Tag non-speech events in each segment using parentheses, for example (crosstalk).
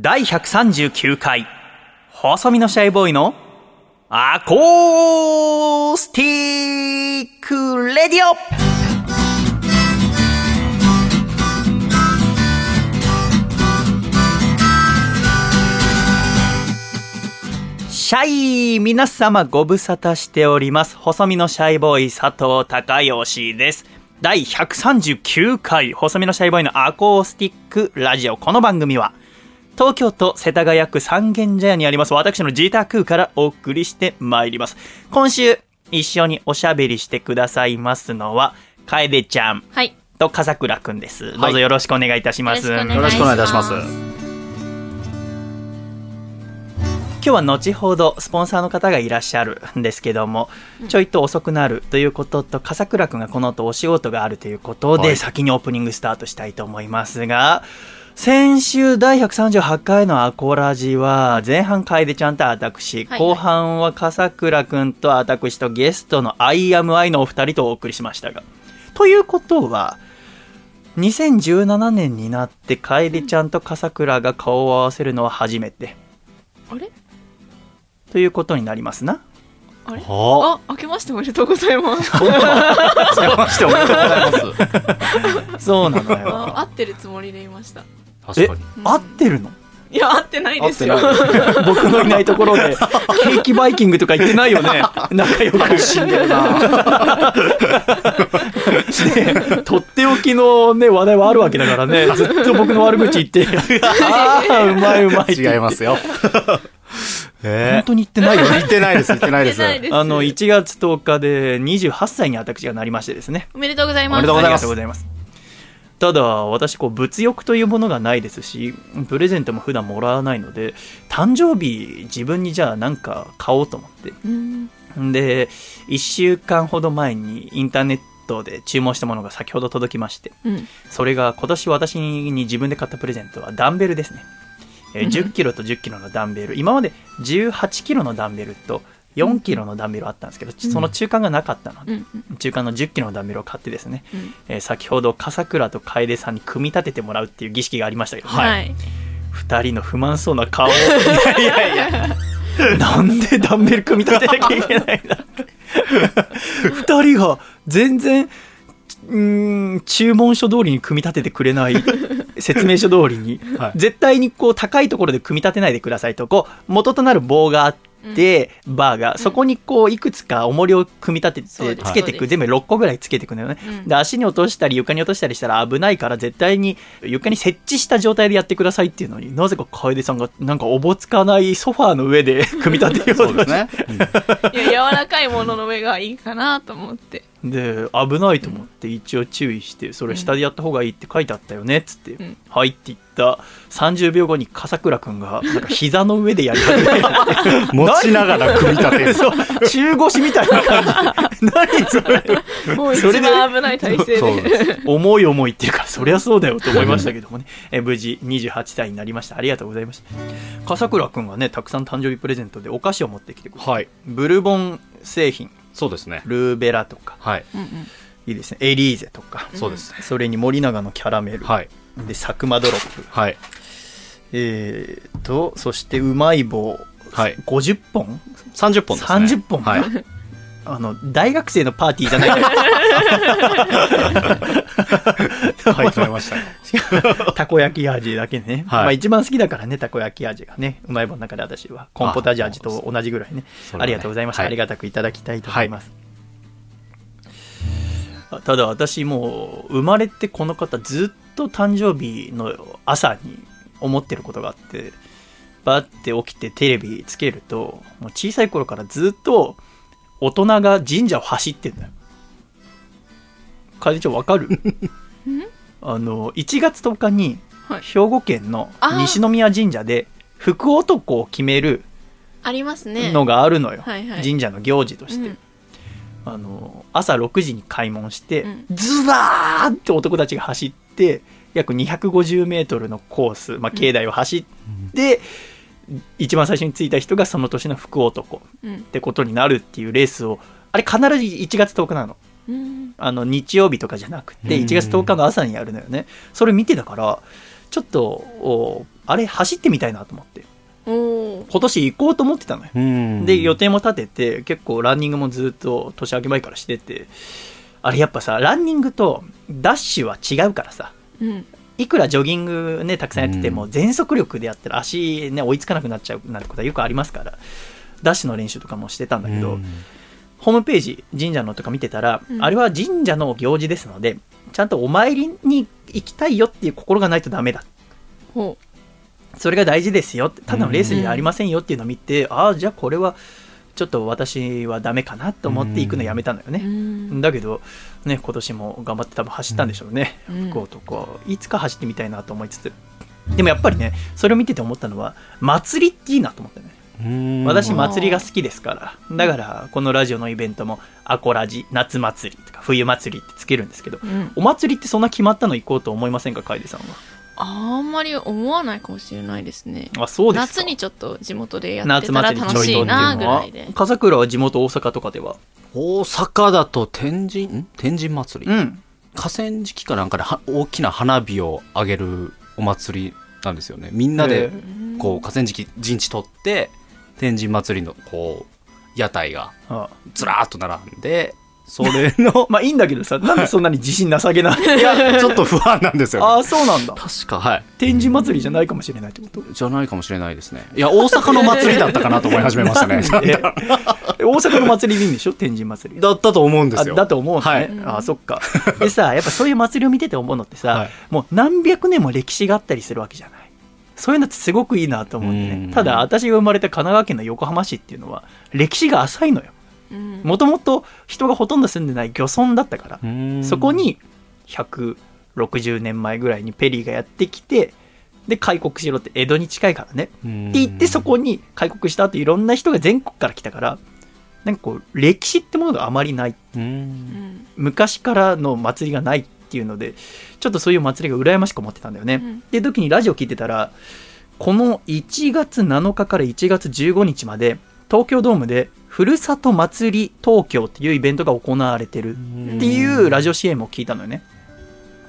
第139回、細身のシャイボーイのアコースティックレディオシャイ皆様ご無沙汰しております。細身のシャイボーイ佐藤孝義です。第139回、細身のシャイボーイのアコースティックラジオ。この番組は、東京都世田谷区三軒茶屋にあります私の自宅からお送りしてまいります。今週、一緒におしゃべりしてくださいますのは、楓ちゃんはい。と笠倉くんです。どうぞよろしくお願いいたします。よろしくお願よろしくお願いいたします。今日は後ほどスポンサーの方がいらっしゃるんですけども、ちょいと遅くなるということと笠倉くんがこの後お仕事があるということで、はい先にオープニングスタートしたいと思いますが先週第138回のアコラジは前半楓ちゃんと私、はい後半は笠倉くんと私とゲストの IAMI のお二人とお送りしましたがということは2017年になって楓ちゃんと笠倉が顔を合わせるのは初めてあれ？ということになりますな。あれ？はあ、明けましておめでとうございます。あ、ましておめでとうございます。(laughs) そうなのよ。あ合ってるつもりでいました。え確かに。、合ってるの？いや、合ってないですよ。(laughs) 僕のいないところで、ケーキバイキングとか言ってないよね。(laughs) 仲良く。死んでるな。ねとっておきのね、話題はあるわけだからね。(laughs) ずっと僕の悪口言って、ああ、うまいうまい違いますよ。え本当に言ってないよー、ね言。ってないです、言ってないです。言ってないですあの、1月10日で28歳に私がなりましてですね。おめでとうございます。おめでとうございますただ、私、こう、物欲というものがないですし、プレゼントも普段もらわないので、誕生日、自分にじゃあなんか買おうと思って。うん。で、1週間ほど前にインターネットで注文したものが先ほど届きまして、うん。それが今年私に自分で買ったプレゼントはダンベルですね。えーうん10キロと10キロのダンベル。今まで18キロのダンベルと4キロのダンベルあったんですけど、その中間がなかったので、うん。中間の10キロのダンベルを買ってですね、うん。えー先ほど笠倉と楓さんに組み立ててもらうっていう儀式がありましたけど、はいはい。2人の不満そうな顔いやいやいや (laughs) なんでダンベル組み立てなきゃいけないんだって2人が全然うーん注文書通りに組み立ててくれない説明書通りに、(laughs) はい絶対にこう高いところで組み立てないでくださいとこう元となる棒があって、バーがそこにこういくつか重りを組み立ててつけていく、全部6個ぐらいつけていくのよね、うん。で足に落としたり床に落としたりしたら危ないから絶対に床に設置した状態でやってくださいっていうのになぜか楓さんがなんかおぼつかないソファーの上で (laughs) 組み立てようと。してそうですね。柔らかいものの上がいいかなと思って。で危ないと思って一応注意してそれ下でやった方がいいって書いてあったよねっつって、ん。はいって言った30秒後に笠倉くんがなんか膝の上でやり始めて。持ちながら組み立てる。そう中腰みたいな感じ。何それ。もう一それで番危ない体勢で。重い重いっていうかそりゃそうだよと思いましたけどもね。(laughs) え無事28歳になりました。ありがとうございました。笠倉くんがねたくさん誕生日プレゼントでお菓子を持ってきてくれてはい。ブルボン製品。そうですね。ルーベラとか。はい。いいですね。エリーゼとか。そうですね。それに森永のキャラメル、はい。で佐久間ドロップ。はい。えー、とそしてうまい棒。はい。50本？30本ですね。30本はい。(laughs) あの大学生のパーティーじゃない。(laughs) はい、決めました。(laughs) たこ焼き味だけね、はい。まあ、一番好きだからねたこ焼き味がね。うまい棒の中で私はコンポタージュ味と同じぐらいね。それはね。ありがとうございました、はい。ありがたくいただきたいと思います、あただ私もう生まれてこの方ずっと誕生日の朝に思ってることがあってバッて起きてテレビつけるともう小さい頃からずっと大人が神社を走ってんだよ。会長わかる？あの1月10日にはい。兵庫県の西宮神社で福男を決めるありますね。のがあるのよ、はいはい。神社の行事として、うんあの朝6時に開門して、うん。ズワーって男たちが走って約250メートルのコース、まあ、境内を走って、一番最初に着いた人がその年の福男うん。ってことになるっていうレースをあれ必ず1月10日なの。うん。あの日曜日とかじゃなくてうん。1月10日の朝にやるのよね。それ見てたからちょっとおあれ走ってみたいなと思って今年行こうと思ってたのよ。うん。で予定も立てて結構ランニングもずっと年明け前からしててあれやっぱさランニングとダッシュは違うからさうん。いくらジョギングねたくさんやっててもう全速力でやったら足ね追いつかなくなっちゃうなんてことはよくありますからダッシュの練習とかもしてたんだけど、うん。ホームページ神社のとか見てたら、うん。あれは神社の行事ですのでちゃんとお参りに行きたいよっていう心がないとダメだ。ほそれが大事ですよ。ってただのレースじゃありませんよっていうのを見て、ああじゃあこれはちょっと私はダメかなと思って行くのやめたのよううね、ん。だけどね今年も頑張って多分走ったんでしょうね、うん。福男いつか走ってみたいなと思いつつ。でもやっぱりねそれを見てて思ったのは祭りっていいなと思ったね。うん。私祭りが好きですから。だからこのラジオのイベントもアコラジ夏祭りとか冬祭りってつけるんですけどうん。お祭りってそんな決まったの行こうと思いませんか楓さんあんまり思わないかもしれないですね。はあそうですか。夏にちょっと地元でやって夏たら楽しいなぐらいで。笠倉は地元大阪とかでは？大阪だと天神？ん？天神祭り、うん。河川敷かなんかでは大きな花火を上げるお祭りなんですよね。みんなでこう河川敷陣地取って天神祭りのこう屋台がずらーっと並んでそれの。(laughs) まあいいんだけどさなんでそんなに自信なさげな。いやちょっと不安なんですよ、あね、あそうなんだ。確かはい。天神祭りじゃないかもしれないってこと？じゃないかもしれないですね。いや大阪の祭りだったかなと思い始めましたね。(laughs) 大阪の祭りでいいんでしょ？天神祭り。だったと思うんですよ。あだと思うのね、はい。あそっかでさやっぱそういう祭りを見てて思うのってさ、はい。もう何百年も歴史があったりするわけじゃない。そういうのってすごくいいなと思うんでうん。ねただ私が生まれた神奈川県の横浜市っていうのは歴史が浅いのよ。うんもともと人がほとんど住んでない漁村だったからうん。そこに160年前ぐらいにペリーがやってきてで開国しろって江戸に近いからね。ってって言ってそこに開国した後いろんな人が全国から来たからなんかこう歴史ってものがあまりない。うん。昔からの祭りがないっていうのでちょっとそういう祭りが羨ましく思ってたんだよね、うん。で時にラジオ聞いてたらこの1月7日から1月15日まで東京ドームでふるさと祭り東京っていうイベントが行われてるっていうラジオ CM を聞いたのよね。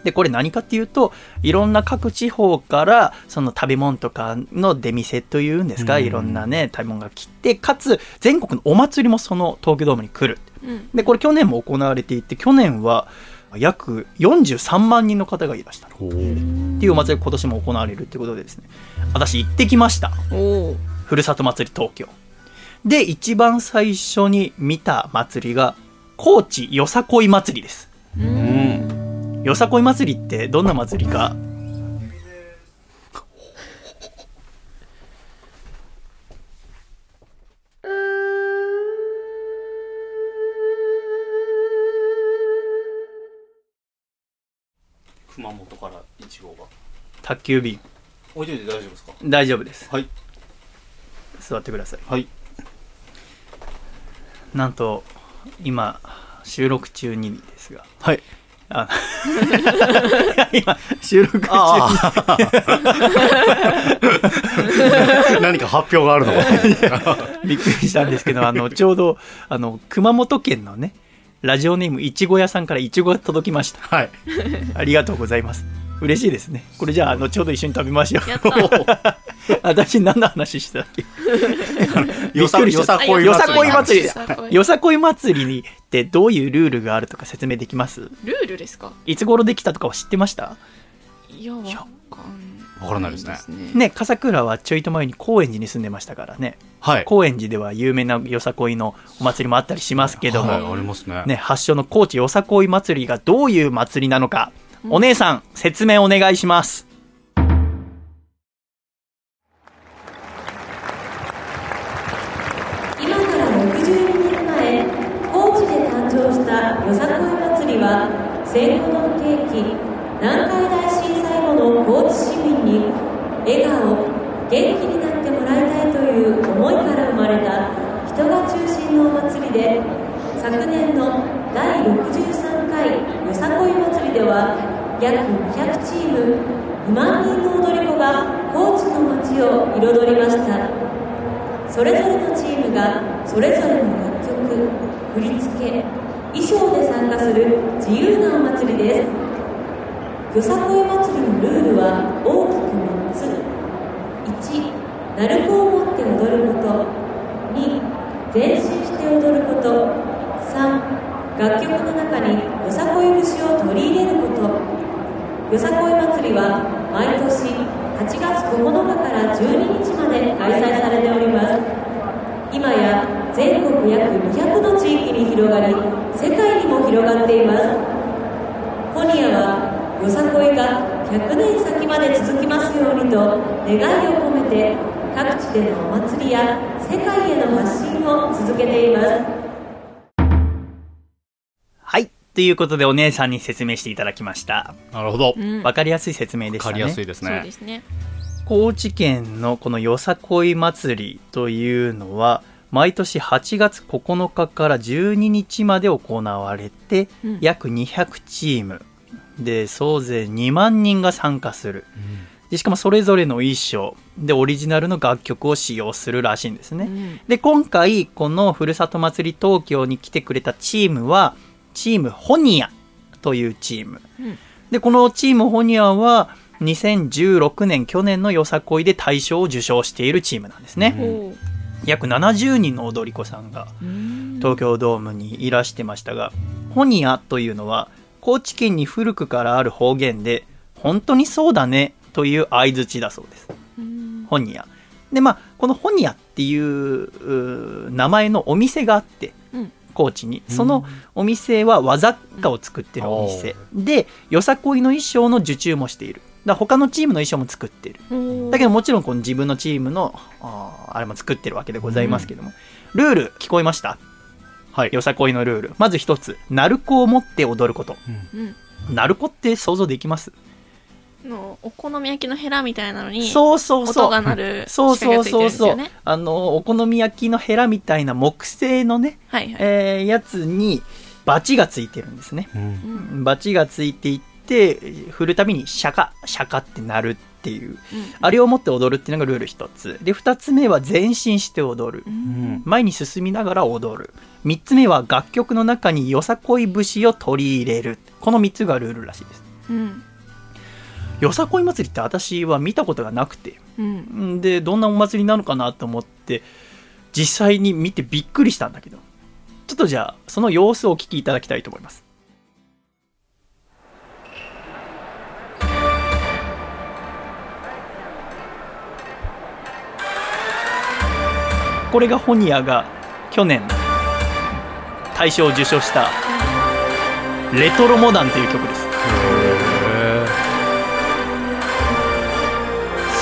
でこれ何かっていうといろんな各地方からその食べ物とかの出店というんですかうん。いろんなね食べ物が来てかつ全国のお祭りもその東京ドームに来る。うん。でこれ去年も行われていて去年は約43万人の方がいらした。っていうお祭りが今年も行われるってことでですね。私行ってきました。ふるさと祭り東京で一番最初に見た祭りが高知よさこい祭りです。ううん。んよさこい祭りってどんな祭りか？熊本から1号が。宅急便。置いといて大丈夫ですか？大丈夫です。はい。座ってください。はいなんと今収録中にですが。はい。あ。今収録中。あ何か発表があるのか。びっくりしたんですけどあのちょうどあの熊本県のねラジオネームいちご屋さんからいちごが届きました。はい。ありがとうございます嬉しいですね。これじゃあ後ほど一緒に食べましょう。(laughs) 私何の話してたっけ？(laughs) よさこいよさこい祭りよさこい。祭りにってどういうルールがあるとか説明できます？ルールですか？いつ頃できたとかは知ってました？いやわかんわからないですね。ね。ね笠倉はちょいと前に高円寺に住んでましたからね。はい。高円寺では有名なよさこいのお祭りもあったりしますけども、はいありますね。ね、発祥の高知よさこい祭りがどういう祭りなのか、お姉さん説明お願いします。今から62年前高知で誕生したよさこい祭りは戦後の景気南海大震災後の高知市民に笑顔元気になってもらいたいという思いから生まれた人が中心のお祭りで昨年の第63回よさこい祭りでは約200チーム2万人の踊り子が高知の街を彩りました。それぞれのチームがそれぞれの楽曲振り付け衣装で参加する自由なお祭りです。よさこい祭りのルールは大きく3つ。1鳴子を持って踊ること。2前進して踊ること。3楽曲の中によさこい節を取り入れること。よさこい祭りは毎年8月9日から12日まで開催されております。今や全国約200の地域に広がり世界にも広がっています。ホニアはよさこいが100年先まで続きますようにと願いを込めて各地でのお祭りや世界への発信を続けています。はい。ということで、お姉さんに説明していただきました。なるほど。うんわかりやすい説明でしたね。わかりやすいですそうねで。すね。高知県のこのよさこい祭りというのは、毎年8月9日から12日まで行われて、うん約200チームで総勢2万人が参加するでしかもそれぞれの衣装でオリジナルの楽曲を使用するらしいんですね、うんで今回このふるさと祭り東京に来てくれたチームはチームホニアというチーム、うん。でこのチームホニアは2016年去年のよさこいで大賞を受賞しているチームなんですね、おう。約70人の踊り子さんがうん。東京ドームにいらしてましたが、ホニアというのは高知県に古くからある方言で本当にそうだねという相槌だそうです。うん。ホニア。でまあこのホニアっていう名前のお店があってうん高知にそのお店は和雑貨を作ってるお店。でよさこいの衣装の受注もしている。だ他のチームの衣装も作ってる。だけどもちろんこの自分のチームのあーあれも作ってるわけでございますけども、ルール聞こえました？はい。よさこいのルール。まず一つ。鳴子を持って踊ること。うん。鳴子って想像できます？のお好み焼きのヘラみたいなのにそうそうそう。音が鳴る (laughs) そうそうそうそう、あのお好み焼きのヘラみたいな木製のね、はいはい、えーやつにバチがついてるんですね。うん。うん。バチがついていって振るたびにシャカシャカって鳴るっていう。うん。あれを持って踊るっていうのがルール一つ。で二つ目は前進して踊る。うん。前に進みながら踊る。3つ目は楽曲の中によさこい節を取り入れる。この3つがルールらしいです。うんよさこい祭りって私は見たことがなくて。うん。んでどんなお祭りなのかなと思って実際に見てびっくりしたんだけど。ちょっとじゃあその様子をお聞きいただきたいと思います。これがホニアが去年大賞を受賞した「レトロモダン」という曲です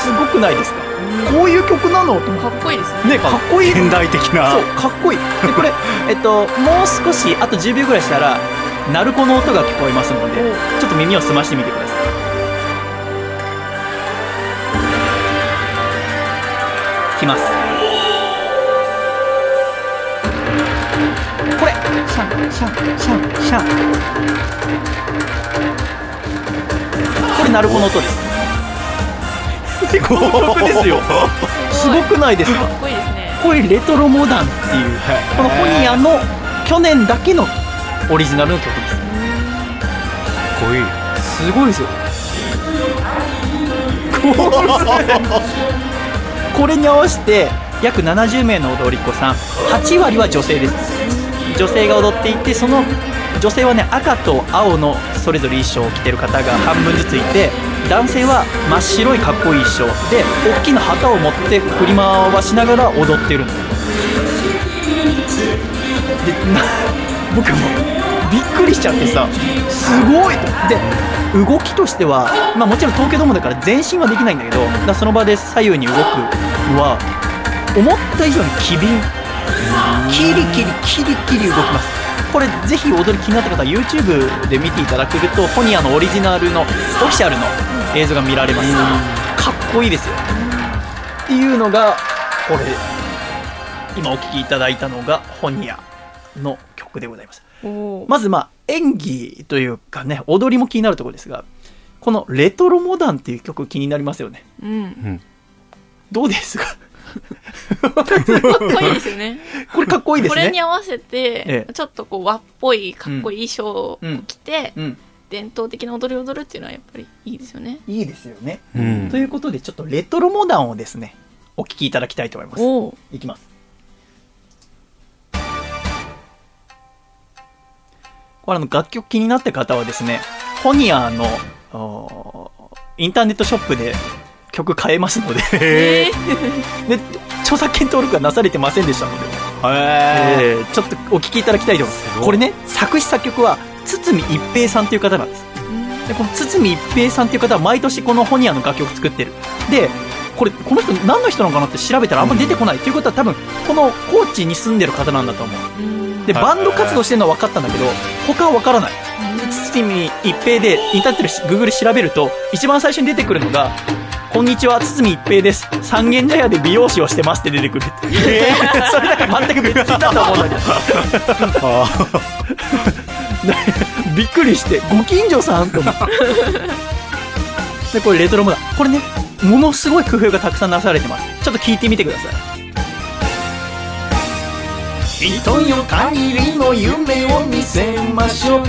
すごくないですか？こういう曲なのかっこいいですね。ねかっこいい。現代的な。そうかっこいい。でこれえっともう少しあと10秒ぐらいしたら鳴子の音が聞こえますのでちょっと耳を澄ましてみてください。きます。これ。シャンシャンシャンシャン。これ鳴子の音ですこの曲ですよ。すごくないですか？かっこいいですね。これレトロモダンっていうこのホニアの去年だけのオリジナルの曲です。かっこいい。すごいですよ。これに合わせて約70名の踊り子さん8割は女性です女性が踊っていてその女性はね赤と青のそれぞれ衣装を着てる方が半分ずついて男性は真っ白いかっこいい衣装で大きな旗を持って振り回しながら踊ってるんですでな僕もびっくりしちゃってさすごい。で動きとしては、まあ、もちろん東京ドームだから前進はできないんだけどだその場で左右に動くは思った以上に機敏。キリキリキリキリ動きます。これぜひ踊り気になった方は YouTube で見ていただけるとホニアのオリジナルのオフィシャルの映像が見られます。かっこいいですよ。っていうのがこれ。今お聴きいただいたのがホニアの曲でございます。まずまあ演技というかね踊りも気になるところですがこの「レトロモダン」っていう曲気になりますよね。うん。どうですか？かっこいいですよね。(laughs) これかっこいいですこれにね合わせて、ええ。ちょっとこう和っぽいかっこいい衣装を着て、うん。伝統的な踊りを踊るっていうのはやっぱりいいですよね。いいですよね。うん。ということで、ちょっとレトロモダンをですね、お聞きいただきたいと思います。いきます。これあの楽曲気になった方はですね、ホニアのインターネットショップで曲買えますので、えで著作権登録がなされてませんでしたので、へえーちょっとお聞きいただきたいと思いますこれね作詞作曲は堤一平さんという方なんです。でこの堤一平さんという方は毎年このホニアの楽曲作ってる。でこれこの人何の人なのかなって調べたらあんまり出てこない、ということは多分この高知に住んでる方なんだと思う。ではい。バンド活動してるのは分かったんだけど他は分からない。堤一平でインターネットでしグーグル調べると一番最初に出てくるのが「こんにちは堤一平です。三軒茶屋で美容師をしてます」って出てくる。って、それだから全く別人だと思うんだけど。びっくりしてご近所さんと思ってでこれレトロモダン。これねものすごい工夫がたくさんなされてます。ちょっと聞いてみてください。人よ限りの夢を見せましょう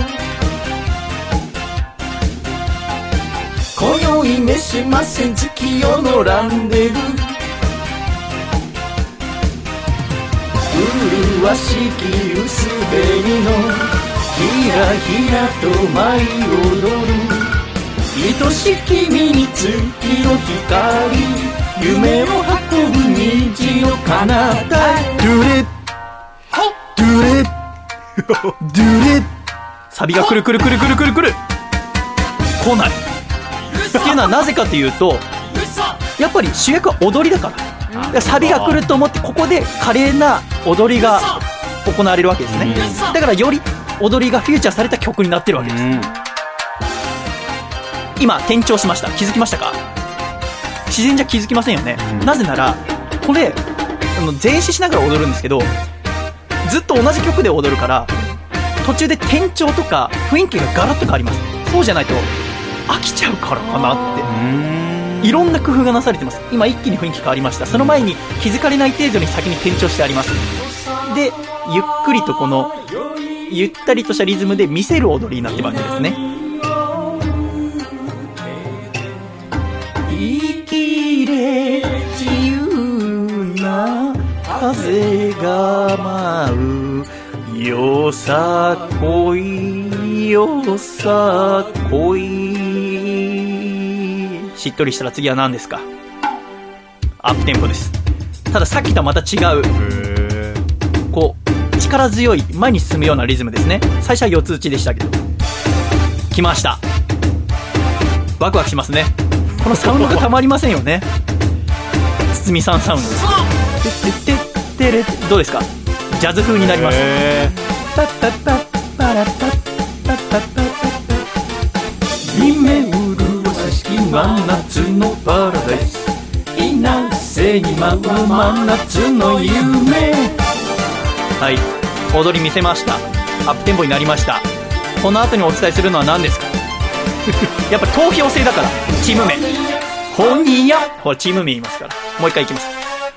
今宵召しませ月夜のランデブー。麗しき薄紅のひらひらと舞い踊る。愛しき君に月の光夢を運ぶ虹を彼方へドゥレドゥレドゥレサビがくるくるくるくるくるくる。来ないっていうのはなぜかというとやっぱり主役は踊りだから。だからサビが来ると思ってここで華麗な踊りが行われるわけですね。だからより踊りがフューチャーされた曲になってるわけです。うん。今転調しました。気づきましたか？自然じゃ気づきませんよね、うん。なぜならこれあの前詞しながら踊るんですけどずっと同じ曲で踊るから途中で転調とか雰囲気がガラッと変わります。そうじゃないと飽きちゃうからかなって。うん。いろんな工夫がなされてます。今一気に雰囲気変わりました。その前に気づかれない程度に先に転調してあります。でゆっくりとこのゆったりとしたリズムで見せる踊りになってるわけですね。生きれ自由な風が舞う。よさこいよさこいしっとりしたら次は何ですか？アップテンポです。たださっきとはまた違う。へこう力強い前に進むようなリズムですね。最初は四つ打ちでしたけど。来ました。ワクワクしますね。このサウンドがたまりませんよね。(laughs) 堤さんサウンドです。てってれどうですか？ジャズ風になります。へタッタッタッパラッタッタッタッタ真夏のパラダイス。稲瀬に舞う真夏の夢。はい。踊り見せました。アップテンポになりました。この後にお伝えするのは何ですか？(laughs) やっぱ投票制だから。チーム名。本人や。ほらチーム名言いますから。もう一回いきます。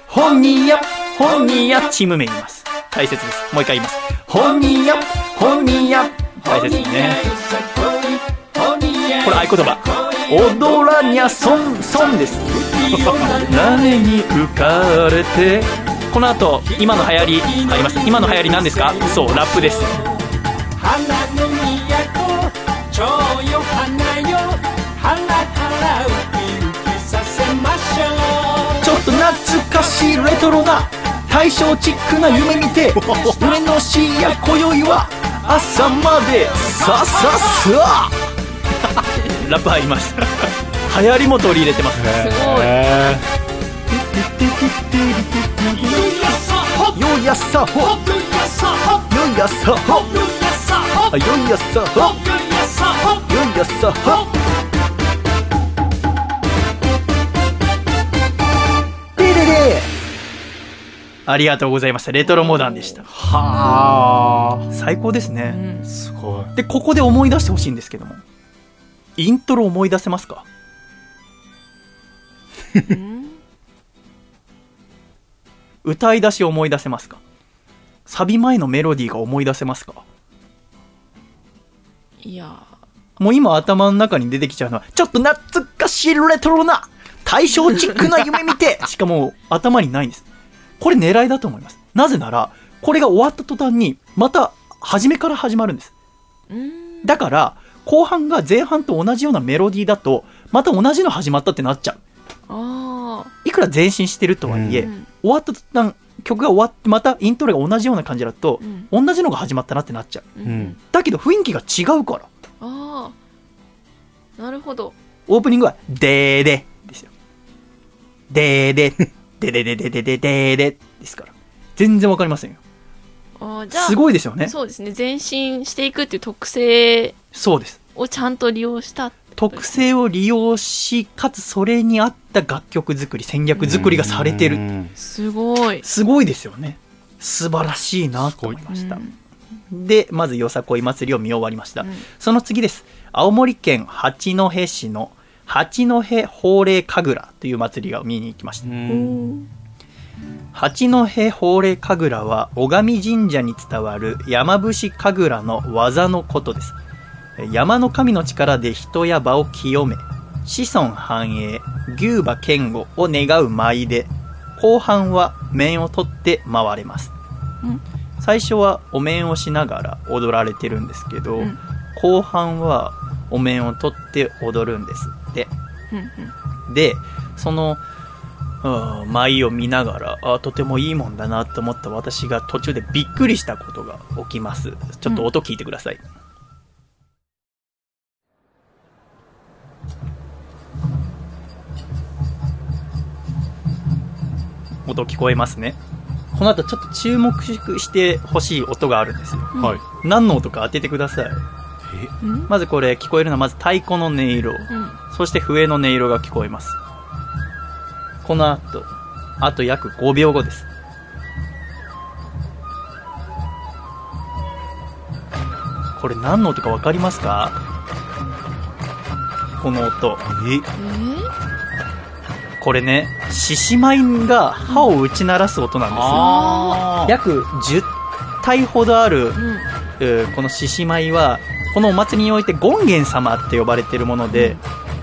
本人や。本人や。チーム名言います。大切です。もう一回言います。本人や。本人や。大切ですねこれ合言葉踊らにゃそんそんです。何に浮かれて？この後今の流行りあります。今の流行り何ですか？そうラップです。花の都蝶よ花よ。ハラハラウキウキさせましょちょっと懐かしいレトロな大正チックな夢見て (laughs) 俺の視野今宵は朝まで。さささラップ入りました (laughs) 流行りも取り入れてますすごい。えよいやさほよいやさほあよいやさほよいやさほありがとうございました。レトロモダンでした。は最高ですね、うん。あすごい。でここで思い出してほしいんですけどもイントロ思い出せますか？歌い出し思い出せますか？サビ前のメロディーが思い出せますか？いやもう今頭の中に出てきちゃうのは、ちょっと懐かしいレトロな、対照チックな夢見て、(laughs) しかも頭にないんです。これ狙いだと思います。なぜなら、これが終わった途端に、また初めから始まるんです。うんだから、後半が前半と同じようなメロディーだと、また同じの始まったってなっちゃう。あいくら前進してるとはいえ、あうん終わった途端、曲が終わって、またイントロが同じような感じだとう、ん同じのが始まったなってなっちゃう。ううんんだけど雰囲気が違うから。ああなるほどオープニングは、でーでですよ。でーで、ででででででででですから。全然わかりませんよ。ああじゃあすごいですよね。そうですね前進していくっていう特性そうです。をちゃんと利用したってこと特性を利用し、かつそれに合った楽曲作り、戦略作りがされてる。うんすごいすごいですよね。素晴らしいなと思いました。うんで、まずよさこい祭りを見終わりました。うんその次です。青森県八戸市の八戸法令神楽という祭りを見に行きました。うん八戸法令神楽は小上神社に伝わる山伏神楽の技のことです山の神の力で人や場を清め子孫繁栄牛馬健吾を願う舞で後半は面を取って回れます、うん。最初はお面をしながら踊られてるんですけど、うん。後半はお面を取って踊るんですって。うんでそのうん舞を見ながらあとてもいいもんだなと思った私が途中でびっくりしたことが起きます。ちょっと音聞いてください、音聞こえますね。この後ちょっと注目してほしい音があるんですよ。何の音か当ててください。うん？まずこれ聞こえるのはまず太鼓の音色。うん。そして笛の音色が聞こえます。この後、あと約5秒後です。これ何の音か分かりますか？この音。え？えこれね、獅子舞が歯を打ち鳴らす音なんですよ。あ約10体ほどあるーうん。えーこの獅子舞はこのお祭りにおいて権現様って呼ばれているもので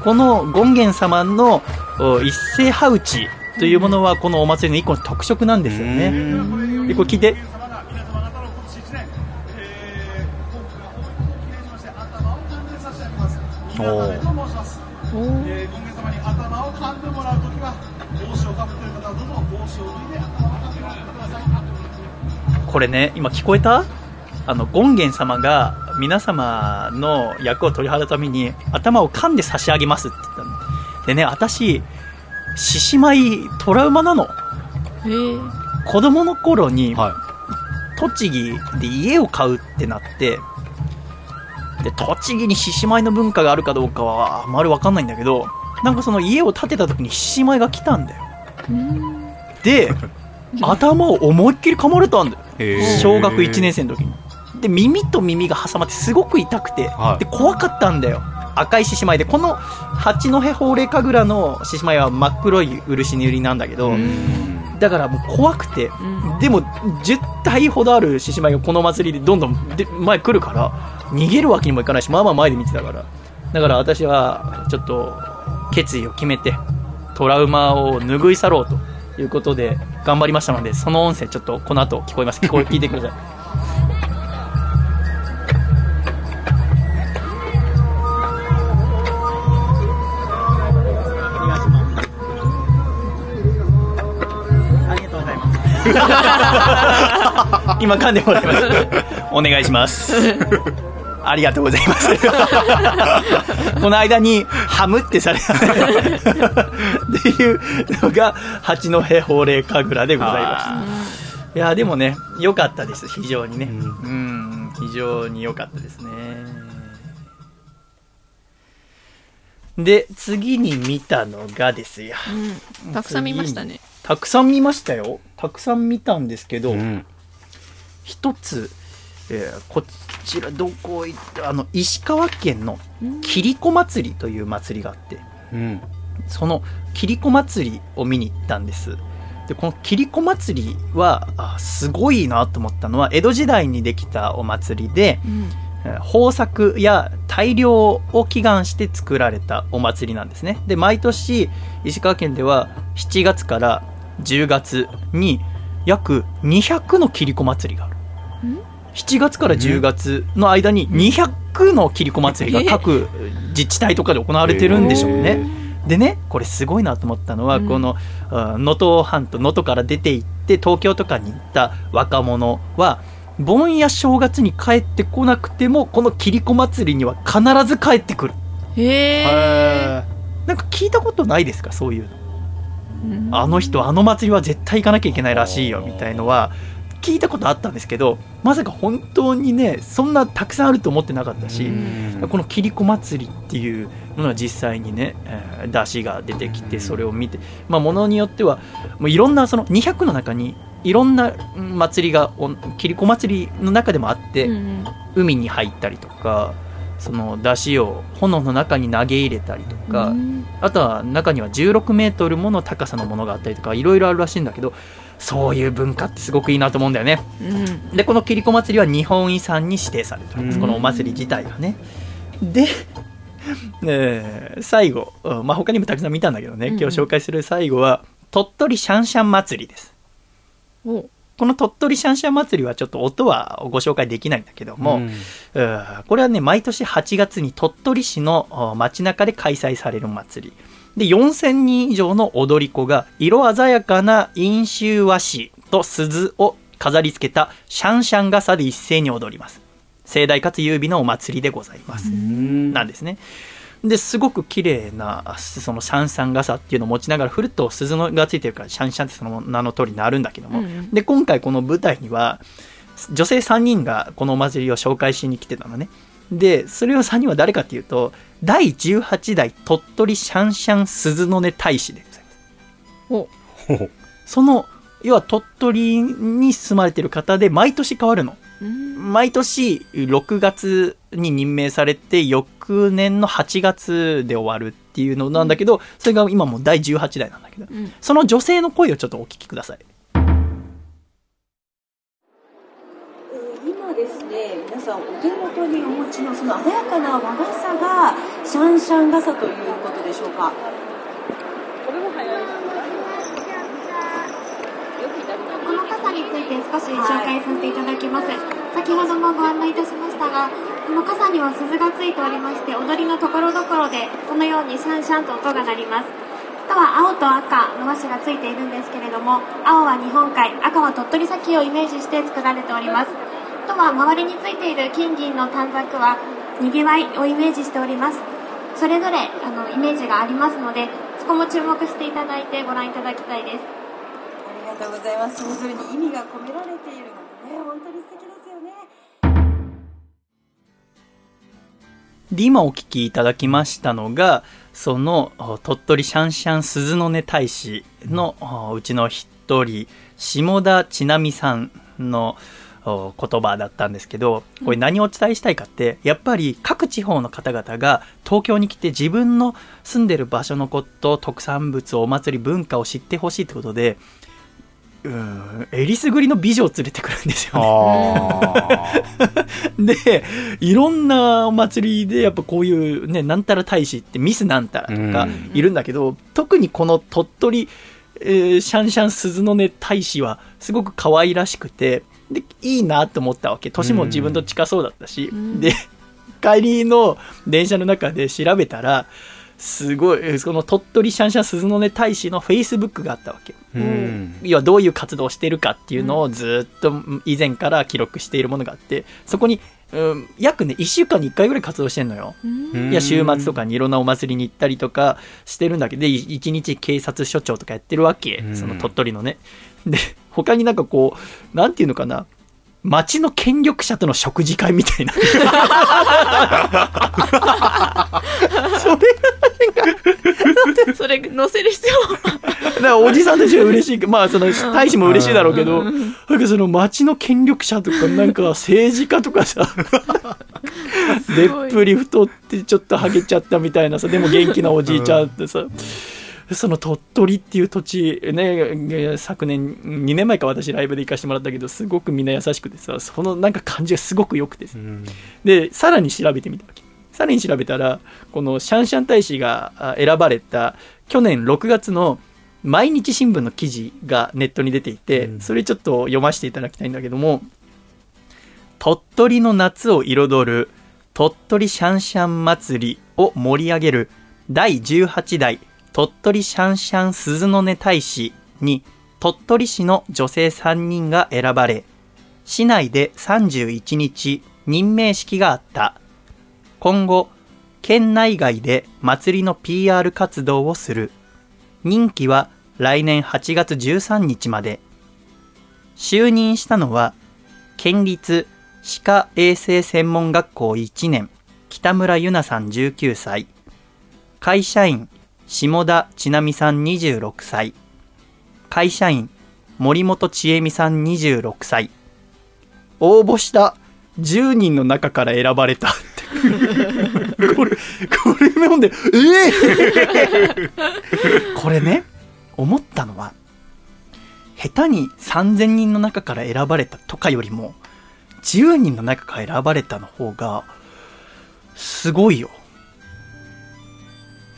この権現様のお一斉歯打ちというものはこのお祭りの一個の特色なんですよね。でこれ聞いて。おーおー。今月様に頭を噛んでもらうときは帽子をかぶっている方はどうぞ帽子を脱いで頭をかんでもらってくださいこれね今聞こえた？あの権現様が皆様の役を取り払うために頭を噛んで差し上げますって言ったの。でね私獅子舞トラウマなの。えー。子供の頃には栃木で家を買うってなってで栃木に獅子舞の文化があるかどうかはあんまり分かんないんだけどなんかその家を建てた時に獅子舞が来たんだよ。うん。で (laughs) 頭を思いっきり噛まれたんだよ。小学1年生の時に。で耳と耳が挟まってすごく痛くて、はい。で怖かったんだよ。赤い獅子舞で。この八戸法令神楽の獅子舞は真っ黒い漆塗りなんだけど、うん。だからもう怖くて、うん。でも10体ほどある獅子舞がこの祭りでどんどんで前来るから逃げるわけにもいかないしまあまあ前で見てたからだから私はちょっと決意を決めてトラウマを拭い去ろうということで頑張りましたのでその音声ちょっとこの後聞こえます聞こえ聞いてくださいありがとうございます。(laughs) 今噛んでもらいます。お願いします。ありがとうございます。(laughs) この間にハムってされた (laughs) っていうのが八戸法令神楽でございました。いやでもね良かったです非常にね。うん非常に良かったですね。で次に見たのがですよ。うんたくさん見ましたねたくさん見ましたよ。たくさん見たんですけど、うん一つ、えーこちらどこ行ったあの石川県の切子祭りという祭りがあってうん。その切子祭りを見に行ったんです。でこの切子祭りはあすごいなと思ったのは江戸時代にできたお祭りで、うん。えー豊作や大量を祈願して作られたお祭りなんですね。で毎年石川県では7月から10月に約200の切子祭りがある7月から10月の間に200の切子祭りが各自治体とかで行われてるんでしょうね。でねこれすごいなと思ったのは、うん。このあ能登半島能登から出て行って東京とかに行った若者は盆や正月に帰ってこなくてもこの切子祭りには必ず帰ってくる。へえ。なんか聞いたことないですかそういうの。うん。あの人あの祭りは絶対行かなきゃいけないらしいよみたいのは聞いたことあったんですけどまさか本当にねそんなたくさんあると思ってなかったし、この切子祭りっていうものは実際にね、えー出汁が出てきてそれを見て、まあ、ものによってはもういろんなその200の中にいろんなうん祭りがお切子祭りの中でもあって、海に入ったりとかその出汁を炎の中に投げ入れたりとか、うん。あとは中には16メートルもの高さのものがあったりとかいろいろあるらしいんだけどそういう文化ってすごくいいなと思うんだよね。うん。でこの切子祭りは日本遺産に指定されております、うん。このお祭り自体がね。で、えー最後、うんまあ、他にもたくさん見たんだけどね、今日紹介する最後は鳥取シャンシャン祭りです。お。この鳥取シャンシャン祭りはちょっと音はご紹介できないんだけども、うん。うんこれはね毎年8月に鳥取市のお街中で開催される祭りで4000人以上の踊り子が色鮮やかな飲酒和紙と鈴を飾り付けたシャンシャン傘で一斉に踊ります。盛大かつ優美なお祭りでございます、うん。なんですね。ですごく綺麗なそのシャンシャン傘っていうのを持ちながら振ると鈴のがついてるからシャンシャンってその名の通りになるんだけども、うんうん。で今回この舞台には女性3人がこのお祭りを紹介しに来てたのねでそれの3人は誰かっていうと第18代鳥取シャンシャン鈴の音大使でございます。その要は鳥取に住まれてる方で毎年変わるの。うん。毎年6月に任命されて翌年の8月で終わるっていうのなんだけどそれが今もう第18代なんだけど。うん。その女性の声をちょっとお聞きくださいさんお手元にお持ちのその鮮やかな和傘がシャンシャン傘ということでしょうか？この傘について少し紹介させていただきます、先ほどもご案内いたしましたがこの傘には鈴がついておりまして踊りのところどころでこのようにシャンシャンと音が鳴ります。あとは青と赤の和紙がついているんですけれども青は日本海赤は鳥取砂丘をイメージして作られております。とは周りについている金銀の短冊はにぎわいをイメージしております。それぞれあのイメージがありますのでそこも注目していただいてご覧いただきたいです。ありがとうございます。それぞれに意味が込められているのでね本当に素敵ですよね。で今お聞きいただきましたのがそのお鳥取シャンシャン鈴の音大使のおうちの一人下田千奈美さんのお言葉だったんですけどこれ何をお伝えしたいかってやっぱり各地方の方々が東京に来て自分の住んでる場所のこと特産物お祭り文化を知ってほしいってことでうんえりすぐりの美女を連れてくるんですよね。あ (laughs) でいろんなお祭りでやっぱこういうねなんたら大使ってミスなんたらとかうん。いるんだけど、特にこの鳥取、えーシャンシャン鈴の音大使はすごく可愛らしくてでいいなと思ったわけ。年も自分と近そうだったし、ん。で帰りの電車の中で調べたらすごいえーその鳥取シャンシャン鈴の音大使のフェイスブックがあったわけ。ーうん。要はどういう活動をしているかっていうのをずっと以前から記録しているものがあってそこに、うん、約ね1週間に1回ぐらい活動してんのよ。うん。いや週末とかにいろんなお祭りに行ったりとかしてるんだけどで1日警察署長とかやってるわけ。うん。その鳥取のね。で他になんかこうなんていうのかな。町の権力者との食事会みたいな。それそれ載せる必要だからおじさんたちは嬉しい。まあその大使も嬉しいだろうけど、なんかその町の権力者とかなんか政治家とかさでっぷり太ってちょっとハゲちゃったみたいなさでも元気なおじいちゃんってさその鳥取っていう土地ね昨年2年前か私ライブで行かせてもらったけどすごくみんな優しくてさそのなんか感じがすごく良くてさ。うん。でさらに調べてみたわけ。さらに調べたらこのシャンシャン大使があ選ばれた去年6月の毎日新聞の記事がネットに出ていて、うん。それちょっと読ませていただきたいんだけども鳥取の夏を彩る鳥取シャンシャン祭りを盛り上げる第18代鳥取シャンシャン鈴の音大使に鳥取市の女性3人が選ばれ市内で31日任命式があった。今後県内外で祭りの PR 活動をする。任期は来年8月13日まで。就任したのは県立歯科衛生専門学校1年北村ゆなさん19歳。会社員下田千奈美さん26歳。会社員森本千恵美さん26歳。応募した10人の中から選ばれた。(laughs) これこれ読んでええ (laughs) これね思ったのは下手に3000人の中から選ばれたとかよりも10人の中から選ばれたの方がすごいよ。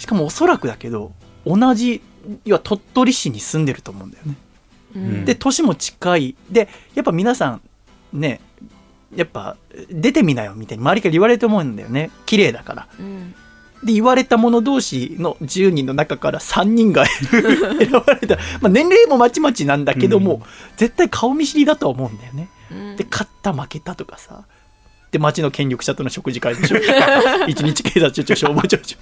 しかもおそらくだけど同じ要は鳥取市に住んでると思うんだよね。うん。で年も近い。でやっぱ皆さんねやっぱ出てみなよみたいに周りから言われると思うんだよね。綺麗だから。うん。で言われた者同士の10人の中から3人が (laughs) 選ばれた、まあ、年齢もまちまちなんだけども、うん。絶対顔見知りだとは思うんだよね。うん。で勝った負けたとかさで町の権力者との食事会でしょ。(laughs) 一日警察庁長消防庁長。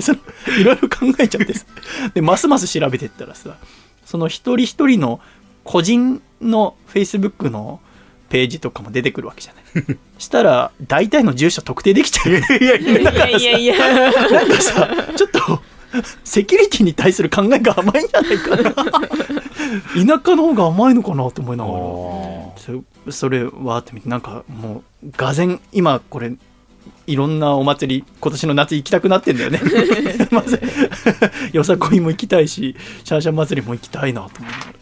そのいろいろ考えちゃってさ。(laughs) でますます調べてったらさその一人一人の個人のフェイスブックのページとかも出てくるわけじゃない。(laughs) したら大体の住所特定できちゃう。いやいいやいや。いやいやなんかさ、ちょっと、セキュリティに対する考えが甘いんじゃないかな。田舎の方が甘いのかなと思いながら。そそれわーって見て、なんかもう、がぜん、今これ、いろんなお祭り、今年の夏行きたくなってんだよね。(laughs) まず、よさこいも行きたいし、シャンシャン祭りも行きたいなと思いながら。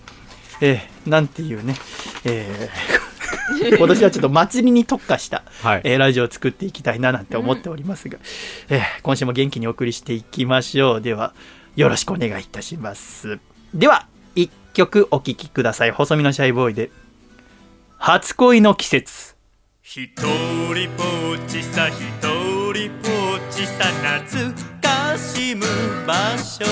えー、なんていうね、えー (laughs) 今年はちょっと祭りに特化したはい。えーラジオを作っていきたいななんて思っておりますが、えー今週も元気にお送りしていきましょう。では、よろしくお願いいたします。では、一曲お聴きください。細身のシャイボーイで、初恋の季節。ひとりぼっちさひとりぼっちさ懐かしむ場所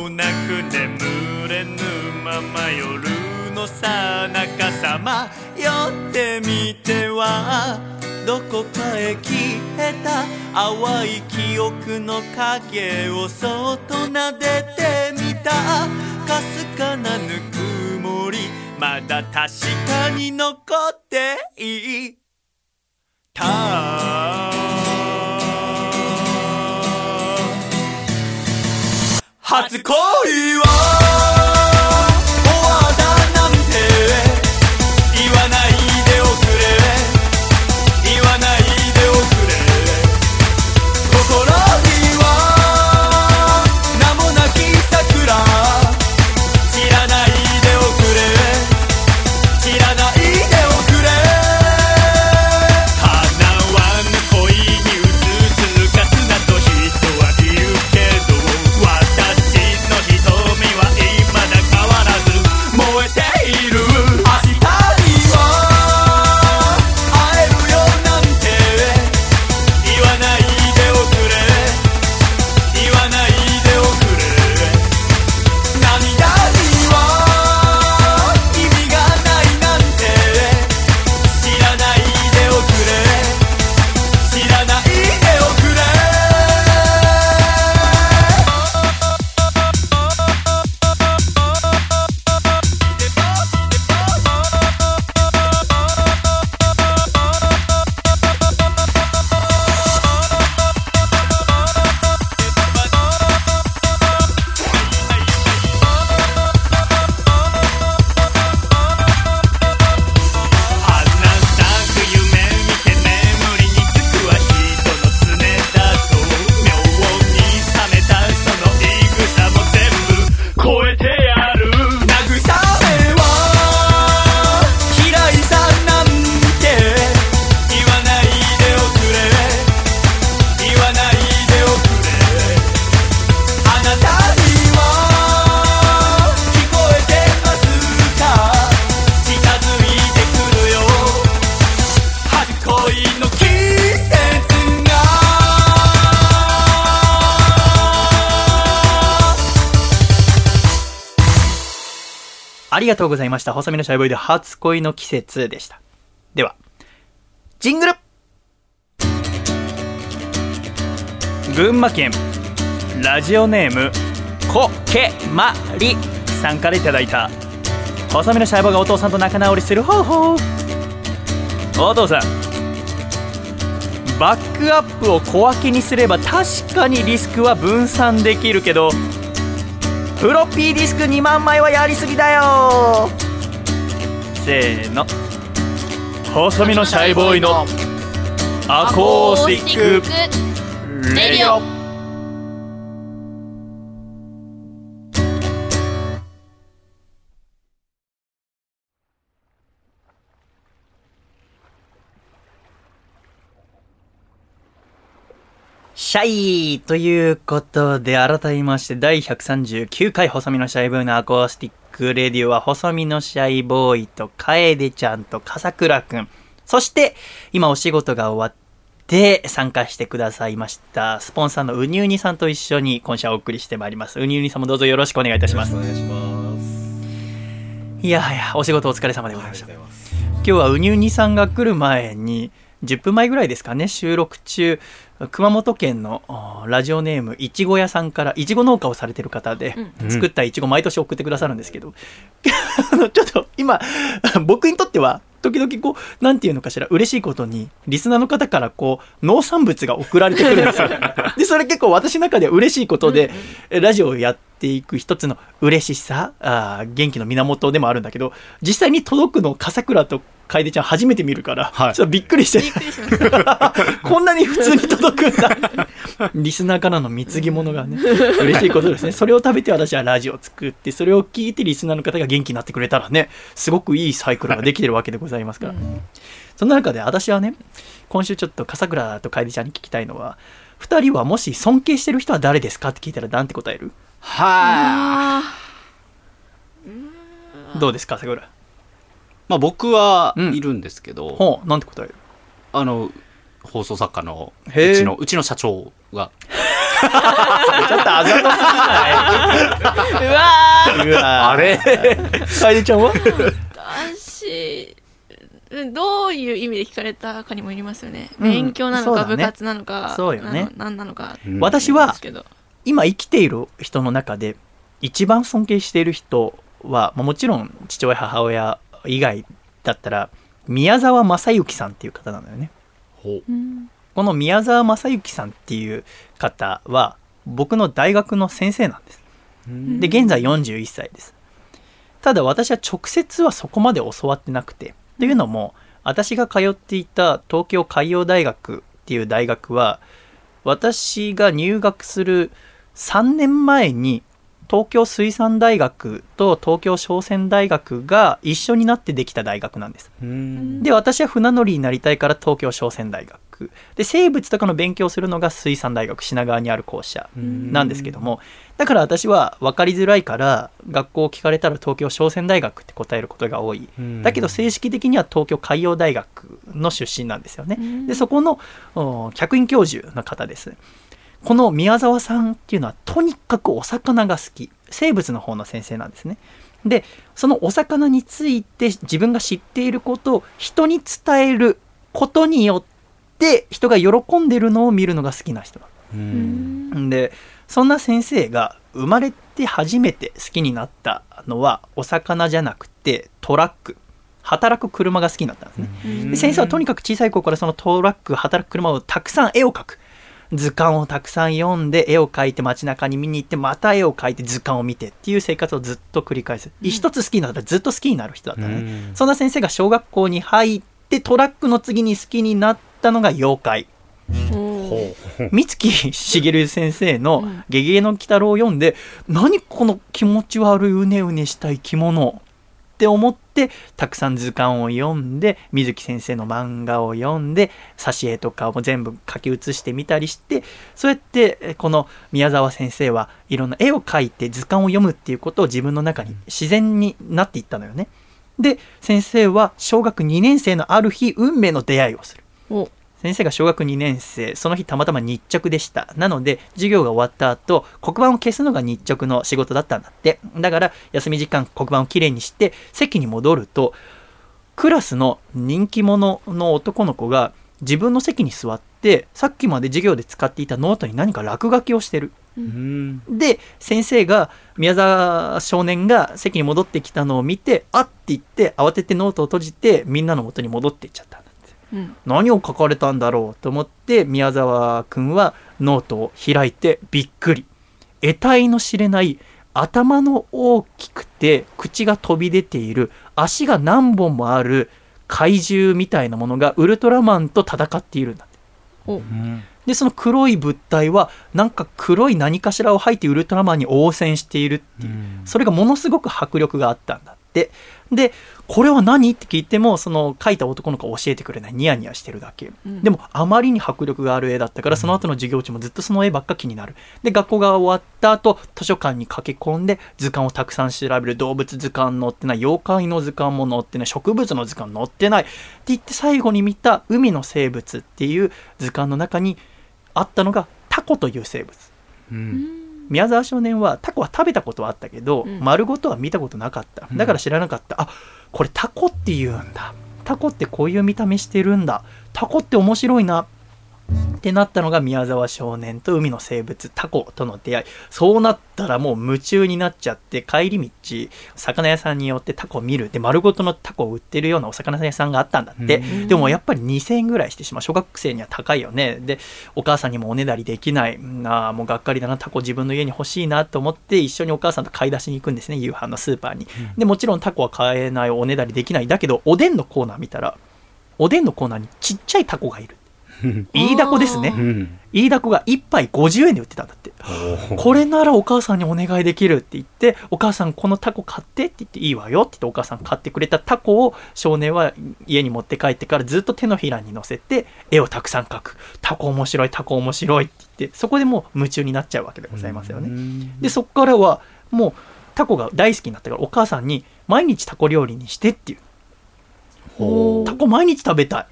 もなく眠れぬまま夜のさなかさま。よってみてはどこかへ消えた。淡い記憶の影をそっと撫でてみた。かすかなぬくもり。まだ確かに残っていた。初恋はりがとうございました。細身のシャイボーイで初恋の季節でした。では、ジングル群馬県ラジオネームコケマリさんからいただいた細身のシャイボーイがお父さんと仲直りする方法お父さんバックアップを小分けにすれば確かにリスクは分散できるけどフロッピーディスク2万枚はやりすぎだよ。せーの。細身のシャイボーイのアコースティックレディオシャイということで、改めまして、第139回、細身のシャイボーイのアコースティックレディオは、細身のシャイボーイと、楓ちゃんと、笠倉くん、そして、今お仕事が終わって、参加してくださいました、スポンサーのウニウニさんと一緒に、今週はお送りしてまいります。ウニウニさんもどうぞよろしくお願いいたします。お願いします。いやはや、お仕事お疲れ様でございました。今日はウニウニさんが来る前に10分前ぐらいですかね収録中熊本県のラジオネームいちご屋さんからいちご農家をされてる方で、作ったいちご毎年送ってくださるんですけど、(laughs) あのちょっと今 (laughs) 僕にとっては時々こうなんていうのかしら嬉しいことにリスナーの方からこう農産物が送られてくるんですよ。(laughs) でそれ結構私の中では嬉しいことで、えラジオをやっていく一つの嬉しさあー元気の源でもあるんだけど実際に届くのを笠倉と楓ちゃん初めて見るから、はい。ちょっとびっくりして。びっくりしました。(laughs) こんなに普通に届くんだ。リスナーからの貢ぎ物がね (laughs) 嬉しいことですね。それを食べて私はラジオを作ってそれを聞いてリスナーの方が元気になってくれたらねすごくいいサイクルができてるわけでございますから、そんな中で私はね今週ちょっと笠倉と楓ちゃんに聞きたいのは2人はもし尊敬してる人は誰ですかって聞いたらなんて答える？はあ。どうですか笠倉？まあ僕はうん。いるんですけど、ほうなんて答える？あの、放送作家のうへー。ちの、うちの社長が、ちょっとあざとすぎない？(laughs) うわうわあれ？楓ちゃんは？私、うんどういう意味で聞かれたかにもよりますよね。うん。勉強なのか、そうだね。部活なのか、そうよね。何なのか。うん。私はですけど。今生きている人の中で一番尊敬している人は、まあもちろん父親母親以外だったら宮沢正幸さんっていう方なのよね。ほう。うんこの宮沢正幸さんっていう方は僕の大学の先生なんです。で現在41歳です。ただ私は直接はそこまで教わってなくてというのも私が通っていた東京海洋大学っていう大学は私が入学する3年前に東京水産大学と東京商船大学が一緒になってできた大学なんです。うん。で私は船乗りになりたいから東京商船大学。で生物とかの勉強をするのが水産大学品川にある校舎なんですけどもだから私は分かりづらいから学校を聞かれたら東京商船大学って答えることが多い。だけど正式的には東京海洋大学の出身なん。ですよねでそこのお客員教授の方ですこの宮沢さんっていうのはとにかくお魚が好き。生物の方の先生なんですね。でそのお魚について自分が知っていることを人に伝えることによって人が喜んでるのを見るのが好きな人うん。でそんな先生が生まれて初めて好きになったのはお魚じゃなくてトラック。働く車が好きになったんですね、で先生はとにかく小さい頃からそのトラック働く車をたくさん絵を描く図鑑をたくさん読んで絵を描いて街中に見に行ってまた絵を描いて図鑑を見てっていう生活をずっと繰り返す、一つ好きになったらずっと好きになる人だったね、うん。そんな先生が小学校に入ってトラックの次に好きになったのが妖怪。三月しげる先生の「ゲゲゲの鬼太郎」を読んで、何この気持ち悪いうねうねした生き物って思ってたくさん図鑑を読んで水木先生の漫画を読んで挿絵とかも全部書き写してみたりしてそうやってえこの宮沢先生はいろんな絵を描いて図鑑を読むっていうことを自分の中に自然になっていったのよね。で先生は小学2年生のある日運命の出会いをする。お先生が小学2年生、その日たまたま日直でした。なので、授業が終わった後、黒板を消すのが日直の仕事だったんだって。だから、休み時間黒板をきれいにして、席に戻ると、クラスの人気者の男の子が自分の席に座って、さっきまで授業で使っていたノートに何か落書きをしてる。うん。で、先生が、宮沢少年が席に戻ってきたのを見て、あって言って、慌ててノートを閉じて、みんなの元に戻っていっちゃった何を書かれたんだろうと思って、宮沢くんはノートを開いてびっくり。得体の知れない頭の大きくて口が飛び出ている足が何本もある怪獣みたいなものがウルトラマンと戦っているんだ。で、その黒い物体はなんか黒い何かしらを吐いてウルトラマンに応戦しているっていう。それがものすごく迫力があったんだって。で、これは何？って聞いても、その書いた男の子は教えてくれない。ニヤニヤしてるだけ。うんでも、あまりに迫力がある絵だったから、その後の授業中もずっとその絵ばっか気になる。で、学校が終わった後、図書館に駆け込んで、図鑑をたくさん調べる。動物図鑑載ってない。妖怪の図鑑も載ってない。植物の図鑑載ってない。って言って最後に見た海の生物っていう図鑑の中にあったのがタコという生物。うん。宮沢少年はタコは食べたことはあったけど、うん。丸ごとは見たことなかった。だから知らなかった、あこれタコって言うんだ。タコってこういう見た目してるんだ。タコって面白いなってなったのが宮沢少年と海の生物タコとの出会い。そうなったらもう夢中になっちゃって帰り道魚屋さんに寄ってタコを見る。で丸ごとのタコを売ってるようなお魚屋さんがあったんだって、うん。でもやっぱり2000円ぐらいしてしまう。小学生には高いよね。でお母さんにもおねだりできない。なあもうがっかりだなタコ自分の家に欲しいなと思って一緒にお母さんと買い出しに行くんですね夕飯のスーパーに、でもちろんタコは買えないおねだりできない。だけどおでんのコーナー見たらおでんのコーナーにちっちゃいタコがいるイイダコですねうん。イイダコが1杯50円で売ってたんだってこれならお母さんにお願いできるって言って、お母さんこのタコ買ってって言っていいわよって言ってお母さん買ってくれたタコを少年は家に持って帰ってからずっと手のひらに乗せて絵をたくさん描く。タコ面白い、タコ面白いって言って、そこでもう夢中になっちゃうわけでございますよね。で、そこからはもうタコが大好きになったからお母さんに毎日タコ料理にしてっていうタコ毎日食べたい。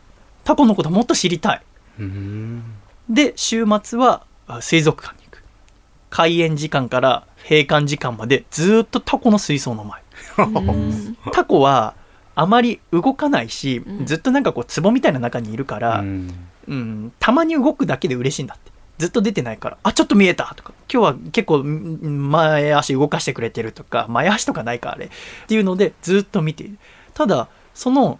タコのこともっと知りたい。うん。で、週末はあ水族館に行く。開園時間から閉館時間までずーっとタコの水槽の前。うんタコはあまり動かないし、うんずっとなんかこう壺みたいな中にいるから、うん、たまに動くだけで嬉しいんだって。ずっと出てないから、あ、ちょっと見えたとか、今日は結構ん前足動かしてくれてるとか、前足とかないかあれ。っていうので、ずっと見ている。ただ、その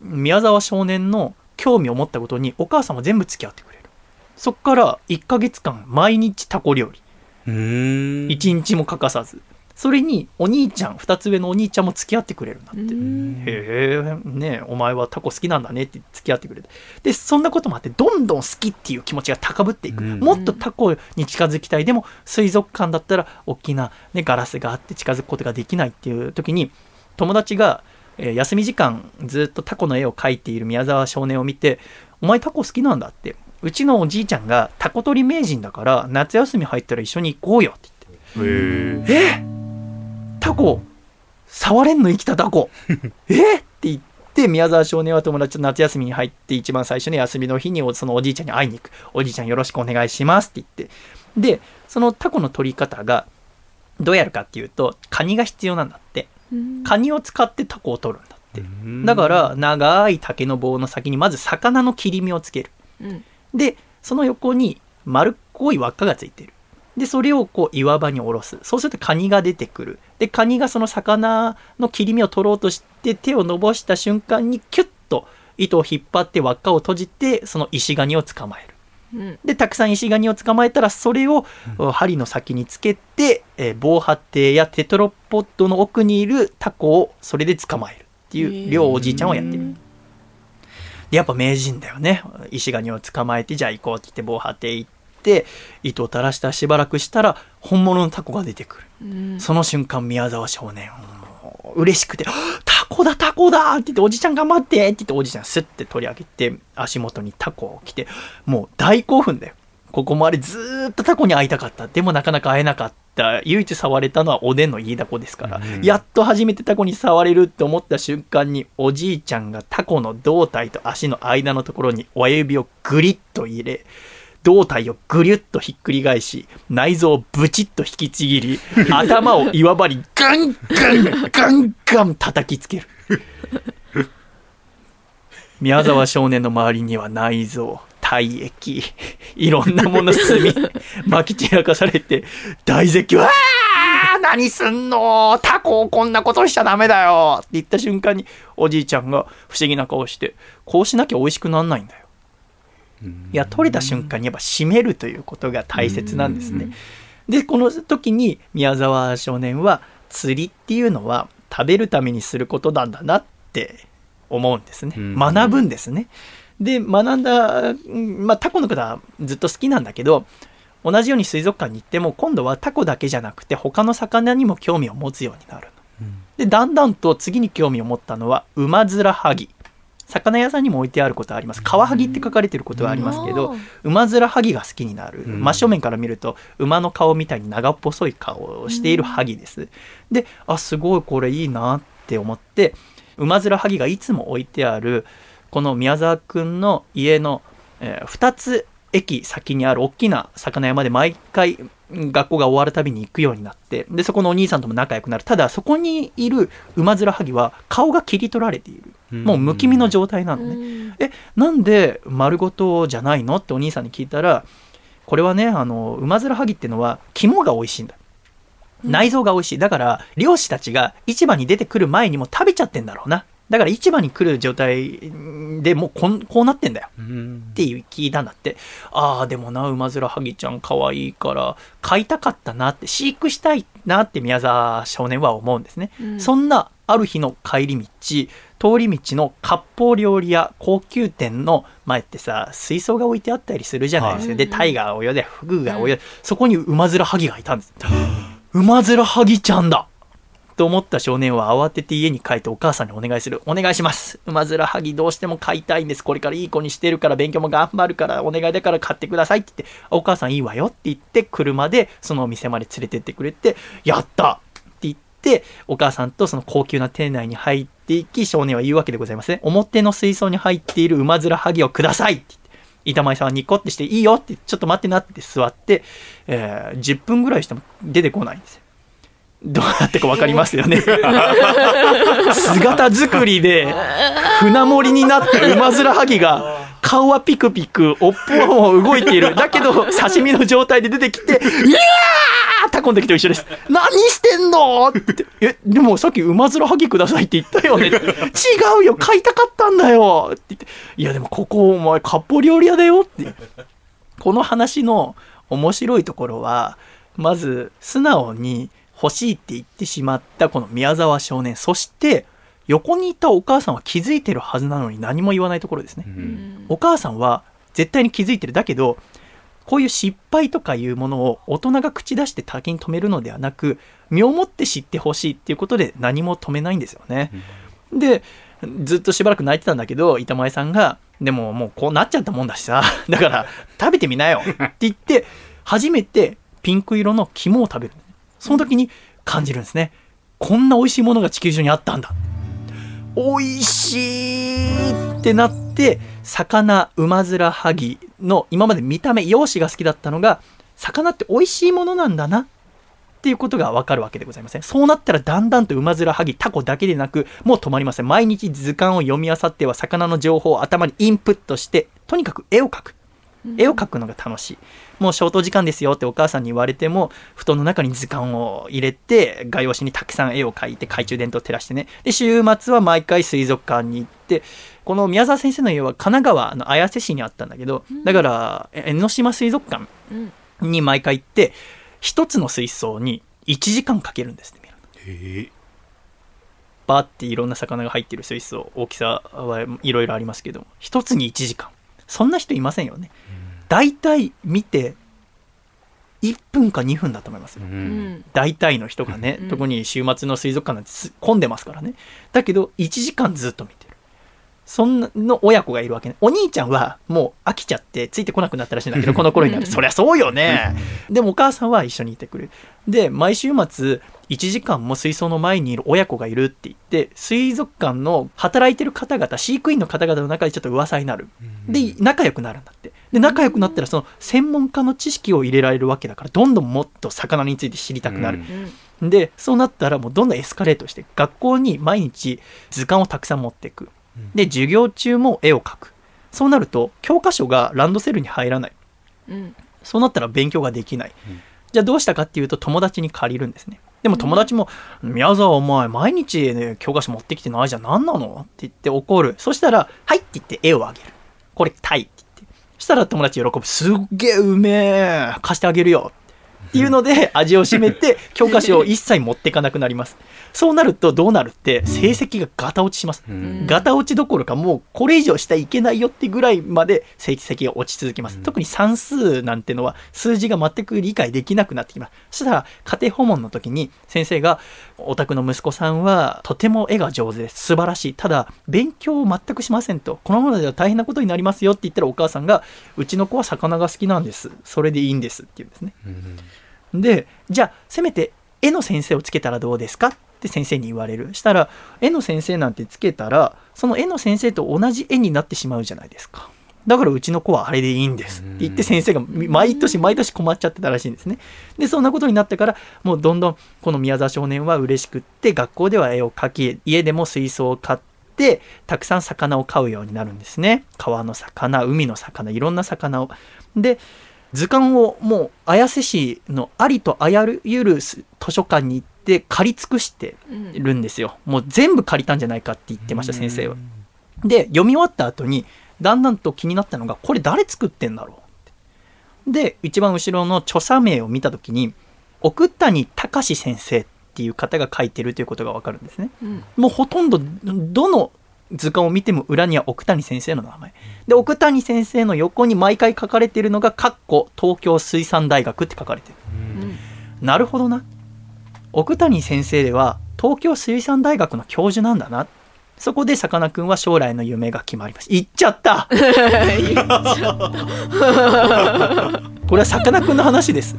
宮沢少年の興味を持ったことにお母さんは全部付き合ってくれる。そっから1ヶ月間毎日タコ料理。うん。一日も欠かさず。それにお兄ちゃん、二つ上のお兄ちゃんも付き合ってくれるんだって。うんへえ、ねえお前はタコ好きなんだねって付き合ってくれて。で、そんなこともあって、どんどん好きっていう気持ちが高ぶっていく。うんもっとタコに近づきたい。でも、水族館だったら、大きな、ね、ガラスがあって近づくことができないっていう時に、友達が、えー休み時間ずっとタコの絵を描いている宮沢少年を見て、お前タコ好きなんだって。うちのおじいちゃんがタコ取り名人だから、夏休み入ったら一緒に行こうよって言って。へえ。え？タコ？触れんの生きたタコ？(laughs) え？って言って宮沢少年は友達と夏休みに入って一番最初の休みの日におそのおじいちゃんに会いに行く。おじいちゃんよろしくお願いしますって言って。でそのタコの取り方がどうやるかっていうとカニが必要なんだって。うんカニを使ってタコを取るんだってだから長い竹の棒の先にまず魚の切り身をつけるうんで、その横に丸っこい輪っかがついてる。で、それをこう岩場に下ろす。そうするとカニが出てくる。で、カニがその魚の切り身を取ろうとして手を伸ばした瞬間にキュッと糸を引っ張って輪っかを閉じて、その石ガニを捕まえる。うんで、たくさん石ガニを捕まえたら、それを針の先につけて、えー防波堤やテトロポッドの奥にいるタコをそれで捕まえるっていう両おじいちゃんをやってる。で、やっぱ名人だよね。石ガニを捕まえて、じゃあ行こうって言って防波堤行って、糸を垂らしたらしばらくしたら、本物のタコが出てくる。うんその瞬間、宮沢少年、嬉しくて、あタコだ、タコだ！って言って、おじちゃん頑張って！って言って、おじちゃんスッて取り上げて、足元にタコを着て、もう大興奮だよ。ここまでずーっとタコに会いたかった。でもなかなか会えなかっった。唯一触れたのはおでんの飯だこですから、うん。やっと初めてタコに触れるって思った瞬間におじいちゃんがタコの胴体と足の間のところに親指をグリッと入れ胴体をぐりゅっとひっくり返し内臓をブチッと引きちぎり (laughs) 頭を岩張りガンガンガンガン叩きつける。宮沢少年の周りには内臓体液いろんなもの炭まき散らかされて大絶叫「あー何すんの？タコをこんなことしちゃダメだよ」って言った瞬間におじいちゃんが不思議な顔して「こうしなきゃ美味しくなんないんだよ」いや取れた瞬間にやっぱ締めるということが大切なんですね。でこの時に宮沢少年は釣りっていうのは食べるためにすることなんだなって思うんですね。うん学ぶんですね。で学んだ、うんまあ、タコのことはずっと好きなんだけど同じように水族館に行っても今度はタコだけじゃなくて他の魚にも興味を持つようになるの。でだんだんと次に興味を持ったのはウマヅラハギ魚屋さんにも置いてあることはあります。カワハギって書かれてることはありますけど、うん。馬面ハギが好きになる、うん。真正面から見ると馬の顔みたいに長っぽそい顔をしているハギです、であすごいこれいいなって思って馬面ハギがいつも置いてあるこの宮沢くんの家の、え2つ駅先にある大きな魚屋まで毎回うん学校が終わるたびに行くようになってでそこのお兄さんとも仲良くなる。ただそこにいる馬面ハギは顔が切り取られている。もうむき身の状態なのね、うん。えなんで丸ごとじゃないの？ってお兄さんに聞いたらこれはねあの馬面ハギっていうのは肝が美味しいんだ。内臓が美味しい。だから漁師たちが市場に出てくる前にもう食べちゃってんだろうなだから市場に来る状態でもうこんこうなってんだよ。うん。っていう聞いたんだって。ああでもな馬面ハギちゃん可愛いから飼いたかったなって飼育したいなって宮沢少年は思うんですね、うん。そんなある日の帰り道通り道の割烹料理屋高級店の前ってさ水槽が置いてあったりするじゃないですか、はい。でタイが泳いでフグが泳いで、そこに馬面ハギがいたんです。(laughs) 馬面ハギちゃんだと思った少年は慌てて家に帰ってお母さんにお願いする。お願いします。馬面ハギどうしても買いたいんです。これからいい子にしてるから勉強も頑張るからお願いだから買ってくださいって言って、お母さんいいわよって言って車でそのお店まで連れてってくれて、やったって言って、お母さんとその高級な店内に入っていき、少年は言うわけでございますね。表の水槽に入っている馬面ハギをくださいって言って。板前さんはニコってして、いいよって、ちょっと待ってなって座って、えー10分ぐらいしても出てこないんですよ。どうなってか分かりますよね。(laughs) 姿作りで船盛りになった馬面ハギが顔はピクピク、尾っぽはもう動いている。だけど刺身の状態で出てきて、いやータコの時と一緒です。何してんのって。え、でもさっき馬面ハギくださいって言ったよね。違うよ、買いたかったんだよって言って。いやでもここお前、割烹料理屋だよって。この話の面白いところは、まず素直に欲しいって言ってしまったこの宮沢少年、そして横にいたお母さんは気づいてるはずなのに何も言わないところですね。うんお母さんは絶対に気づいてる。だけど、こういう失敗とかいうものを大人が口出して滝に止めるのではなく、身をもって知ってほしいっていうことで何も止めないんですよね。で、ずっとしばらく泣いてたんだけど、板前さんが、でももうこうなっちゃったもんだしさ、だから食べてみなよって言って、初めてピンク色の肝を食べる。その時に感じるんですね。こんな美味しいものが地球上にあったんだ。美味しいってなって魚馬面ハギの今まで見た目容姿が好きだったのが魚って美味しいものなんだなっていうことがわかるわけでございませんそうなったらだんだんと馬面ハギタコだけでなくもう止まりません毎日図鑑を読み漁っては魚の情報を頭にインプットしてとにかく絵を描く絵を描くのが楽しい。もう消灯時間ですよってお母さんに言われても布団の中に図鑑を入れて画用紙にたくさん絵を描いて懐中電灯を照らしてね。で週末は毎回水族館に行ってこの宮沢先生の家は神奈川の綾瀬市にあったんだけどだからえ江ノ島水族館うん。に毎回行って一つの水槽に1時間かけるんですって見るのバーっていろんな魚が入ってる水槽大きさはいろいろありますけど一つに1時間。そんな人いませんよね大体見て1分か2分だと思いますよううんん大体の人がね、うん特に週末の水族館なんてす混んでますからねだけど1時間ずっと見てるそんなの親子がいるわけね。お兄ちゃんはもう飽きちゃってついてこなくなったらしいんだけど、この頃になると。そりゃそうよね。でもお母さんは一緒にいてくれる。で、毎週末、1時間も水槽の前にいる親子がいるって言って、水族館の働いてる方々、飼育員の方々の中でちょっと噂になる。で、仲良くなるんだって。で、仲良くなったらその専門家の知識を入れられるわけだから、どんどんもっと魚について知りたくなる。で、そうなったらもうどんどんエスカレートして、学校に毎日図鑑をたくさん持っていく。で、授業中も絵を描く。そうなると、教科書がランドセルに入らない。うんそうなったら勉強ができない。じゃあどうしたかっていうと、友達に借りるんですね。でも友達も、宮沢お前、毎日ね、教科書持ってきてないじゃん。何なの？って言って怒る。そしたら、はいって言って絵をあげる。これ、タイしたら友達喜ぶ。すっげえうめえ。貸してあげるよ。っていうので、(laughs) 味を占めて、教科書を一切持っていかなくなります。そうなると、どうなるって、成績がガタ落ちします。うんガタ落ちどころか、もうこれ以上下いけないよってぐらいまで成績が落ち続きます。特に算数なんてのは、数字が全く理解できなくなってきます。そしたら、家庭訪問の時に、先生が、お宅の息子さんは、とても絵が上手です。素晴らしい。ただ、勉強を全くしませんと。このままでは大変なことになりますよって言ったら、お母さんが、うちの子は魚が好きなんです。それでいいんですって言うんですね。で、じゃあ、せめて絵の先生をつけたらどうですかって先生に言われる。したら、絵の先生なんてつけたら、その絵の先生と同じ絵になってしまうじゃないですか。だからうちの子はあれでいいんですって言って先生が毎年毎年困っちゃってたらしいんですね。で、そんなことになってから、もうどんどんこの宮沢少年は嬉しくって、学校では絵を描き、家でも水槽を買って、たくさん魚を飼うようになるんですね。川の魚、海の魚、いろんな魚を。で、図鑑をもう綾瀬市のありとあらゆる図書館に行って借り尽くしてるんですよ。もう全部借りたんじゃないかって言ってました、先生は。で、読み終わった後に、だんだんと気になったのが、これ誰作ってんだろう？で、一番後ろの著者名を見たときに、奥谷隆先生っていう方が書いてるということがわかるんですね。うんもうほとんど、どの図鑑を見ても裏には奥谷先生の名前。で、奥谷先生の横に毎回書かれているのが、かっこ東京水産大学って書かれてる。なるほどな。奥谷先生では、東京水産大学の教授なんだな。そこでさかなクンは将来の夢が決まりました。言っちゃった (laughs) これはさかなクンの話です。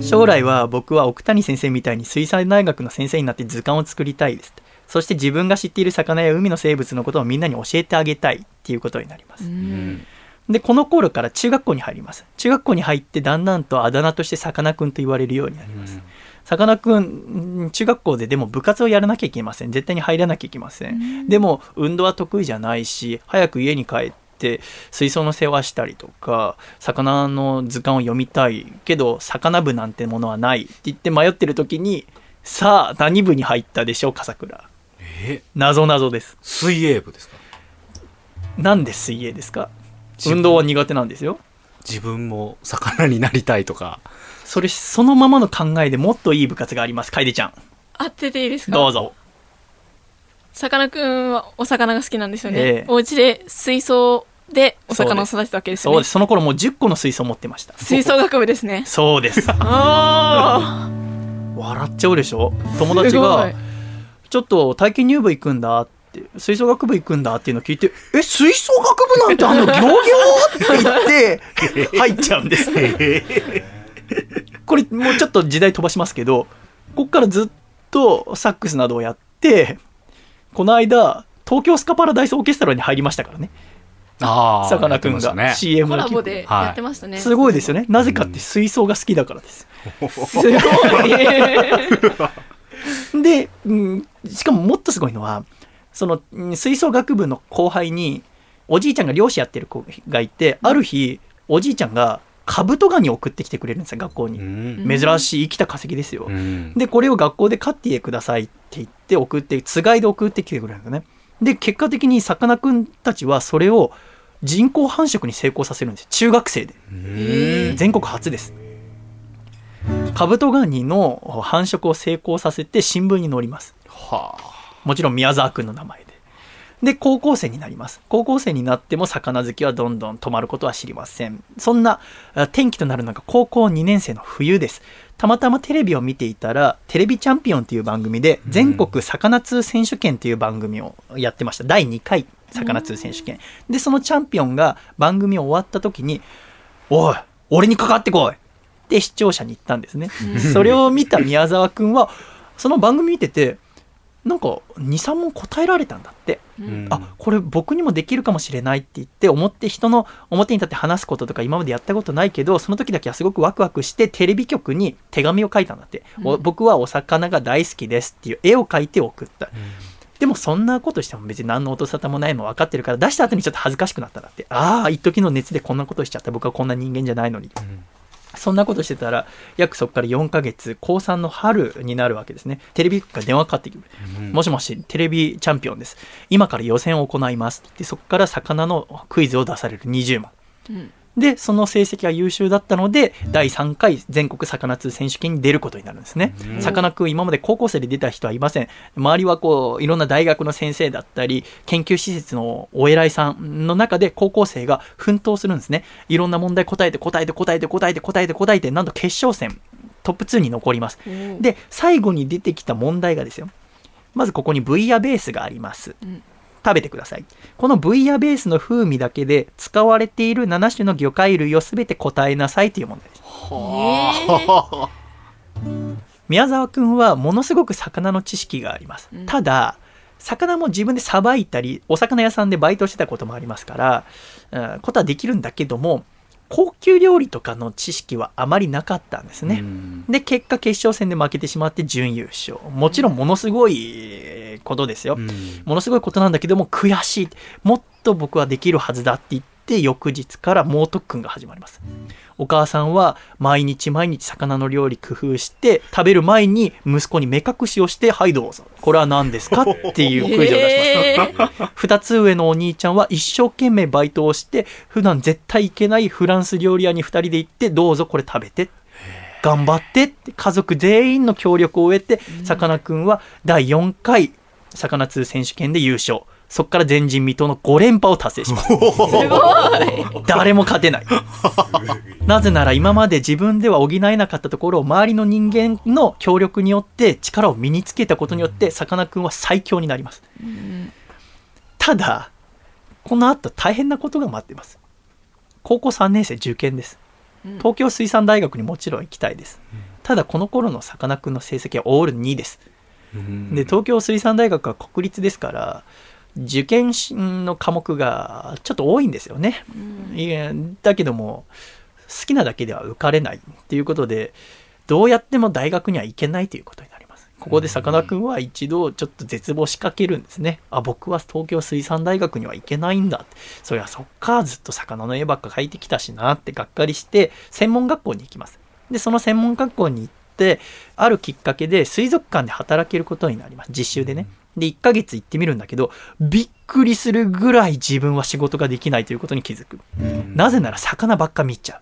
将来は僕は奥谷先生みたいに水産大学の先生になって図鑑を作りたいです。そして自分が知っている魚や海の生物のことをみんなに教えてあげたいっていうことになります。で、この頃から中学校に入ります。中学校に入ってだんだんとあだ名としてさかなクンと言われるようになります。さかなクン、中学校ででも部活をやらなきゃいけません。絶対に入らなきゃいけません。でも、運動は得意じゃないし、早く家に帰って、水槽の世話したりとか、魚の図鑑を読みたいけど、魚部なんてものはないって言って迷ってる時に、さあ、何部に入ったでしょう、笠倉。え？謎謎です。水泳部ですか？なんで水泳ですか？運動は苦手なんですよ。自分も魚になりたいとか。それ、そのままの考えでもっといい部活があります。楓ちゃん。当てていいですか？どうぞ。さかなクンはお魚が好きなんですよね。ええお家で水槽でお魚を育てたわけですよね。そうです。その頃もう10個の水槽持ってました。吹奏楽部ですね。そうです。(laughs) あ笑っちゃうでしょ？友達がい、ちょっと体験入部行くんだって、吹奏楽部行くんだっていうのを聞いて、え、吹奏楽部なんてあんの、ギョギョって言って、(laughs) 入っちゃうんです。(laughs) これ、もうちょっと時代飛ばしますけど、こっからずっとサックスなどをやって、この間、東京スカパラダイスオーケストラに入りましたからね。ああ。さかなクンが CM コのラボでやってましたね。すごいですよね。なぜかって吹奏が好きだからです。すごい。(laughs) で、うん、しかももっとすごいのは、そのうん吹奏楽部の後輩に、おじいちゃんが漁師やってる子がいて、ある日、おじいちゃんがカブトガニを送ってきてくれるんですよ、学校に。うん。珍しい生きた化石ですよ。うん。で、これを学校で飼ってくださいって言って送って、つがいで送ってきてくれるんですよね。で、結果的にさかなクンたちはそれを人工繁殖に成功させるんですよ。中学生で。え全国初です。カブトガニの繁殖を成功させて新聞に載ります。はあ。もちろん宮沢くんの名前で。で、高校生になります。高校生になっても魚好きはどんどん止まることは知りません。そんなあ転機となるのが高校2年生の冬です。たまたまテレビを見ていたら、テレビチャンピオンっていう番組で、全国魚通選手権っていう番組をやってました。第2回魚通選手権。で、そのチャンピオンが番組終わった時に、おい、俺にかかってこいって視聴者に言ったんですね。それを見た宮沢くんは、その番組見てて、なんか2、3問答えられたんだって。うん。あこれ僕にもできるかもしれないって言って思って人の表に立って話すこととか今までやったことないけどその時だけはすごくワクワクしてテレビ局に手紙を書いたんだって、お僕はお魚が大好きですっていう絵を描いて送った、でもそんなことしても別に何の音沙汰もないの分かってるから出した後にちょっと恥ずかしくなったんだって。ああ一時の熱でこんなことしちゃった。僕はこんな人間じゃないのに、そんなことしてたら、約そこから4ヶ月、高3の春になるわけですね。テレビ局から電話かかってくる。もしもし、テレビチャンピオンです。今から予選を行います。って言って、そこから魚のクイズを出される20万。で、その成績が優秀だったので、第3回全国魚通選手権に出ることになるんですね。さかなクン、今まで高校生で出た人はいません。周りはこう、いろんな大学の先生だったり、研究施設のお偉いさんの中で高校生が奮闘するんですね。いろんな問題答えて答えて答えて答えて答えて答えて、なんと決勝戦、トップ2に残ります。で、最後に出てきた問題がですよ。まずここにブイヤベースがあります。食べてください。このブイヤベースの風味だけで使われている7種の魚介類をすべて答えなさいという問題です。宮沢くんはものすごく魚の知識があります。ただ、魚も自分でさばいたり、お魚屋さんでバイトしてたこともありますから、うんことはできるんだけども、高級料理とかの知識はあまりなかったんですね。で、結果決勝戦で負けてしまって準優勝。もちろんものすごいことですよ。ものすごいことなんだけども悔しい。もっと僕はできるはずだって言って翌日から猛特訓が始まります。お母さんは毎日毎日魚の料理工夫して食べる前に息子に目隠しをしてはいどうぞ。これは何ですかっていうクイズを出します。(laughs) 二つ上のお兄ちゃんは一生懸命バイトをして普段絶対行けないフランス料理屋に二人で行ってどうぞこれ食べて。頑張ってって家族全員の協力を得てさかなクンは第4回魚通選手権で優勝そこから前人未到の5連覇を達成します。誰も勝てない。(laughs) なぜなら今まで自分では補えなかったところを周りの人間の協力によって力を身につけたことによってさかなクンは最強になります。ただこの後大変なことが待っています。高校3年生受験です。東京水産大学にもちろん行きたいです、ただこの頃のさかなクンの成績はオール2です、で東京水産大学は国立ですから受験の科目がちょっと多いんですよね、いやだけども好きなだけでは受かれないっていうことでどうやっても大学には行けないということになります。ここでさかなクンは一度ちょっと絶望しかけるんですね。あ僕は東京水産大学には行けないんだ。そりゃそっかずっと魚の絵ばっか描いてきたしなってがっかりして専門学校に行きます。でその専門学校に行ってあるきっかけで水族館で働けることになります。実習でねで1ヶ月行ってみるんだけどびっくりするぐらい自分は仕事ができないということに気づく。なぜなら魚ばっか見ちゃう。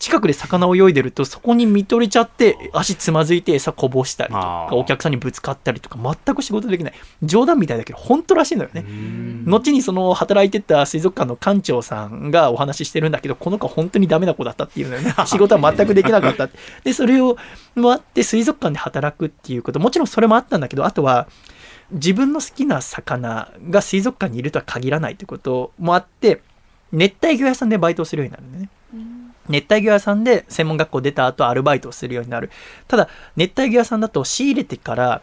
近くで魚を泳いでるとそこに見とれちゃって足つまずいて餌こぼしたりとかお客さんにぶつかったりとか全く仕事できない。冗談みたいだけど本当らしいのよね。後にその働いてた水族館の館長さんがお話ししてるんだけどこの子本当にダメな子だったっていうのよね。(laughs) 仕事は全くできなかったでそれをもあって水族館で働くっていうこと。もちろんそれもあったんだけどあとは自分の好きな魚が水族館にいるとは限らないということもあって熱帯魚屋さんでバイトをするようになるんだね熱帯魚屋さんで専門学校出た後アルバイトをするようになる。ただ熱帯魚屋さんだと仕入れてから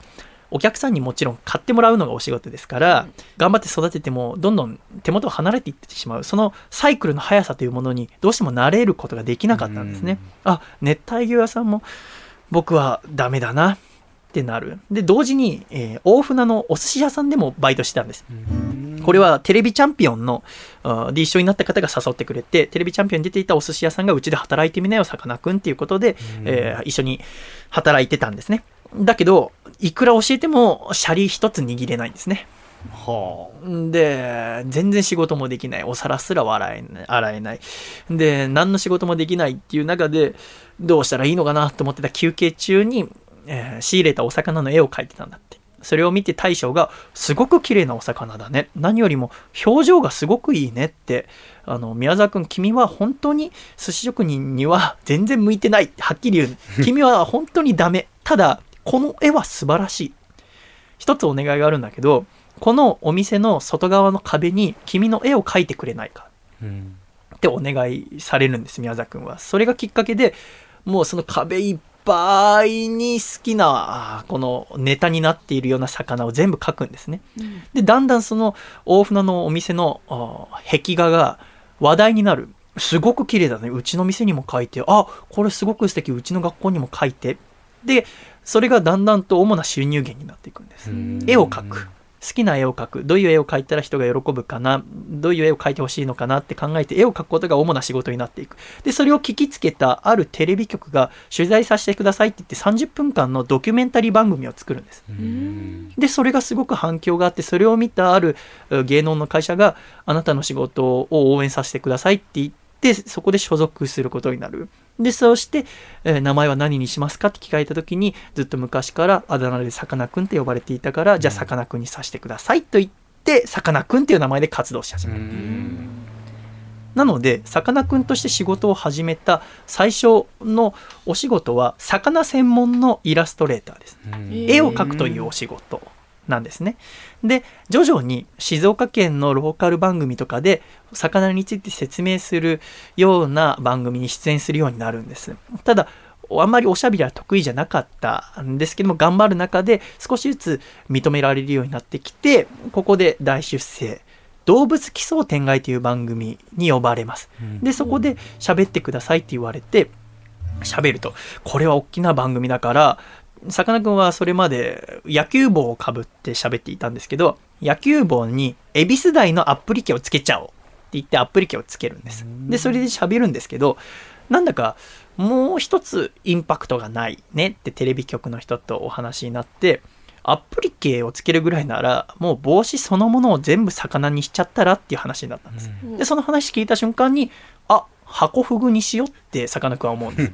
お客さんにもちろん買ってもらうのがお仕事ですから、頑張って育ててもどんどん手元を離れていってしまう。そのサイクルの速さというものにどうしても慣れることができなかったんですね、あ熱帯魚屋さんも僕はダメだなってなるで同時に、えー大船のお寿司屋さんでもバイトしてたんですこれはテレビチャンピオンので一緒になった方が誘ってくれてテレビチャンピオンに出ていたお寿司屋さんがうちで働いてみなよさかなクンっていうことで、えー一緒に働いてたんですねだけどいくら教えてもシャリ一つ握れないんですねはで、全然仕事もできない。お皿すら洗えない。洗えない。で、何の仕事もできないっていう中で、どうしたらいいのかなと思ってた休憩中に、えー仕入れたお魚の絵を描いてたんだって。それを見て大将が、すごく綺麗なお魚だね。何よりも表情がすごくいいねって、あの、宮沢くん、君は本当に寿司職人には全然向いてない。はっきり言う。(laughs) 君は本当にダメ。ただ、この絵は素晴らしい。一つお願いがあるんだけど、このお店の外側の壁に君の絵を描いてくれないか。うんってお願いされるんです、宮沢くんは。それがきっかけで、もうその壁いっぱいに好きな、このネタになっているような魚を全部描くんですね。で、だんだんその大船のお店の壁画が話題になる。すごく綺麗だね。うちの店にも描いて、あ、これすごく素敵。うちの学校にも描いて。で、それがだんだんと主な収入源になっていくんです。絵を描く。好きな絵を描く。どういう絵を描いたら人が喜ぶかな？どういう絵を描いてほしいのかなって考えて絵を描くことが主な仕事になっていく。で、それを聞きつけたあるテレビ局が取材させてくださいって言って30分間のドキュメンタリー番組を作るんです。で、それがすごく反響があって、それを見たあるう芸能の会社があなたの仕事を応援させてくださいって言って、そこで所属することになる。で、そして、えー名前は何にしますかって聞かれた時に、ずっと昔からあだ名でさかなクンって呼ばれていたから、じゃあさかなクンにさせてくださいと言って、さかなクンっていう名前で活動し始める。なので、さかなクンとして仕事を始めた最初のお仕事は、魚専門のイラストレーターです。絵を描くというお仕事なんですね。で、徐々に静岡県のローカル番組とかで魚について説明するような番組に出演するようになるんです。ただ、あんまりおしゃべりは得意じゃなかったんですけども、頑張る中で少しずつ認められるようになってきて、ここで大出世。動物奇想天外という番組に呼ばれます。で、そこで喋ってくださいって言われて、喋ると、これは大きな番組だから、さかなクンはそれまで野球帽をかぶって喋っていたんですけど、野球帽に恵比寿台のアップリケをつけちゃおうって言ってアップリケをつけるんです。で、それで喋るんですけど、なんだかもう一つインパクトがないねってテレビ局の人とお話になって、アップリケをつけるぐらいなら、もう帽子そのものを全部魚にしちゃったらっていう話になったんです。で、その話聞いた瞬間に、あ、箱フグにしようってさかなクンは思うんです。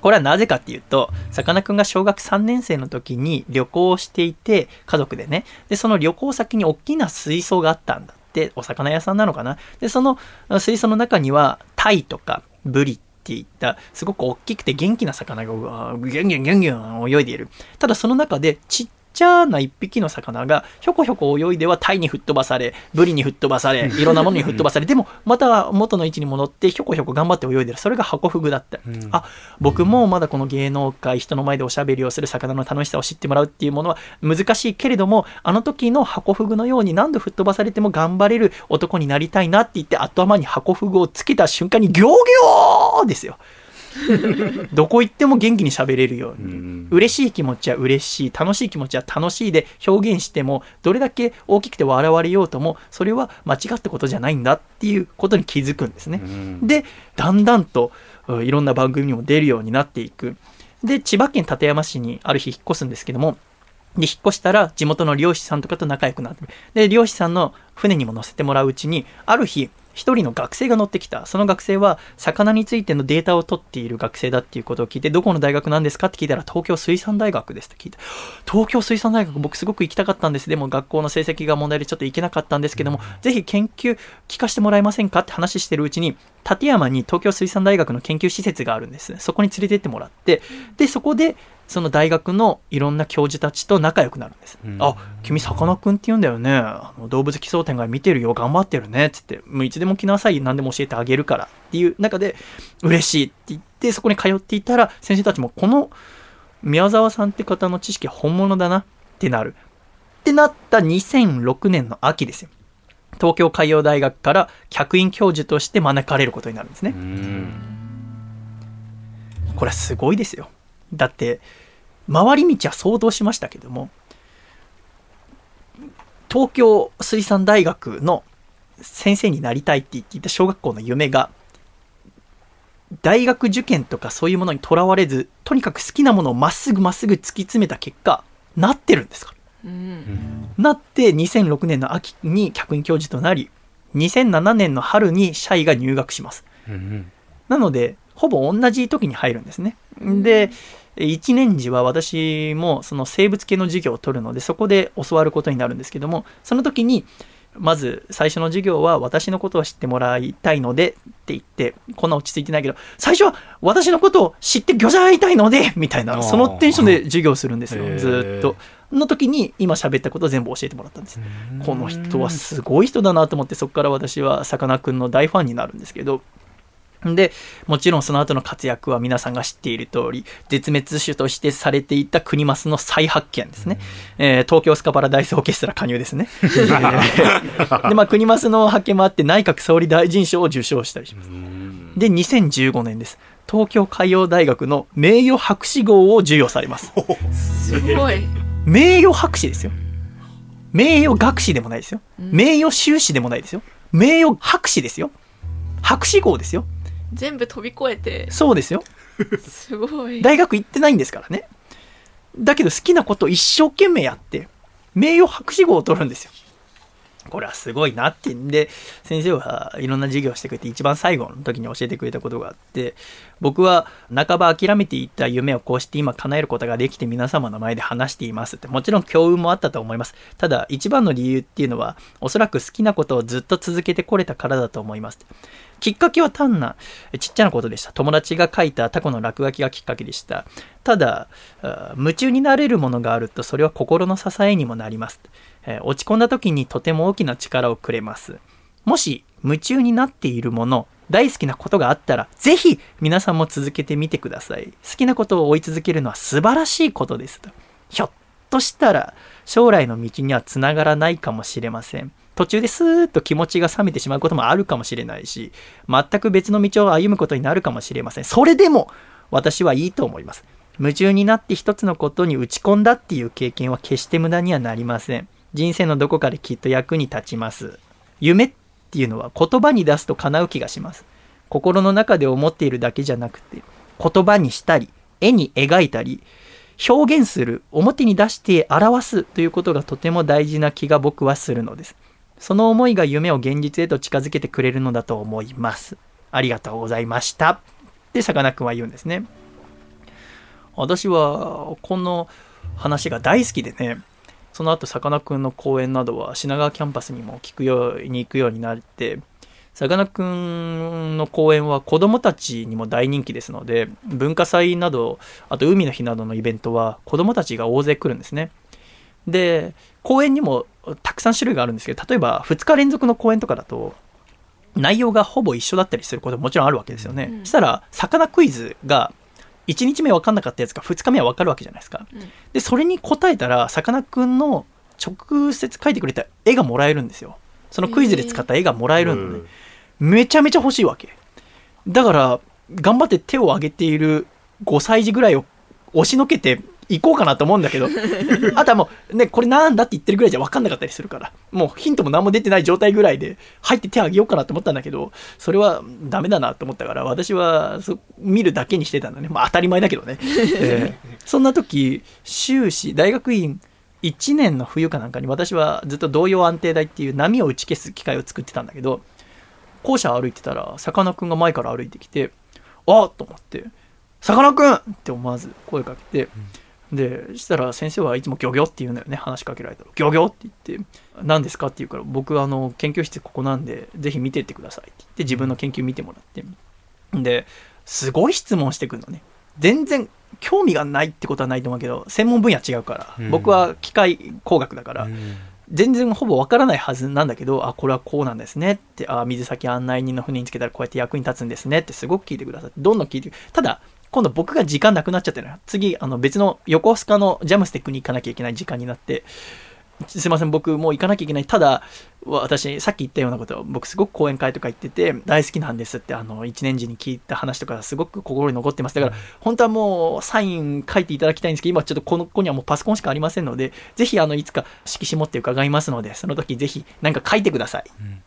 これはなぜかっていうと、さかなクンが小学3年生の時に旅行をしていて、家族でね。で、その旅行先に大きな水槽があったんだって、お魚屋さんなのかな。で、そのあ水槽の中には、タイとかブリっていった、すごく大きくて元気な魚がギュンギュンギュンギュン泳いでいる。ただその中で、ちっちゃな一匹の魚がひょこひょこ泳いではタイに吹っ飛ばされ、ブリに吹っ飛ばされ、いろんなものに吹っ飛ばされ、でもまた元の位置に戻ってひょこひょこ頑張って泳いでる。それがハコフグだった。あ、僕もまだこの芸能界、人の前でおしゃべりをする魚の楽しさを知ってもらうっていうものは難しいけれども、あの時のハコフグのように何度吹っ飛ばされても頑張れる男になりたいなって言って頭にハコフグをつけた瞬間にギョギョーですよ。(laughs) どこ行っても元気に喋れるように。嬉しい気持ちは嬉しい、楽しい気持ちは楽しいで表現しても、どれだけ大きくて笑われようとも、それは間違ったことじゃないんだっていうことに気づくんですね。で、だんだんとうんいろんな番組にも出るようになっていく。で、千葉県館山市にある日引っ越すんですけども、で、引っ越したら地元の漁師さんとかと仲良くなってで、漁師さんの船にも乗せてもらううちに、ある日、一人の学生が乗ってきた。その学生は、魚についてのデータを取っている学生だっていうことを聞いて、どこの大学なんですかって聞いたら、東京水産大学ですって聞いて、東京水産大学僕すごく行きたかったんです。でも学校の成績が問題でちょっと行けなかったんですけども、ぜひ研究聞かせてもらえませんかって話してるうちに、立山に東京水産大学の研究施設があるんです。そこに連れてってもらって、で、そこで、その大学のいろんな教授たちと仲良くなるんです。あ、君さかなクンって言うんだよね。あの動物奇想天外見てるよ。頑張ってるね。つって、もういつでも来なさい。何でも教えてあげるから。っていう中で、嬉しいって言って、そこに通っていたら、先生たちもこの宮沢さんって方の知識は本物だなってなる。ってなった2006年の秋ですよ。東京海洋大学から客員教授として招かれることになるんですね。これはすごいですよ。だって、回り道は想像しましたけども、東京水産大学の先生になりたいって言っていた小学校の夢が、大学受験とかそういうものにとらわれず、とにかく好きなものをまっすぐまっすぐ突き詰めた結果、なってるんですか？ら。なって2006年の秋に客員教授となり2007年の春にシャイが入学します。なのでほぼ同じ時に入るんですね。で1年時は私もその生物系の授業を取るので、そこで教わることになるんですけども、その時に、まず最初の授業は私のことを知ってもらいたいのでって言って、こんな落ち着いてないけど、最初は私のことを知ってギョジャーいたいので、みたいな、そのテンションで授業するんですよずーっと。の時に今喋ったことを全部教えてもらったんです。この人はすごい人だなと思って、そこから私はさかなクンの大ファンになるんですけど、で、もちろんその後の活躍は皆さんが知っている通り、絶滅種としてされていた国マスの再発見ですね。えー東京スカパラダイスオーケストラ加入ですね。え (laughs) ーで、まあ、国マスの発見もあって、内閣総理大臣賞を受賞したりします。で、2015年です。東京海洋大学の名誉博士号を授与されます。すごい。名誉博士ですよ。名誉学士でもないですよ。名誉修士でもないですよ。名誉博士ですよ。博士号ですよ。全部飛び越えて、そうですよ。すごい。大学行ってないんですからね。だけど好きなことを一生懸命やって、名誉博士号を取るんですよ。これはすごいなってんで、先生はいろんな授業してくれて、一番最後の時に教えてくれたことがあって、僕は半ば諦めていた夢をこうして今叶えることができて皆様の前で話していますって、もちろん強運もあったと思います。ただ、一番の理由っていうのは、おそらく好きなことをずっと続けてこれたからだと思います。きっかけは単なちっちゃなことでした。友達が書いたタコの落書きがきっかけでした。ただ、夢中になれるものがあると、それは心の支えにもなります。え落ち込んだ時にとても大きな力をくれます。もし、夢中になっているもの、大好きなことがあったら、ぜひ皆さんも続けてみてください。好きなことを追い続けるのは素晴らしいことですと。ひょっとしたら、将来の道にはつながらないかもしれません。途中でスーッと気持ちが冷めてしまうこともあるかもしれないし、全く別の道を歩むことになるかもしれません。それでも、私はいいと思います。夢中になって一つのことに打ち込んだっていう経験は決して無駄にはなりません。人生のどこかできっと役に立ちます。夢っていうのは言葉に出すと叶う気がします。心の中で思っているだけじゃなくて、言葉にしたり、絵に描いたり、表現する、表に出して表すということがとても大事な気が僕はするのです。その思いが夢を現実へと近づけてくれるのだと思います。ありがとうございました。ってさかなクンは言うんですね。私はこの話が大好きでね、その後さかなクンの講演などは品川キャンパスにも聞くように行くようになって、さかなクンの講演は子供たちにも大人気ですので、文化祭など、あと海の日などのイベントは子供たちが大勢来るんですね。で、公演にもたくさん種類があるんですけど、例えば2日連続の公演とかだと、内容がほぼ一緒だったりすることももちろんあるわけですよね。うんしたら、魚クイズが1日目分かんなかったやつが2日目は分かるわけじゃないですか。うんで、それに答えたら、さかなクンの直接描いてくれた絵がもらえるんですよ。そのクイズで使った絵がもらえるのね。めちゃめちゃ欲しいわけ。だから、頑張って手を挙げている5歳児ぐらいを押しのけていこうかなと思うんだけど、(laughs) あとはもう、ね、これなんだって言ってるぐらいじゃ分かんなかったりするから、もうヒントも何も出てない状態ぐらいで、入って手挙げようかなと思ったんだけど、それはダメだなと思ったから、私はそ見るだけにしてたんだね。まあ当たり前だけどね。(laughs) えーそんな時、修士、大学院1年の冬かなんかに私はずっと同様安定台っていう波を打ち消す機械を作ってたんだけど、校舎歩いてたら、さかなクンが前から歩いてきて、あっと思って、さかなクンって思わず声かけて、で、したら先生はいつもギョギョって言うんだよね、話しかけられたら。ギョギョって言って、何ですかって言うから、僕あの、研究室ここなんで、ぜひ見てってくださいって言って、自分の研究見てもらって。で、すごい質問してくるのね。全然興味がないってことはないと思うけど、専門分野違うから、うん僕は機械工学だから、うん全然ほぼわからないはずなんだけど、あ、これはこうなんですねって、あ、水先案内人の船につけたらこうやって役に立つんですねってすごく聞いてくださって、どんどん聞いてただ、今度僕が時間なくなっちゃってるのよ。次、あの別の横須賀のジャムステックに行かなきゃいけない時間になって、すいません、僕もう行かなきゃいけない。ただ、私、さっき言ったようなこと、僕すごく講演会とか行ってて、大好きなんですって、あの、一年時に聞いた話とか、すごく心に残ってます。だから、本当はもう、サイン書いていただきたいんですけど、今ちょっとこの子にはもうパソコンしかありませんので、ぜひ、あの、いつか色紙持って伺いますので、その時ぜひ、なんか書いてください。っ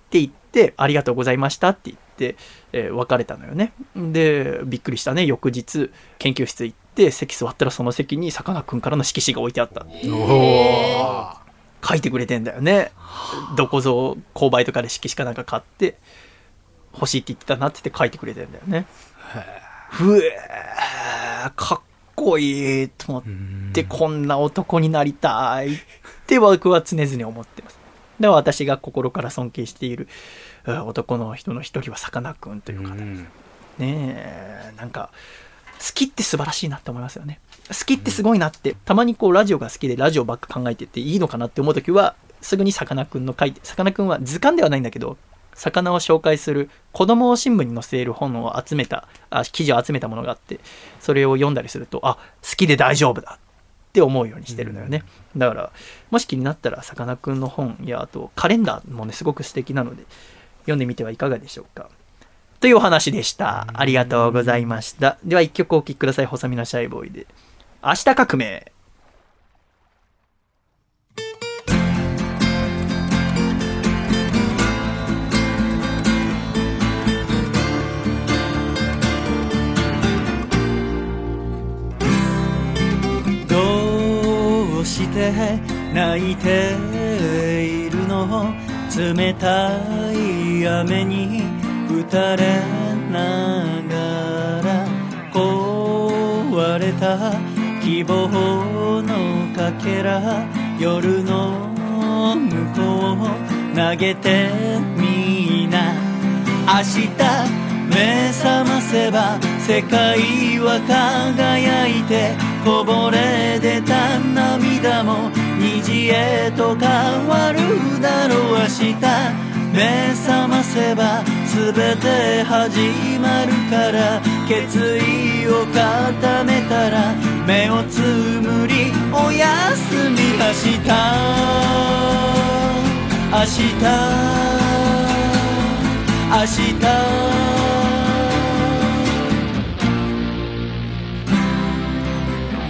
て言って、ありがとうございましたって言って、えー別れたのよね。で、びっくりしたね。翌日、研究室行って、席座ったらその席にさかなクンからの色紙が置いてあった。書いてくれてんだよね。どこぞ購買とかで色紙かなんか買って、欲しいって言ってたなって言って書いてくれてんだよね。ふえー、かっここいいと思って、こんな男になりたいって僕は常々思ってます。では私が心から尊敬しているうん男の人の一人はさかなクンという方です。ねえ、なんか、好きって素晴らしいなって思いますよね。好きってすごいなって、たまにこうラジオが好きでラジオばっか考えてていいのかなって思うときは、すぐにさかなクンの書いて、さかなクンは図鑑ではないんだけど、魚を紹介する子供を新聞に載せる本を集めた、あ記事を集めたものがあって、それを読んだりすると、あ、好きで大丈夫だって思うようにしてるのよね。だから、もし気になったら、さかなクンの本や、あとカレンダーもね、すごく素敵なので、読んでみてはいかがでしょうか。というお話でした。ありがとうございました。では一曲お聴きください。細身のシャイボーイで。明日革命。どうして泣いているの？冷たい雨に打たれながら壊れた希望のかけら夜の向こうを投げてみな。明日目覚ませば世界は輝いてこぼれ出た涙も虹へと変わるだろう。明日目覚ませば全て始まるから決意を固めたら目をつむりおやすみ明日。明日。明日。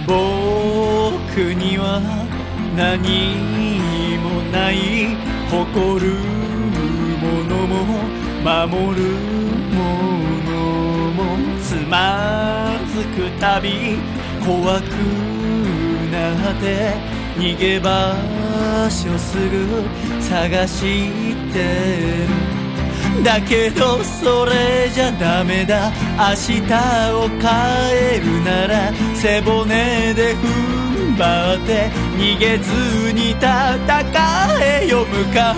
僕には何もない誇るものも守るものもつまずくたび怖くなって逃げ場所すぐ探してるだけどそれじゃダメだ。明日を変えるなら背骨で踏ん張って逃げずに戦えよ。向か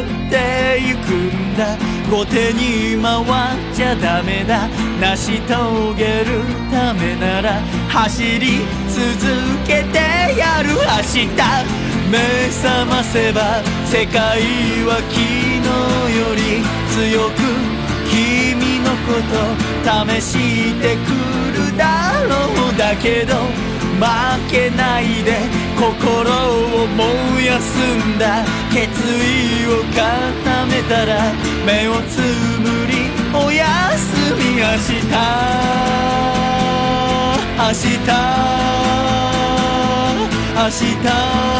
ってゆくんだ。後手に回っちゃダメだ。成し遂げるためなら走り続けてやる。明日目覚ませば世界は昨日より強く君のこと試してくるだろうだけど負けないで心を燃やすんだ決意を固めたら目をつむりおやすみ明日明日明日。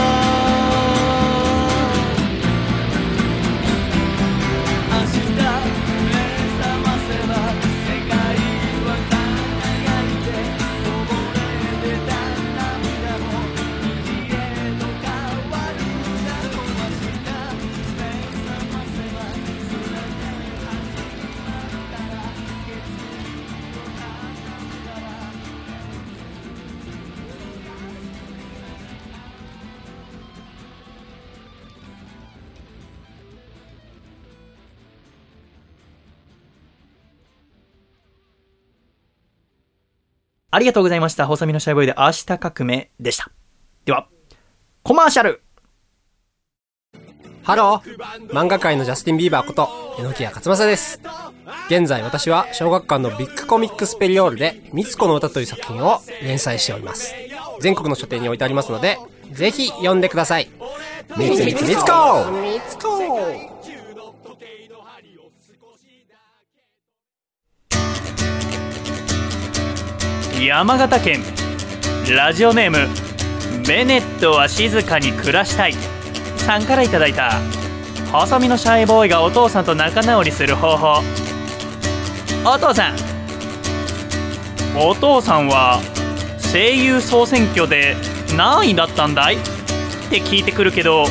ありがとうございました。細身のシャイボーイで明日革命でした。では、コマーシャルハロー漫画界のジャスティン・ビーバーこと、榎谷勝正です。現在私は小学館のビッグコミックスペリオールで、みつこの歌という作品を連載しております。全国の書店に置いてありますので、ぜひ読んでください。みつみつみつこみつこ山形県。ラジオネームベネットは静かに暮らしたい。さんからいただいた細身のシャイボーイがお父さんと仲直りする方法。お父さん。お父さんは声優総選挙で何位だったんだい？って聞いてくるけど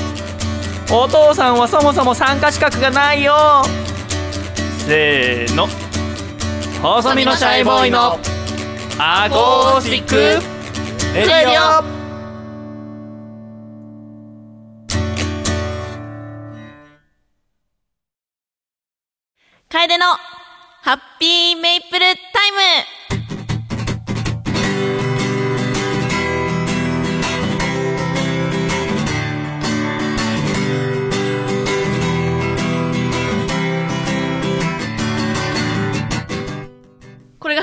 お父さんはそもそも参加資格がないよ。せーの。細身のシャイボーイのアコースティック。レディオ。楓のハッピーメイプルタイム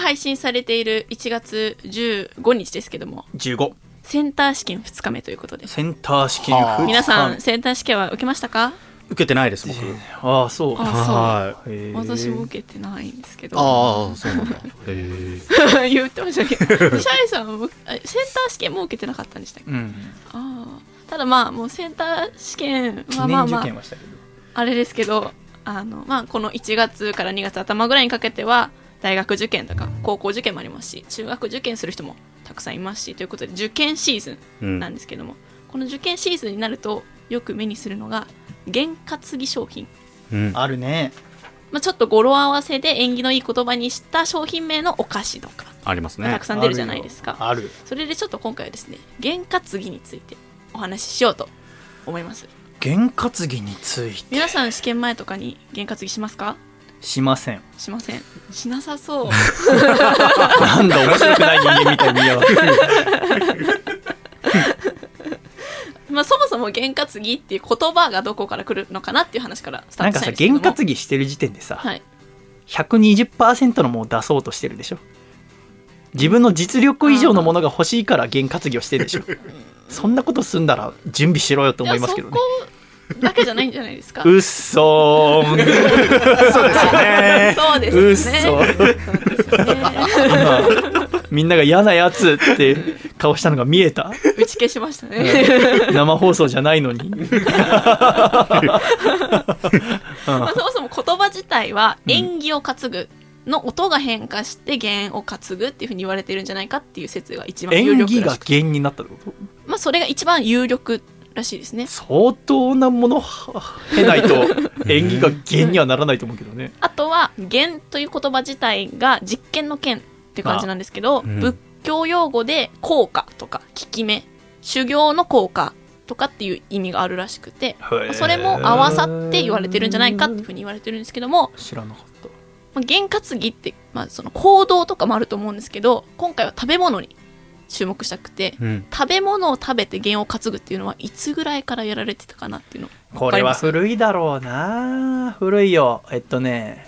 配信されている1月15日ですけども15センター試験2日目ということで。センター試験はあ2日皆さんセンター試験は受けましたか？受けてないです僕。ああそう。あそう。はへー。私も受けてないんですけど。ああそうなんだ。へえ (laughs) 言ってましたけど。シャイさんもあセンター試験も受けてなかったんでしたっけ、うん。ああただまあもうセンター試験はまあまああれですけどあの、まあ、この1月から2月頭ぐらいにかけては大学受験とか高校受験もありますし中学受験する人もたくさんいますしということで受験シーズンなんですけども、この受験シーズンになるとよく目にするのが験担ぎ商品、うん。あるね。まあ、ちょっと語呂合わせで縁起のいい言葉にした商品名のお菓子とかありますね。たくさん出るじゃないですか。あるそれでちょっと今回はですね験担ぎについてお話ししようと思います。験担ぎについて。皆さん試験前とかに験担ぎしますか？しません。しません。しなさそう。なんだ面白くない人間みたいに言いやがってまあそもそも験担ぎっていう言葉がどこから来るのかなっていう話からスタートなんかさしたいんですけども。験担ぎしてる時点でさ、はい。120%のものを出そうとしてるでしょ。自分の実力以上のものが欲しいから験担ぎをしてるでしょ。そんなことすんだら準備しろよと思いますけどねだけじゃないんじゃないですか。うっそーそうですよね。そうですうっね。そ今みんなが嫌なやつって顔したのが見えた？打ち消しましたね。生放送じゃないのに。(laughs) まあそもそも言葉自体は縁起を担ぐの音が変化して弦を担ぐっていうふうに言われてるんじゃないかっていう説が一番有演技が力らしく弦になったってこと？まあそれが一番有力らしいですね。相当なものへないと演技が弦にはならないと思うけどね。(laughs) あとは弦という言葉自体が実験の剣って感じなんですけど、うん。仏教用語で効果とか効き目修行の効果とかっていう意味があるらしくてそれも合わさって言われてるんじゃないかっていうふうに言われてるんですけども知らなかった。まあ験担ぎって、まあ、その行動とかもあると思うんですけど今回は食べ物に注目したくてうん。食べ物を食べて弦を担ぐっていうのはいつぐらいからやられてたかなっていうの。これは古いだろうな。古いよ。えっとね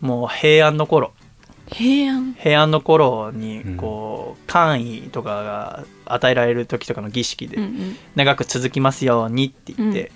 もう平安の頃。平安。平安の頃にうん。こう官位とかが与えられる時とかの儀式で長く続きますようにって言って、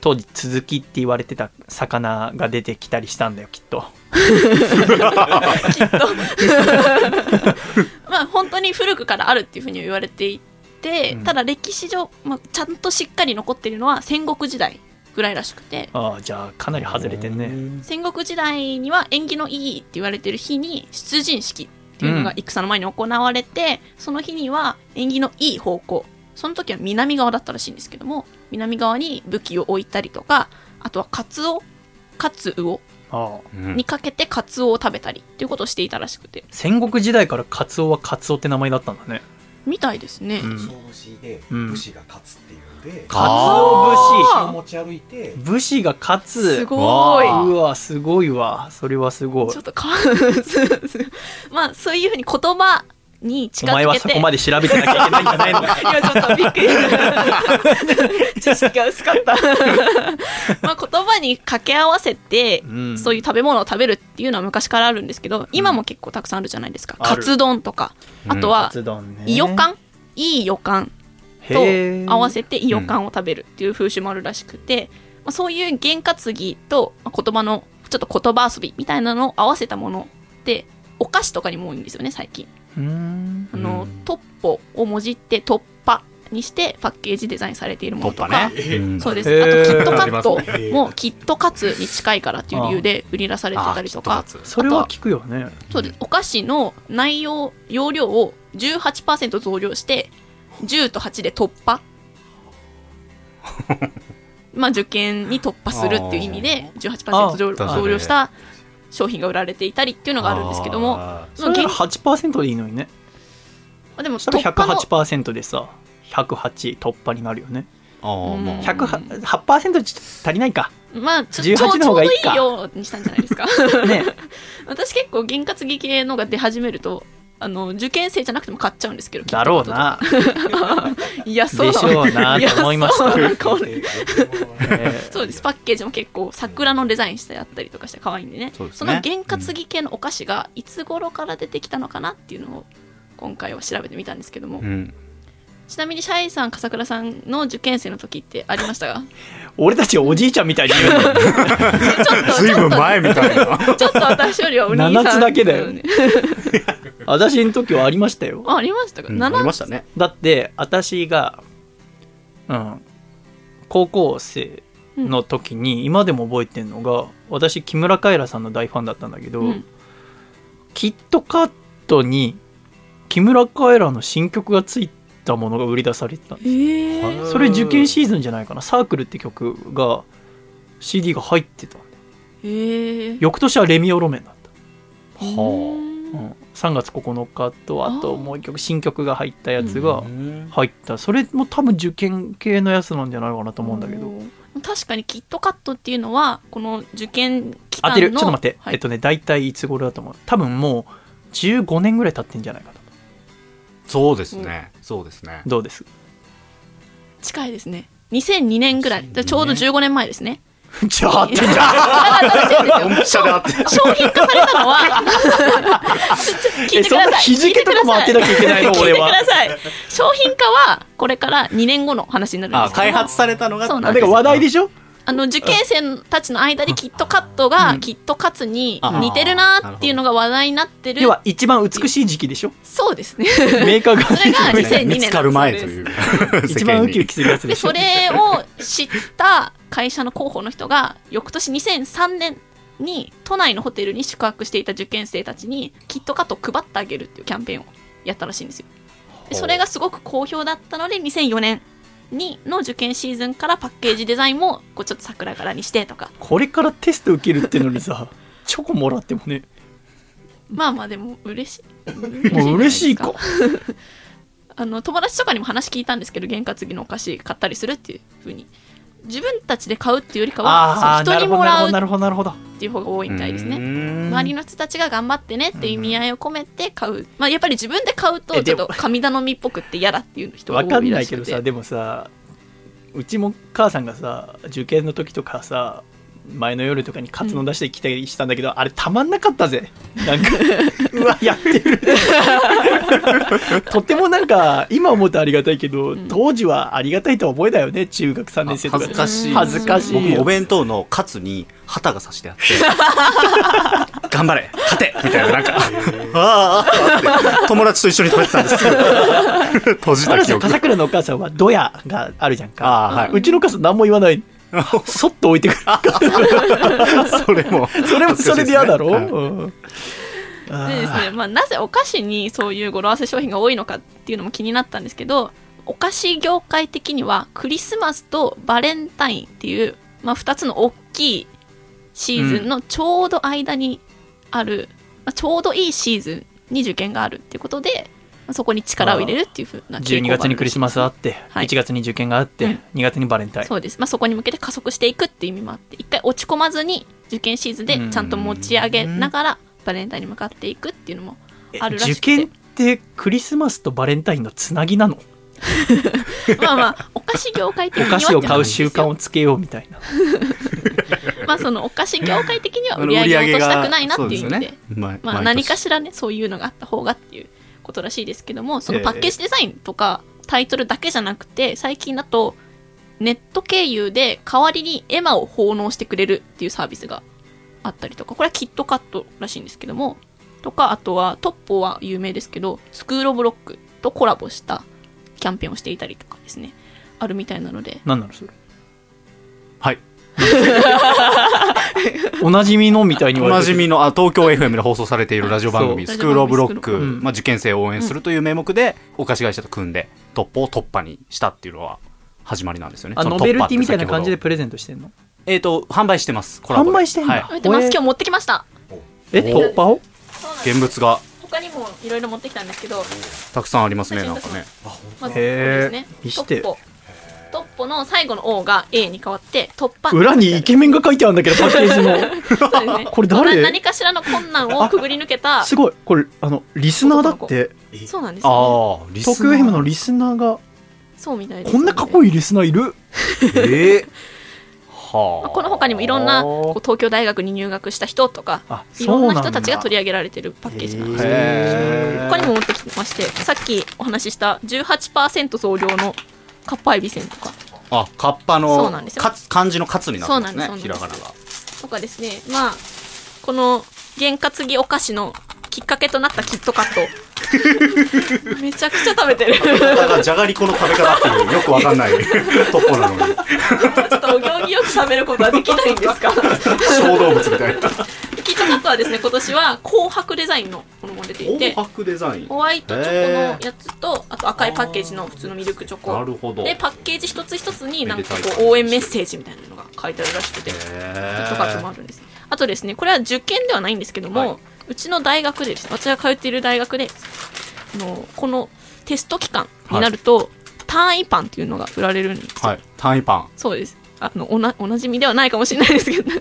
当時続きって言われてた魚が出てきたりしたんだよきっと。(laughs) まあ本当に古くからあるっていうふうに言われていて、うん。ただ歴史上、まあ、ちゃんとしっかり残っているのは戦国時代ぐらいらしくて。ああじゃあかなり外れてんね。戦国時代には縁起のいいって言われてる日に出陣式っていうのがうん。戦の前に行われて、その日には縁起のいい方向。その時は南側だったらしいんですけども南側に武器を置いたりとかあとはカツオカツオああ。うんにかけてカツオを食べたりっていうことをしていたらしくて。戦国時代からカツオはカツオって名前だったんだね。みたいですね、うん。勝負師でうん。武士が勝つっていうんで、カツオ。武士。持ち歩いて士。武士が勝つ。すごい。うわすごいわ。それはすごい。ちょっとか (laughs) まあそういうふうに言葉に近づけて。お前はそこまで調べてなきゃいけないんじゃないの？いやちょっとびっくり (laughs) 知識が薄かった。(laughs) まあ言葉に掛け合わせて、うん。そういう食べ物を食べるっていうのは昔からあるんですけど今も結構たくさんあるじゃないですか、ある。カツ丼とか。うん。あとはいよかん？いい予感とへー。合わせていよかんを食べるっていう風習もあるらしくて、まあ、そういう験担ぎとまあ言葉のちょっと言葉遊びみたいなのを合わせたものってお菓子とかにも多いんですよね最近あの、うん。トッポをもじって突破にしてパッケージデザインされているものとか、うん。そうです。あとキットカット。もキットカツに近いからっていう理由で売り出されてたりとか。それは聞くよね。そうです。お菓子の内容容量を18%増量して10と8で突破。(laughs) まあ受験に突破するっていう意味で18%増あー。増量した商品が売られていたりっていうのがあるんですけどもあそれなら8%でいいのにね。あでもそしたら突破の108%でさ108突破になるよね。ああまあ。108%ちょっと足りないか。まあちょちょ18の方がいいか。ちょうどいいようにしたんじゃないですか。ね。(laughs) 私結構験担ぎ系のが出始めるとあの受験生じゃなくても買っちゃうんですけどだろうな。いやそうでしょうなと思いましたやそうです。パッケージも結構桜のデザインしてあったりとかして可愛いんでね。ね。の験担ぎ系のお菓子がいつ頃から出てきたのかなっていうのを今回は調べてみたんですけども、うん。ちなみにシャイさん笠倉さんの受験生の時ってありましたか？俺たちおじいちゃんみたいに言うの。(laughs) ずいぶん前みたいな。ちょっと私よりはお兄さん。7つだけだよ (laughs) 私の時はありましたよ。あありましたか、うん七ありましたね。だって私がうん高校生の時に今でも覚えてんのが私木村カエラさんの大ファンだったんだけど、うん。キットカットに木村カエラの新曲がついたものが売り出されてたんです。えー、それ受験シーズンじゃないかな「サークル」って曲が CD が入ってた。んでえー、翌年はレミオロメンだった、はうん、3月9日とあともう一曲新曲が入ったやつが入った。それも多分受験系のやつなんじゃないかなと思うんだけど。確かにキットカットっていうのはこの受験期間の当てる。ちょっと待って、はい。えっとね大体いつ頃だと思う？多分もう15年ぐらい経ってんじゃないかと。そうですねそうですね。どうです？近いですね。2002年ぐらい。ちょうど15年前ですね。(laughs) じゃあ合ってんじゃん。(laughs) 商品化されたのは。(laughs) 聞いてくだえそんなさい。日付とかも当てなきゃいけないの？俺は。商品化はこれから2年後の話になるんですけど。あ開発されたのがそうなんから話題でしょ？あの受験生たちの間でキットカットがキットカツに似てるなっていうのが話題になってる。要は一番美しい時期でしょ？そうですね。メーカーがそれが (laughs) 2002年見つかる前という。一番ウキウキするやつでしょでそれを知った会社の広報の人が翌年2003年に都内のホテルに宿泊していた受験生たちにキットカットを配ってあげるっていうキャンペーンをやったらしいんですよ。でそれがすごく好評だったので2004年にの受験シーズンからパッケージデザインもこうちょっと桜柄にしてとか。これからテスト受けるってのにさ (laughs) チョコもらってもね。まあまあでも嬉しい。(laughs) もう嬉しいか。(laughs) あの友達とかにも話聞いたんですけど験担ぎのお菓子買ったりするっていうふうに自分たちで買うっていうよりかは人にもらうっていう方が多いみたいですね。ね周りの人たちが頑張ってねっていう意味合いを込めて買う、まあ、やっぱり自分で買うとちょっと神頼みっぽくって嫌だっていう人が多いらしくてないけど。さでもさうちも母さんがさ受験の時とかさ前の夜とかにカツ丼出してきたりしたんだけど、あれたまんなかったぜ。(laughs) なんかうわやってる。とてもなんか今思うとありがたいけど、当時はありがたいとは思えないよね。中学3年生とか。恥ずかしい。恥ずかしい僕もお弁当のカツに旗がさしてあって。(laughs) 頑張れ。勝て。みたいななんか。あーあ友達と一緒に食べてたんです。け (laughs) ど閉じた記憶。笠倉のお母さんはドヤがあるじゃんか。はい。うちのお母さん何も言わないそっと置いてくる。(laughs) それも。それもそれで嫌だろ、でですね、まあ、なぜお菓子にそういう語呂合わせ商品が多いのかっていうのも気になったんですけどお菓子業界的にはクリスマスとバレンタインっていう、まあ、2つの大きいシーズンのちょうど間にある、まあ、ちょうどいいシーズンに受験があるっていうことで、まあそこに力を入れるっていうふうな傾向がある12月にクリスマスあって、はい。1月に受験があって、うん。2月にバレンタイン。そうです、まあ、そこに向けて加速していくっていう意味もあって一回落ち込まずに受験シーズンでちゃんと持ち上げながらバレンタインに向かっていくっていうのもえあるらしくて。受験ってクリスマスとバレンタインのつなぎなの？(laughs) まあまあお菓子業界的おには菓子を買う習慣をつけようみたいな。(laughs) まあそのお菓子業界的には売り上げを落としたくないなっていう意味で。ままあ何かしらねそういうのがあった方がっていうことらしいですけどもそのパッケージデザインとかタイトルだけじゃなくて最近だとネット経由で代わりにエマを奉納してくれるっていうサービスがあったりとかこれはキットカットらしいんですけどもとかあとはトッポは有名ですけどスクール・オブ・ロックとコラボしたキャンペーンをしていたりとかですね。あるみたいなので。何なのそれはい (laughs) おなじみのみたいにおなじみのあ東京 FM で放送されているラジオ番組「そう。スクール・オブ・ロック」まあ、受験生を応援するという名目でお菓子会社と組んで突破を突破にしたっていうのは始まりなんですよね。あノベルティみたいな感じでプレゼントしてんの？どえっ、と販売してます。コラボで。販売してんだ。はい。置いてます今日持ってきえお。突破を？現物が。他にもいろいろ持ってきたんですけど。たくさんありますねなんかね。まずこれですね。見してトッポトッポの最後の O が A に変わって突破。裏にイケメンが書いてあるんだけど (laughs) パッケージのね。(laughs) これ誰？な何かしらの困難をくぐり抜けたすごい。これあのリスナーだって。そうなんですよ、ね、ああリ東京 FM のリスナーが。そうみたいですこんなかっこいいリスナーいる？(laughs) えーはまあこの他にもいろんなこう東京大学に入学した人とかあいろんな人たちが取り上げられてるパッケージなんですよへー。他にも持ってきてましてさっきお話しした18%増量のカッパエビせんとかあカッパの漢字のカツになってますねそうなんですひらがなが。とかですねまあこの験担ぎお菓子のきっかけとなったキットカット。(laughs) めちゃくちゃ食べてる。じゃがりこの食べ方っていうよくわかんない (laughs) トッポなのに。ょっとお行儀よく食べることはできないんですか？小動物みたいなキットカットはですね今年は紅白デザインのものも出ていて紅白デザイン。ホワイトチョコのやつとあと赤いパッケージの普通のミルクチョコ。なるほど。でパッケージ一つ一つになんかこう応援メッセージみたいなのが書いてあるらしくてキットカットもあるんですあとですねこれは受験ではないんですけども、はい。うちの大学でです。ね私が通っている大学であのこのテスト期間になると、単位パンっていうのが売られるんですよ。はい。単位パン。そうですあのおなおなじみではないかもしれないですけど。(laughs)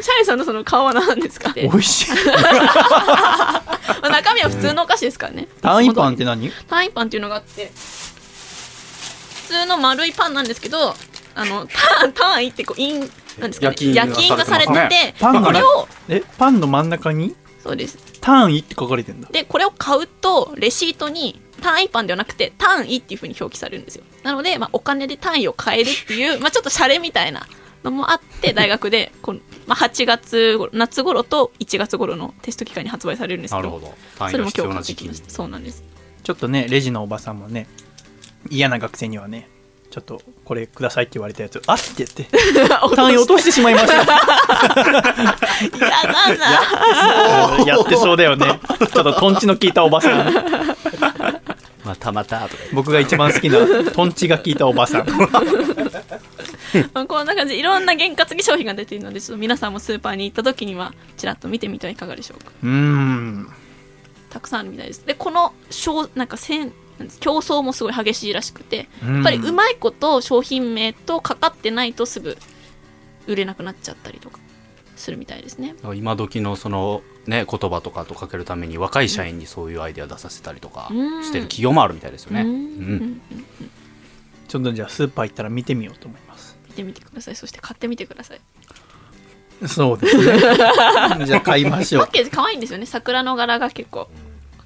シャイさんのその顔は何ですか？(laughs) 美味しい。(laughs) まあ中身は普通のお菓子ですからね。単位パンって何？単位パンっていうのがあって。普通の丸いパンなんですけどあの単単位ってこうインなんですかね？焼き印がされててパンのこれをえパンの真ん中に？そうです。単位って書かれてんだ。でこれを買うとレシートに単位パンではなくて単位っていうふうに表記されるんですよ。なので、まあ、お金で単位を買えるっていう、まあ、ちょっとシャレみたいなのもあって大学でこの、まあ、8月頃夏頃と1月頃のテスト期間に発売されるんですけどなるほど。単位それも今日買ってきました。そうなんです。ちょっとねレジのおばさんもね嫌な学生にはねちょっとこれくださいって言われたやつ。あっって言って。(laughs) 単位落としてしまいました (laughs) 嫌だな。やってそうだよね。ちょっとトンチの効いたおばさん。またまたとか僕が一番好きなトンチが効いたおばさん。(laughs) まあこんな感じ。でいろんな験担ぎ商品が出ているのでちょっと皆さんもスーパーに行った時にはちらっと見てみてはいかがでしょうか。うーん。たくさんあるみたいです。でこの商なんかせんなんです競争もすごい激しいらしくてうん。やっぱりうまいこと商品名とかかってないとすぐ売れなくなっちゃったりとかするみたいですね。今時のそのね言葉とかとかけるために若い社員にそういうアイデア出させたりとかうん。してる企業もあるみたいですよね、ううんん。ちょっとじゃあスーパー行ったら見てみようと思います。見てみてください。そして買ってみてください。そうですね。(laughs) じゃあ買いましょう。パッケージ可愛いんですよね。桜の柄が結構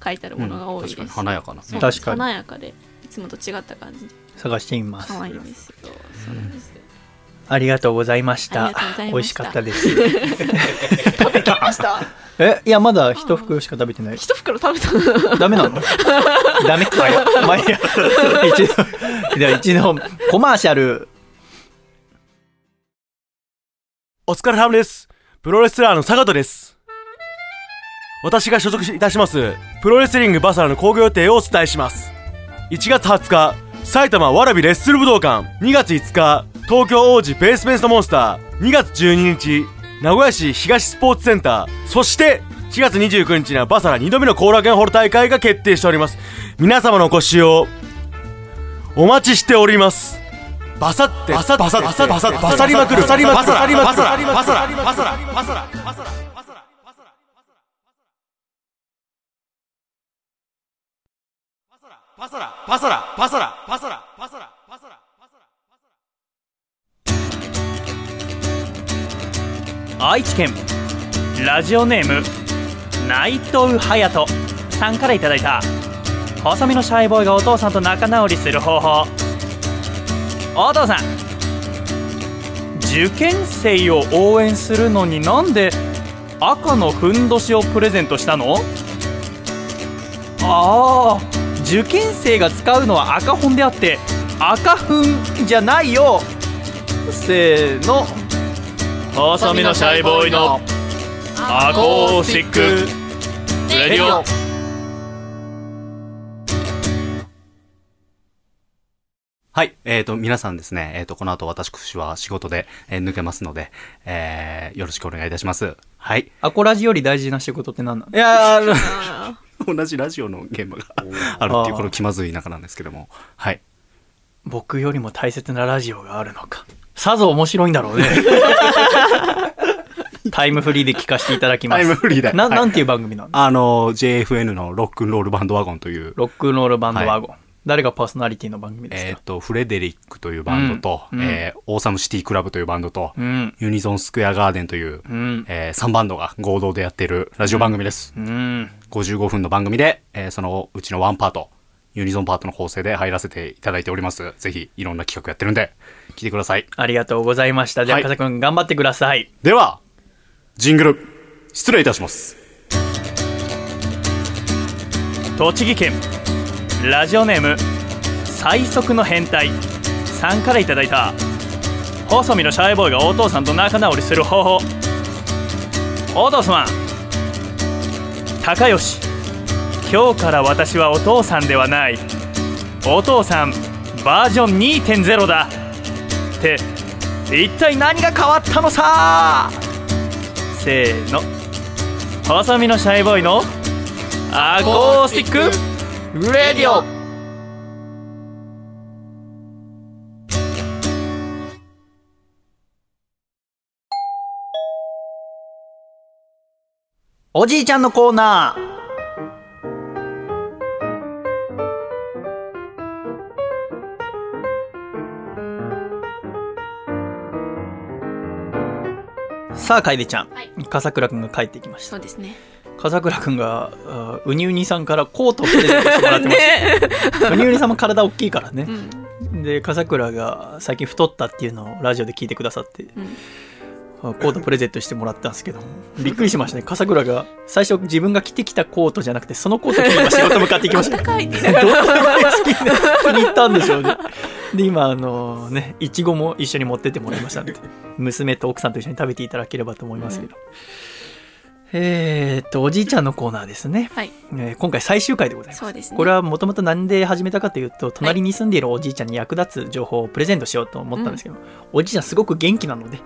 書いてあるものが多いです、確かに華やかな。そう確かに。華やかでいつもと違った感じ。で探してみます。可愛いんですよ。そうなんですよ。ありがとうございました。ありがとうございました。美味しかったです。食べきりました。(laughs) えいやまだ一袋しか食べてない。一袋食べた。ダメなの？(laughs) ダメかよ。まあいいや一度では一度コマーシャル。お疲れ様です。プロレスラーの坂戸です。私が所属いたします、プロレスリングバサラの興行予定をお伝えします。1月20日、埼玉わらびレッスル武道館。2月5日、東京王子ベースメンストモンスター。2月12日、名古屋市東スポーツセンター。そして、4月29日にはバサラ2度目の後楽園ホール大会が決定しております。皆様のお越しを、お待ちしております。バサって、バサバサバサバサバサりまくる、バサりまくる、バサりまくる、バサりまくる、バサラ、バサラ、バサラ、バサラ、バサラ、バサラ、バサラ、バサラ、バサラ、バサラ、バサラ、バサラ、バサラ。愛知県ラジオネーム内藤隼人さんからいただいた。細身のシャイボーイがお父さんと仲直りする方法。お父さん受験生を応援するのになんで赤のふんどしをプレゼントしたの？ああ受験生が使うのは赤本であって赤ふんじゃないよせーの細身のシャイボーイのアコースティックレディオはい。えっ、と、皆さんですね、えっ、と、この後私は仕事で、えー抜けますので、えーよろしくお願いいたします。はい。アコラジより大事な仕事って何なのいやー同じラジオの現場があるっていう、この気まずい中なんですけども。はい。僕よりも大切なラジオがあるのか。さぞ面白いんだろうね。(laughs) タイムフリーで聞かせていただきます。タイムフリーでな、はいなんていう番組なの？あの、JFN のロックンロールバンドワゴンという、ロックンロールバンドワゴン。は誰がパーソナリティの番組ですか、えっ、と、フレデリックというバンドと、うんうんえーオーサムシティクラブというバンドと、うん。ユニゾンスクエアガーデンという、うん。え3バンドが合同でやっているラジオ番組です。うん。55分の番組で、えーそのうちのワンパート、ユニゾンパートの構成で入らせていただいております。ぜひ、いろんな企画やってるんで、聞いてください。ありがとうございました。じゃあ、はいくん頑張ってください。では、ジングル、失礼いたします。栃木県ラジオネーム最速の変態。さんからいただいた。細身のシャイボーイがお父さんと仲直りする方法。お父様。高吉。今日から私はお父さんではない。お父さんバージョン2.0だ。って一体何が変わったのさ？せーの。細身のシャイボーイのアコースティック。レディオ。おじいちゃんのコーナー。さあ楓ちゃん、はい。笠倉くんが帰ってきました。そうですね笠倉くんがあウニウニさんからコートをプレゼントしてもらってます、ウニウニさんも体大きいからね。う、ん。で笠倉が最近太ったっていうのをラジオで聞いてくださって、ん。あコートプレゼントしてもらったんですけどびっくりしましたね。笠倉が最初自分が着てきたコートじゃなくてそのコート着て今仕事向かっていきました。どこまで好きに入ったんでしょうね。で今あのねいちごも一緒に持ってってもらいましたんで娘と奥さんと一緒に食べていただければと思いますけど、えーっとおじいちゃんのコーナーですね、はい。えー今回最終回でございます。そうですね。これはもともと何で始めたかというと隣に住んでいるおじいちゃんに役立つ情報をプレゼントしようと思ったんですけど、おじいちゃんすごく元気なので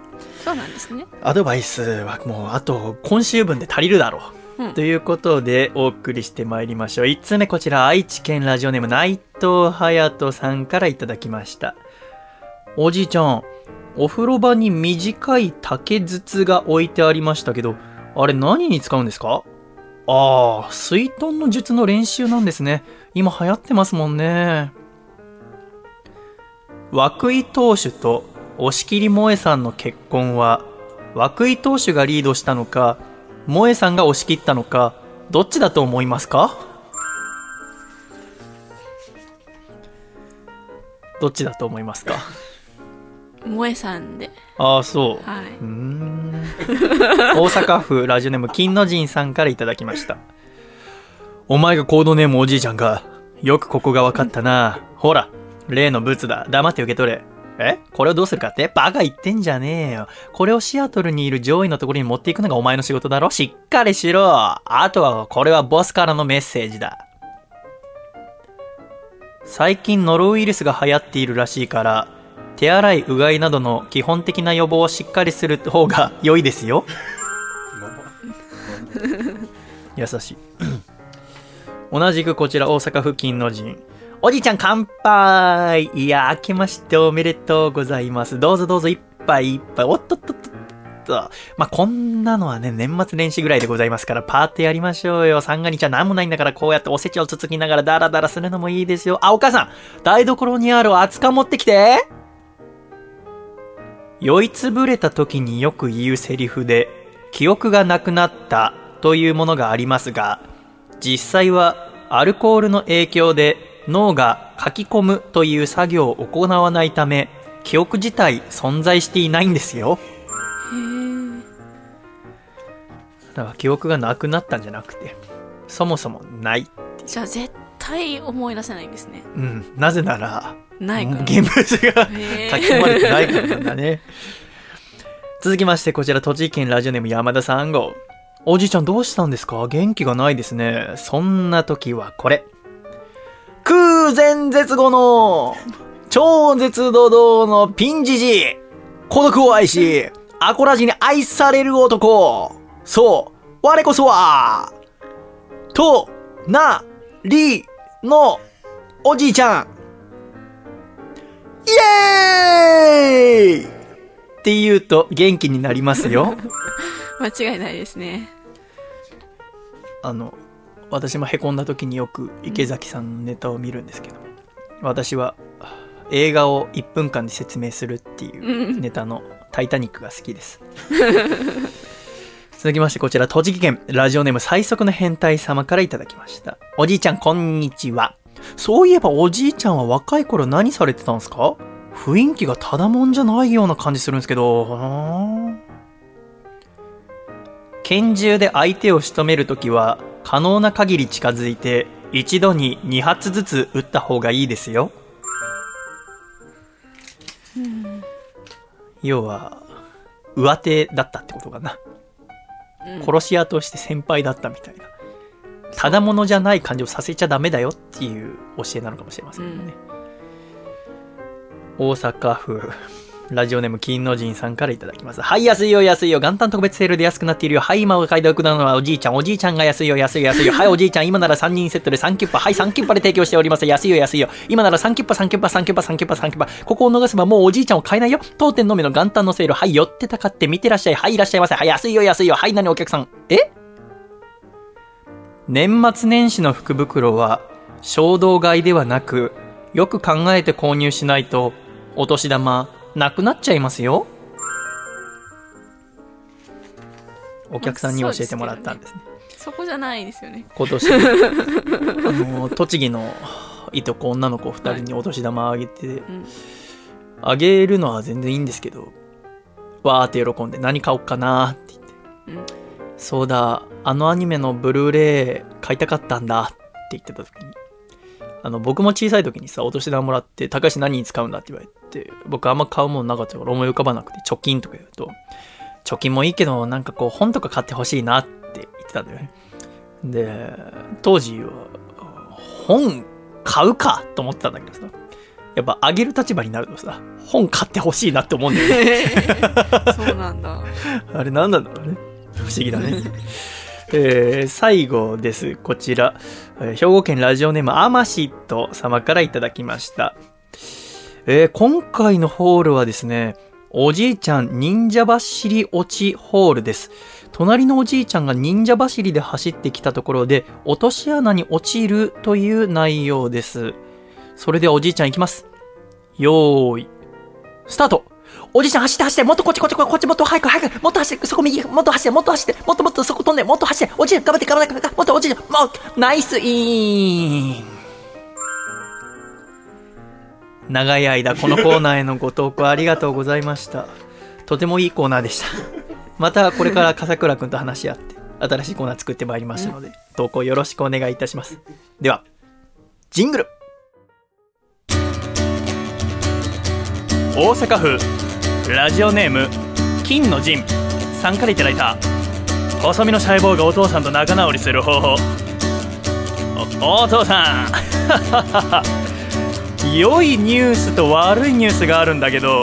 そうなんですね。アドバイスはもうあと今週分で足りるだろう、うん。ということでお送りしてまいりましょう。1つ目こちら愛知県ラジオネーム内藤隼人さんからいただきました。おじいちゃんお風呂場に短い竹筒が置いてありましたけどあれ何に使うんですか？ああ水遁の術の練習なんですね。今流行ってますもんね。涌井投手と押切萌さんの結婚は涌井投手がリードしたのか萌さんが押し切ったのかどっちだと思いますか？どっちだと思いますか？萌えさんで。ああそう。はい。うーん。大阪府ラジオネーム金の神さんからいただきました。お前がコードネームおじいちゃんかよくここが分かったな。ほら例のブツだ。黙って受け取れ。え？これをどうするかって？バカ言ってんじゃねえよ。これをシアトルにいる上位のところに持っていくのがお前の仕事だろ？しっかりしろ。あとはこれはボスからのメッセージだ。最近ノロウイルスが流行っているらしいから、手洗い、うがいなどの基本的な予防をしっかりする方が良いですよ。優しい。同じくこちら大阪府近の陣。おじいちゃん乾杯いや、明けましておめでとうございます。どうぞどうぞ一杯一杯。おっとっとっとっと。まあ、こんなのはね、年末年始ぐらいでございますから、パーティーやりましょうよ。三が日は何もないんだから、こうやっておせちをつつきながらダラダラするのもいいですよ。あ、お母さん台所にある熱燗持ってきて酔いつぶれた時によく言うセリフで、記憶がなくなったというものがありますが、実際はアルコールの影響で脳が書き込むという作業を行わないため、記憶自体存在していないんですよ。だから記憶がなくなったんじゃなくて、そもそもない。じゃあ絶対思い出せないんですねうん。なぜなら、ないから現物が書き込まれてないからなんだね。続きまして、こちら、栃木県ラジオネーム山田さん号。おじいちゃんどうしたんですか？元気がないですね。そんな時はこれ。空前絶後の超絶怒涛のピンジジイ孤独を愛し、アコラジに愛される男。そう、我こそは、と、な、り、の、おじいちゃん。イエーイって言うと元気になりますよ。(laughs) 間違いないですね。あの、私も凹んだ時によく池崎さんのネタを見るんですけど、私は映画を1分間で説明するっていうネタのタイタニックが好きです。(laughs) 続きましてこちら栃木県ラジオネーム最速の変態様からいただきました。おじいちゃんこんにちは。そういえばおじいちゃんは若い頃何されてたんですか？雰囲気がただもんじゃないような感じするんですけど。拳銃で相手を仕留めるときは可能な限り近づいて一度に2発ずつ撃った方がいいですよ。要は、上手だったってことかな。殺し屋として先輩だったみたいな。ただものじゃない感じをさせちゃダメだよっていう教えなのかもしれませんね。大阪府、ラジオネーム金の神さんからいただきます。はい、安いよ、安いよ。元旦特別セールで安くなっているよ。はい、今お買い得なのはおじいちゃん。おじいちゃんが安いよ、安いよ、安いよ。(laughs) はい、おじいちゃん。今なら3人セットで3キュッパ。はい、3キュッパで提供しております。安いよ、安いよ。今なら3キュッパ、3キュッパ、3キュッパ、3キュッパ、3キュッパ。ここを逃せばもうおじいちゃんを買えないよ。当店のみの元旦のセール。はい、寄ってたかって見てらっしゃい。はい、いらっしゃいませ。はい、安いよ、安いよ。はい、何お客さん。え？年末年始の福袋は衝動買いではなく、よく考えて購入しないと、お年玉、なくなっちゃいますよ。お客さんに教えてもらったんですね。そこじゃないですよね。今年、(laughs) あの、栃木のいとこ女の子二人にお年玉あげて、あげるのは全然いいんですけど、わーって喜んで何買おうかなって言って、そうだ、あのアニメのブルーレイ買いたかったんだって言ってた時に、あの、僕も小さい時にさ、お年玉もらって、高橋何に使うんだって言われて、僕あんま買うものなかったから思い浮かばなくて、貯金とか言うと、貯金もいいけど、なんかこう、本とか買ってほしいなって言ってたんだよね。で、当時は、本買うかと思ってたんだけどさ、やっぱあげる立場になるとさ、本買ってほしいなって思うんだよね。(laughs) そうなんだ。あれ何なんだろうね。不思議だね。えー最後です。こちら、え兵庫県ラジオネームアマシット様からいただきました。えー今回のホールはですね、おじいちゃん忍者走り落ちホールです。隣のおじいちゃんが忍者走りで走ってきたところで、落とし穴に落ちるという内容です。それではおじいちゃん行きます。よーい、スタートおじいちゃん走って走って、もっとこっちこっちこっちもっと早く早く、もっと走って、そこ右、もっと走って、もっと走って、もっともっとそこ飛んで、もっと走って、おじいちゃん頑張って頑張って頑張って、もっとおじいちゃん、もう、ナイスイーン長い間このコーナーへのご投稿ありがとうございました。とてもいいコーナーでした。またこれから笠倉くんと話し合って、新しいコーナー作ってまいりましたので、投稿よろしくお願いいたします。では、ジングル大阪府ラジオネーム金の陣。さんからいただいた。細身のシャイボーがお父さんと仲直りする方法。おお父さん。(laughs) 良いニュースと悪いニュースがあるんだけど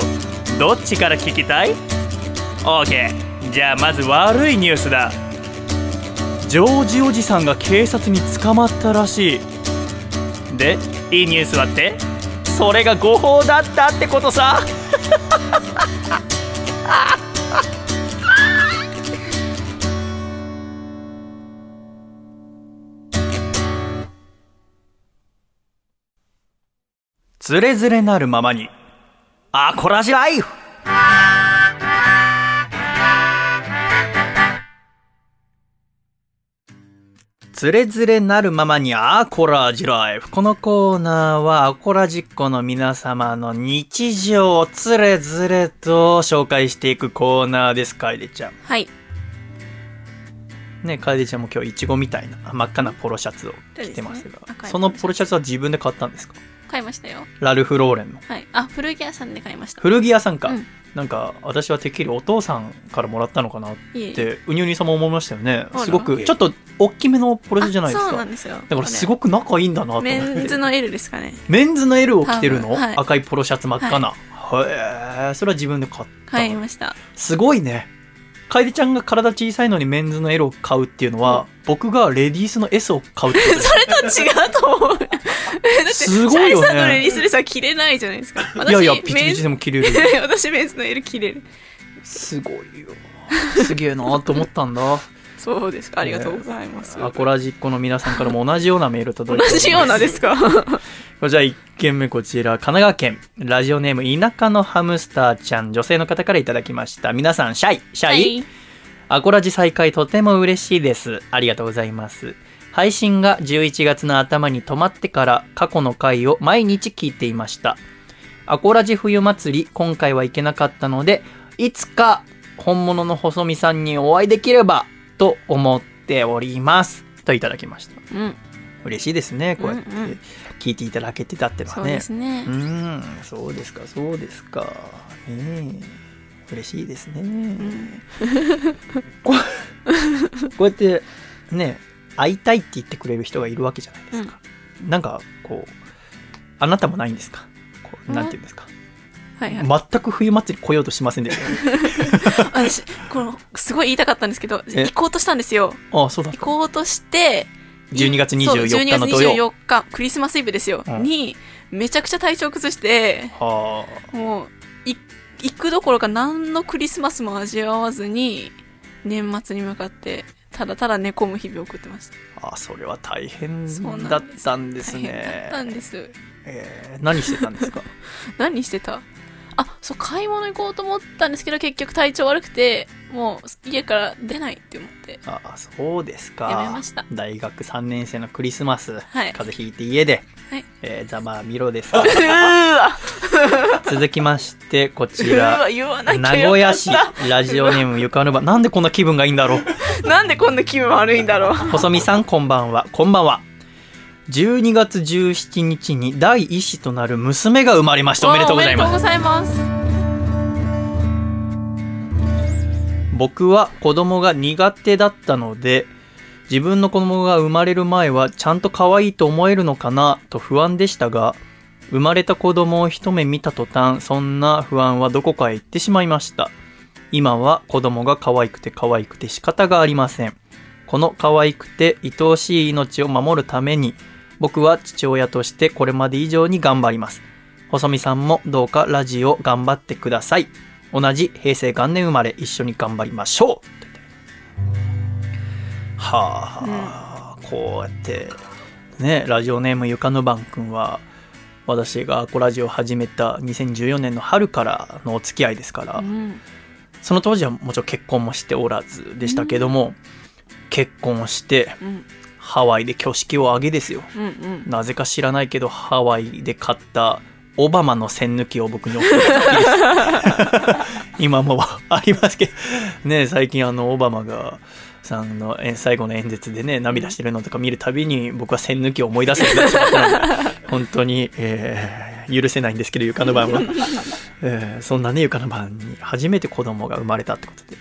どっちから聞きたい ?OK じゃあまず悪いニュースだ。ジョージおじさんが警察に捕まったらしい。でいいニュースはって？それが誤報だったってことさ。ズレズレなるままにアコラジライフズレズレなるままにアコラジライフ。このコーナーはアコラジッコの皆様の日常をズレズレと紹介していくコーナーです、楓ちゃん。はい。ね、楓ちゃんも今日イチゴみたいな真っ赤なポロシャツを着てますが、そうですね赤いそのポロシャツは自分で買ったんですか？買いましたよ。ラルフ・ローレンの。はい。あ古着屋さんで買いました。古着屋さんか、うん。なんか私はてっきりお父さんからもらったのかなってうにゅうにさんも思いましたよね。すごくちょっと大きめのポロシャツじゃないですあそうかなんですよ。だからすごく仲いいんだなと思って。メンズの L ですかね。メンズの L を着てるの、はい。赤いポロシャツ真っ赤な、へえそれは自分で買った買いました。すごいね楓ちゃんが体小さいのにメンズの L を買うっていうのは、僕がレディースの S を買うってことそれと違うと思う。だってすごいよね。のレディースレスは着れないじゃないですか。私いやいやピチピチでも着れる (laughs) 私メンズの L 着れる。すごいよ。すげえなと思ったんだそうですか。ありがとうございます、アコラジッコの皆さんからも同じようなメール届いて (laughs) 同じようなですか。(laughs) こちら1件目こちら、神奈川県、ラジオネーム田舎のハムスターちゃん、女性の方からいただきました。皆さん、シャイ、シャイ、はいアコラジ再開とても嬉しいです。ありがとうございます。配信が11月の頭に止まってから過去の回を毎日聞いていました。アコラジ冬祭り、今回は行けなかったので、いつか本物の細見さんにお会いできればと思っております。といただきました。うん嬉しいですね、こうやってうんうん聞いていただけてたってのはね。そうですねうーん、そうですか、そうですか。ねえ嬉しいですね。こうこうやってね、会いたいって言ってくれる人がいるわけじゃないですか。なんか、こう、あなたもないんですか？こうなんていうんですか？はいはい。全く冬祭り来ようとしませんでした。(laughs) よね。私このすごい言いたかったんですけどえ？行こうとしたんですよ。ああ、そうだ。行こうとして12月そう24 12月日の土曜。24日クリスマスイブですよ、うん。にめちゃくちゃ体調崩してはもうい行くどころか何のクリスマスも味わわずに年末に向かってただただ寝込む日々を送ってました。あ、それは大変だったんです大変だねっ。たんです。えー何してたんですか？(laughs) 何してた？あそう買い物行こうと思ったんですけど結局体調悪くてもう家から出ないって思って。ああ、そうですか。やめました。大学3年生のクリスマス、はい。風邪ひいて家で、はい。えーざまあみろです。うーわ。続きまして、こちら、名古屋市、ラジオネームゆかぬば、なんでこんな気分がいいんだろう。なんでこんな気分悪いんだろう。細見さん、こんばんは。こんばんは。12月17日に第一子となる娘が生まれました。おめでとうございます。僕は子供が苦手だったので自分の子供が生まれる前はちゃんと可愛いと思えるのかなと不安でしたが生まれた子供を一目見た途端そんな不安はどこかへ行ってしまいました今は子供が可愛くて可愛くて仕方がありませんこの可愛くて愛おしい命を守るために僕は父親としてこれまで以上に頑張ります。細見さんもどうかラジオ頑張ってください。同じ平成元年生まれ一緒に頑張りましょう。はあ、こうやってねラジオネームゆかぬばんくんは私がアコラジオを始めた2014年の春からのお付き合いですから、うん。その当時はもちろん結婚もしておらずでしたけども、結婚をしてうんハワイで挙式を挙げですよ。うんうん。なぜか知らないけどハワイで買ったオバマの線抜きを僕に送っ (laughs) 今もありますけど。ね最近あのオバマがさんのえ最後の演説でね涙してるのとか見るたびに僕は線抜きを思い出すようになっちまったので (laughs) 本当に、えー許せないんですけど床の番は、(laughs) えーそんなね床の番に初めて子供が生まれたってことで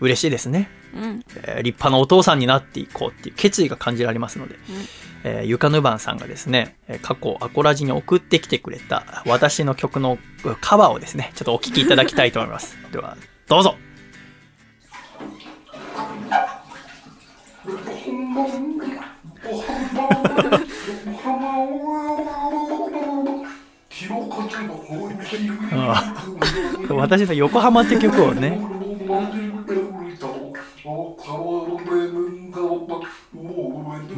嬉しいですね。うん。えー立派なお父さんになっていこうっていう決意が感じられますので、えーゆかぬばんさんがですね、えー過去アコラジに送ってきてくれた私の曲のカバーをですね、ちょっとお聴きいただきたいと思います。(laughs) では、どうぞ。ああ。(laughs) 私の横浜って曲をね、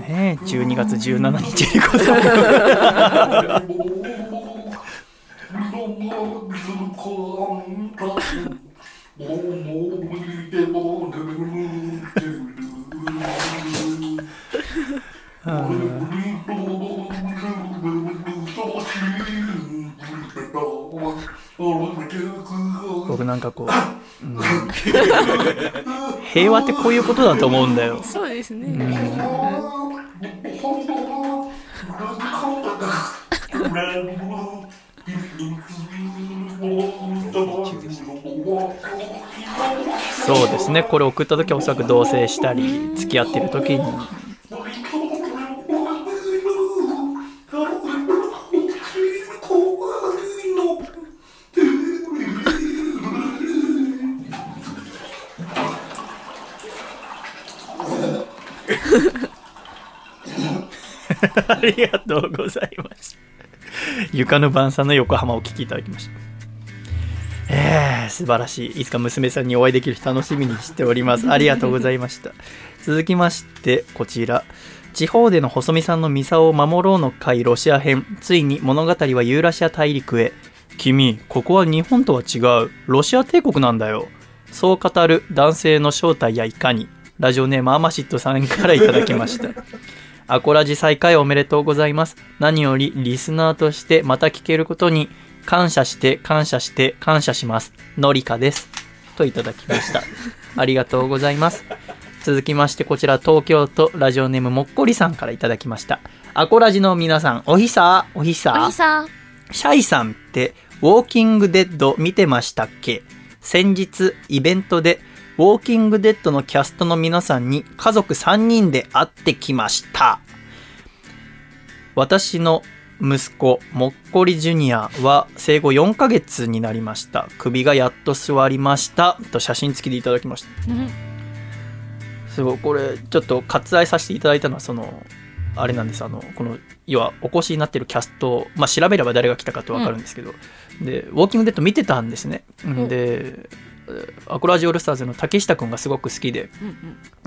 ねえ、12月17日に子供が僕平和ってこういうことだと思うんだよ。(laughs) そうですね、そうですね。これ送った時はおそらく同棲したり付き合ってる時にりがとうございます床の晩さんの横浜を聞きいただきましたえー、素晴らしい。いつか娘さんにお会いできる日楽しみにしております。ありがとうございました。続きまして、こちら。地方での細見さんのミサを守ろうの会ロシア編。ついに物語はユーラシア大陸へ。君、ここは日本とは違う。ロシア帝国なんだよ。そう語る男性の正体やいかに。ラジオネームアマシットさんからいただきました。アコラジ再開おめでとうございます。何よりリスナーとしてまた聞けることに感謝して感謝して感謝します。のりかです。といただきました。(laughs) ありがとうございます。続きましてこちら東京都ラジオネームもっこりさんからいただきました。アコラジの皆さん、おひさおひさおひさシャイさんって、ウォーキングデッド見てましたっけ？先日、イベントで、ウォーキングデッドのキャストの皆さんに家族3人で会ってきました。私の息子、もっこりジュニアは生後4ヶ月になりました。首がやっと座りました。と写真付きでいただきました。すごい、これ、ちょっと割愛させていただいたのは、その、あれなんです、あの、この、要は、お越しになってるキャスト、まあ、調べれば誰が来たかってわかるんですけど、で、ウォーキングデッド見てたんですね。で、アコラジオールスターズの竹下くんがすごく好きで、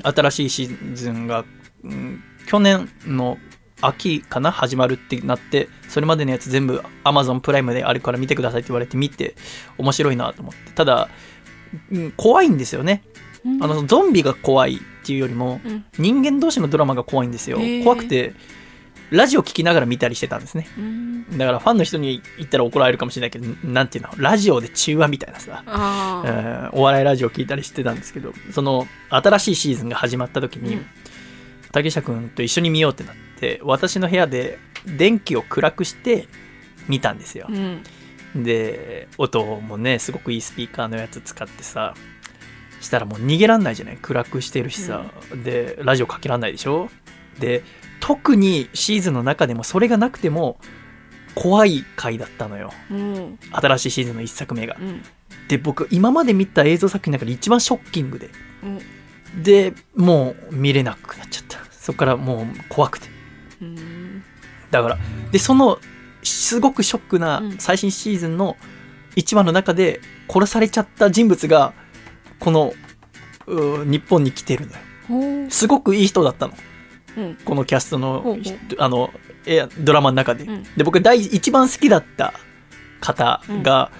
新しいシーズンが、うん去年の秋かな始まるってなってそれまでのやつ全部 Amazon プライムであるから見てくださいって言われて見て面白いなと思って。ただ、うん怖いんですよね、あのゾンビが怖いっていうよりも、うん。人間同士のドラマが怖いんですよ。怖くてラジオ聞きながら見たりしてたんですね。うん。だからファンの人に言ったら怒られるかもしれないけどなんていうの？ラジオで中和みたいなさ。えー。お笑いラジオ聞いたりしてたんですけどその新しいシーズンが始まった時に、うん。竹下くんと一緒に見ようってなって私の部屋で電気を暗くして見たんですよ。う、ん。で音もねすごくいいスピーカーのやつ使ってさしたらもう逃げらんないじゃない？暗くしてるしさ、でラジオかけらんないでしょ？で特にシーズンの中でもそれがなくても怖い回だったのよ。うん。新しいシーズンの1作目が。うん。で僕今まで見た映像作品の中で一番ショッキングで。うん。でもう見れなくなっちゃった。そこからもう怖くて。うん。だからでそのすごくショックなうん。最新シーズンの1話の中で殺されちゃった人物がこのう日本に来てるのよ。すごくいい人だったの。うんこのキャストのあのえドラマの中で、うん。で僕第一番好きだった方が、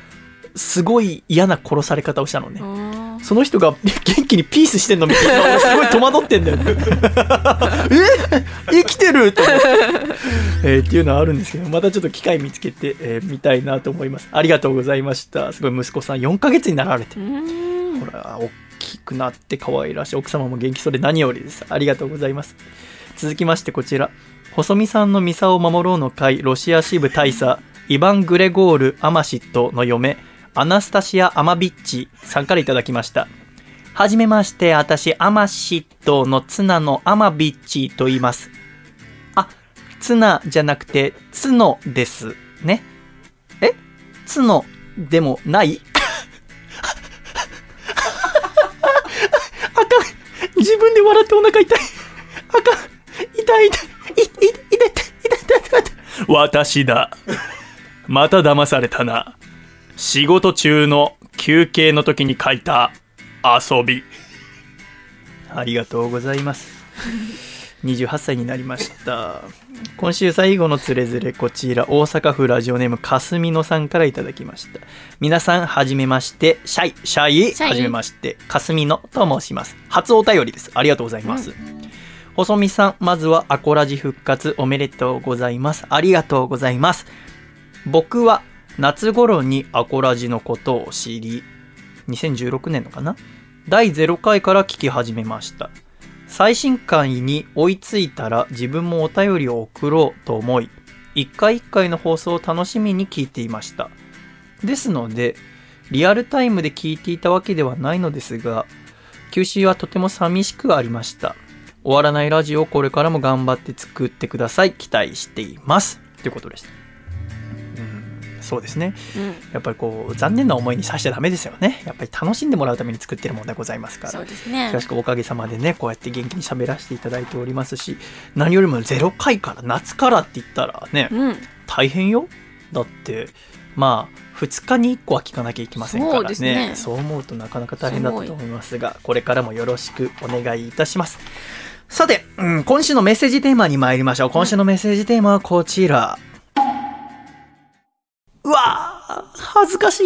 すごい嫌な殺され方をしたのね、あその人が (laughs) 元気にピースしてんの見て俺すごい戸惑ってんだよ。ね (laughs) え生きてるって思って、(laughs) えーっていうのはあるんですけどまたちょっと機会見つけて、えー見たいなと思います。ありがとうございました。すごい息子さん4ヶ月になられて。ほら大きくなって可愛らしい。奥様も元気そうで何よりです。ありがとうございます続きましてこちら。細見さんのミサを守ろうの会ロシア支部大佐イバン・グレゴール・アマシットの嫁アナスタシア・アマビッチさんからいただきました。はじめまして私アマシットのツナのアマビッチと言います。あツナじゃなくてツノです。ね。え？ツノでもない？あかん。自分で笑ってお腹痛い。あかん。痛い痛い痛い痛い痛い痛い痛い痛い私だまた騙されたな仕事中の休憩の時に書いた遊びありがとうございます28歳になりました今週最後のつれづれこちら大阪府ラジオネームかすみのさんからいただきました皆さんはじめましてシャイシャイシャイはじめましてかすみのと申します初お便りですありがとうございます、細見さんまずはアコラジ復活おめでとうございますありがとうございます僕は夏頃にアコラジのことを知り2016年のかな？第0回から聞き始めました最新回に追いついたら自分もお便りを送ろうと思い一回一回の放送を楽しみに聞いていました。ですので、リアルタイムで聞いていたわけではないのですが、休止はとても寂しくありました。終わらないラジオをこれからも頑張って作ってください。期待しています。ということです。うん、そうですね。うんやっぱりこう、残念な思いにさしちゃダメですよね。やっぱり楽しんでもらうために作ってるものでございますから。そうですねしかしおかげさまでね、こうやって元気に喋らせていただいておりますし、何よりも0回から夏からって言ったらね、うん大変よ。だって、まあ、2日に1個は聞かなきゃいけませんからね。ねそう思うとなかなか大変だったと思いますが、これからもよろしくお願いいたします。さて、うん、今週のメッセージテーマに参りましょう。今週のメッセージテーマはこちら。うわー恥ずかしい。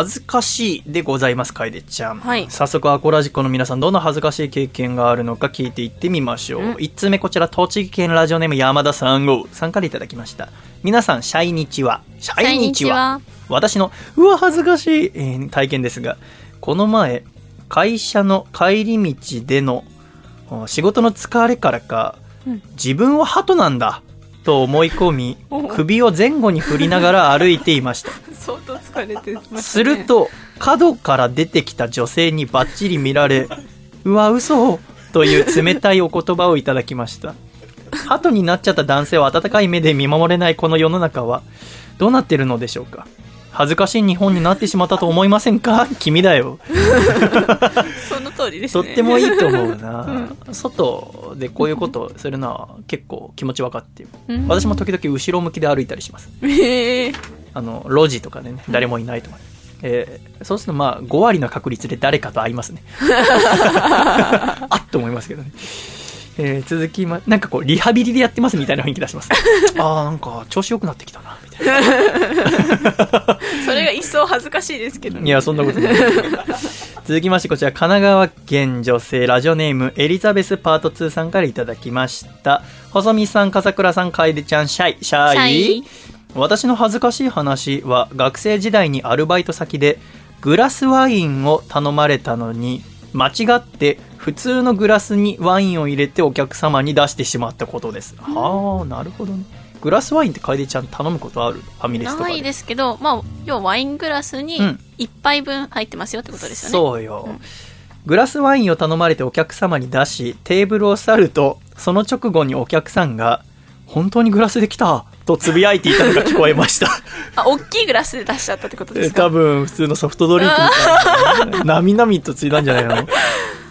恥ずかしいでございます、楓ちゃん。はい早速、アコラジコの皆さん、どんな恥ずかしい経験があるのか聞いていってみましょう。うん1つ目、こちら、栃木県ラジオネーム山田さん号さんからいただきました。皆さん、シャイニチは。シャイニチは。私の、うわ、恥ずかしい、えー体験ですが、この前、会社の帰り道でのお仕事の疲れからか、うん自分は鳩なんだと思い込みお、首を前後に振りながら歩いていました。(laughs) 相当疲れてますねすると、角から出てきた女性にバッチリ見られ、うわ、嘘という冷たいお言葉をいただきました。鳩になっちゃった男性を温かい目で見守れないこの世の中は、どうなってるのでしょうか恥ずかしい日本になってしまったと思いませんか？君だよ。その通りですね。とってもいいと思うな、外でこういうことをするのは結構気持ち分かって。る、うん。私も時々後ろ向きで歩いたりします。へえ。あの路地とかでね誰もいないとか、えーそうするとまあ5割の確率で誰かと会いますね。(laughs) あっと思いますけどね。えー続きまなんかこうリハビリでやってますみたいな雰囲気出します。(laughs) ああなんか調子良くなってきたな (laughs) それが一層恥ずかしいですけどねいや、そんなことない。(laughs) 続きまして、こちら、神奈川県女性ラジオネーム、エリザベスパート2さんからいただきました。細見さん、笠倉さん、楓ちゃん、シャイ、シャイ。シャイ私の恥ずかしい話は、学生時代にアルバイト先で、グラスワインを頼まれたのに、間違って、普通のグラスにワインを入れてお客様に出してしまったことです。はあ、なるほどね。グラスワインって楓ちゃん頼むことある？ファミレスとかで。ないですけど、まあ、要はワイングラスにうん。1杯分入ってますよってことですよね。そうよ、グラスワインを頼まれてお客様に出しテーブルを去るとその直後にお客さんが「本当にグラスで来た!」とつぶやいていたのが聞こえました。(laughs) あ、大きいグラスで出しちゃったってことですか？多分普通のソフトドリンクみたいな (laughs) なみなみとついたんじゃないの？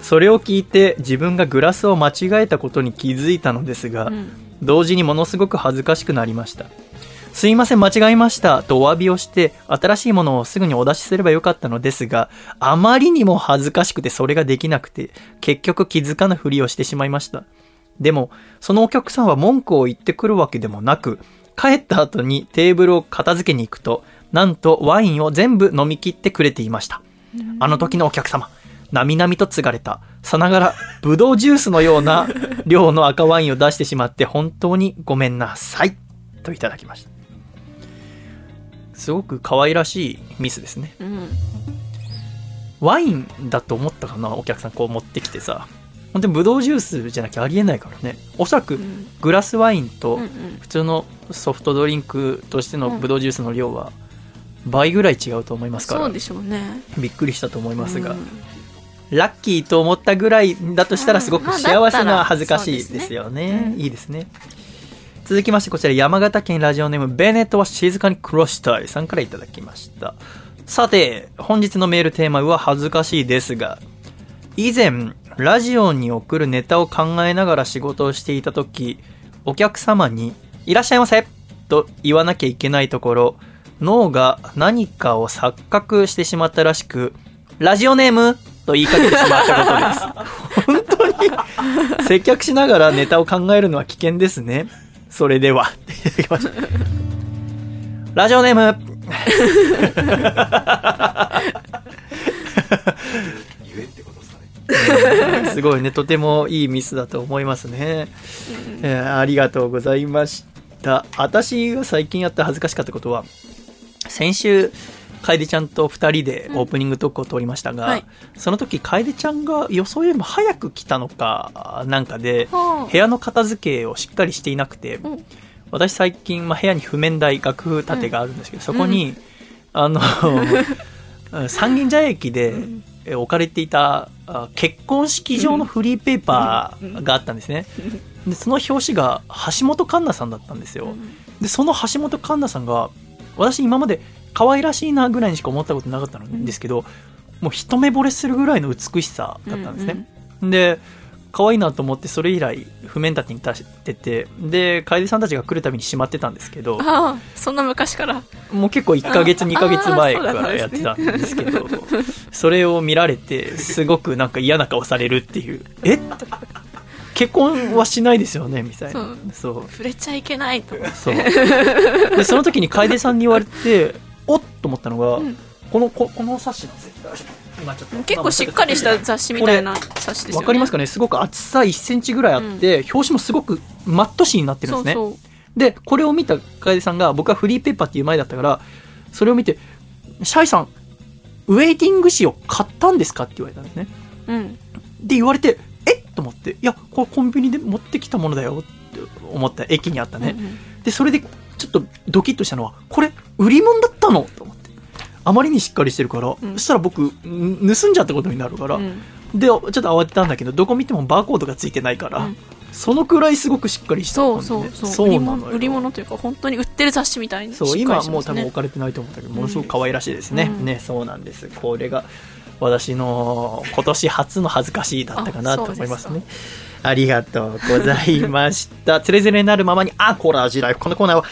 それを聞いて自分がグラスを間違えたことに気づいたのですが、うん同時にものすごく恥ずかしくなりました。すいません間違えました。とお詫びをして新しいものをすぐにお出しすればよかったのですがあまりにも恥ずかしくてそれができなくて結局気づかぬふりをしてしまいました。でもそのお客さんは文句を言ってくるわけでもなく帰った後にテーブルを片付けに行くとなんとワインを全部飲み切ってくれていました。あの時のお客様、なみなみと継がれた、さながら、ブドウジュースのような量の赤ワインを出してしまって本当にごめんなさい。といただきました。すごく可愛らしいミスですね。うん。ワインだと思ったかな、お客さんこう持ってきてさ。本当にブドウジュースじゃなきゃありえないからね。おそらくんグラスワインと普通のソフトドリンクとしてのブドウジュースの量は倍ぐらい違うと思いますからそうでしょうね。びっくりしたと思いますが、うんラッキーと思ったぐらいだとしたらすごくまあ幸せな恥ずかしいですよね。いいですね。続きましてこちら山形県ラジオネームベネットは静かにクロしたいさんからいただきました。さて、本日のメールテーマは恥ずかしいですが、以前、ラジオに送るネタを考えながら仕事をしていた時、お客様に、いらっしゃいませと言わなきゃいけないところ、脳が何かを錯覚してしまったらしく、ラジオネームと言いかけてしまったことです。(laughs) 本当に、接客しながらネタを考えるのは危険ですね。それでは、いただきました。ラジオネーム。言えってことですすごいね。とてもいいミスだと思いますね、えーありがとうございました。私が最近やった恥ずかしかったことは先週楓ちゃんと2人でオープニングトークを通りましたが、はい。その時楓ちゃんが予想よりも早く来たのかなんかではあ。部屋の片付けをしっかりしていなくて、うん。私最近、まあ、部屋に譜面台楽譜立てがあるんですけど、そこに、あの (laughs) 三軒茶屋駅でえ置かれていたあ結婚式場のフリーペーパーがあったんですね、でその表紙が橋本環奈さんだったんですよ、でその橋本環奈さんが私今まで可愛らしいなぐらいにしか思ったことなかったん。ですけど、もう一目惚れするぐらいの美しさだったんですね、で可愛いなと思ってそれ以来譜面立てに立ててで楓さんたちが来るたびにしまってたんですけどああそんな昔から。もう結構1ヶ月あ2ヶ月前からやってたんですけどそれを見られてすごくなんか嫌な顔されるっていう。え？結婚はしないですよね？みたいな。そう。触れちゃいけないと思って。そう。でその時に楓さんに言われて思ったのが、このここの冊子なんですよ。今ちょっと。結構しっかりした雑誌みたいな冊子ですよね。わかりますかね？すごく厚さ1センチぐらいあって、表紙もすごくマット紙になってるんですね。でこれを見た楓さんが僕はフリーペーパーっていう前だったからそれを見て「シャイさんウェイティング紙を買ったんですか?」って言われたんですね。うん。で言われて「え？っ?」と思って「いやこれコンビニで持ってきたものだよ」って思った駅にあったね、でそれでちょっとドキッとしたのはこれ売り物だったの？と思ってあまりにしっかりしてるから、そしたら僕ん盗んじゃったことになるから、でちょっと慌てたんだけどどこ見てもバーコードがついてないから、そのくらいすごくしっかりしたそうそうそう売り売り物というか本当に売ってる雑誌みたいにそう、今もう多分置かれてないと思ったけど、ものすごく可愛らしいですね。うんね、そうなんです。これが私の今年初の恥ずかしいだったかなと思いますね。ありがとうございました。(laughs) つれづれになるままにアコラジライフ。このコーナーは、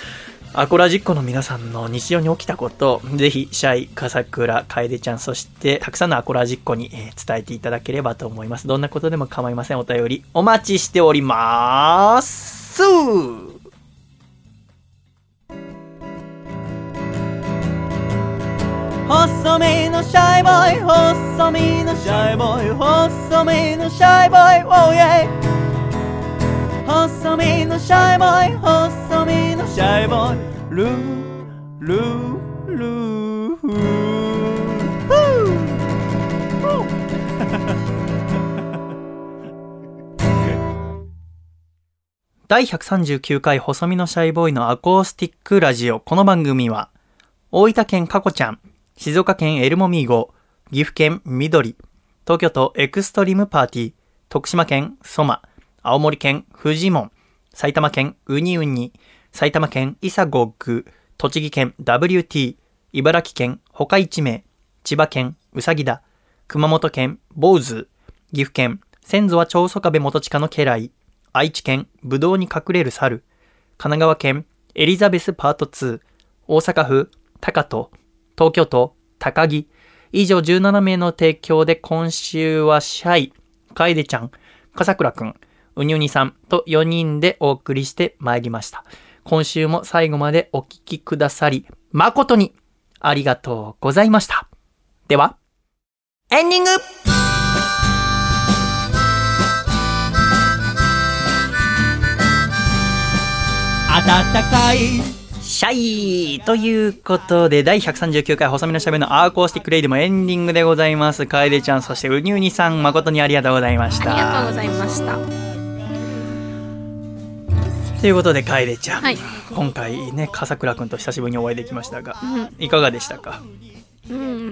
アコラジッコの皆さんの日常に起きたこと、ぜひ、シャイ、笠倉、楓ちゃん、そして、たくさんのアコラジッコに、えー伝えていただければと思います。どんなことでも構いません。お便り、お待ちしております。細身のシャイボーイ細身のシャイボーイ細身のシャイボーイ Oh yeah 細身のシャイボーイ細身のシャイボーイ。ルールールー。フー第139回細身のシャイボーイのアコースティックラジオ。この番組は大分県かこちゃん静岡県エルモミーゴ、岐阜県緑、東京都エクストリームパーティー、徳島県ソマ、青森県フジモン、埼玉県ウニウニ、埼玉県イサゴッグ、栃木県 WT、茨城県ホカイチメ、千葉県ウサギだ、熊本県ボウズ、岐阜県先祖は長宗我部元親の家来、愛知県ブドウに隠れる猿、神奈川県エリザベスパート2、大阪府高戸、東京都高木、以上17名の提供で今週はシャイ、楓ちゃん、笠倉くん、うにゅにさんと4人でお送りしてまいりました。今週も最後までお聞きくださり、誠にありがとうございました。では、エンディング暖かいシャイということで、第139回細身のシャイボーイのアコースティックレイでもエンディングでございます。楓ちゃん、そしてウニウニさん、誠にありがとうございました。ありがとうございましたということで、楓ちゃん、はい。今回ね、笠倉くんと久しぶりにお会いできましたが、うん。いかがでしたか？うん。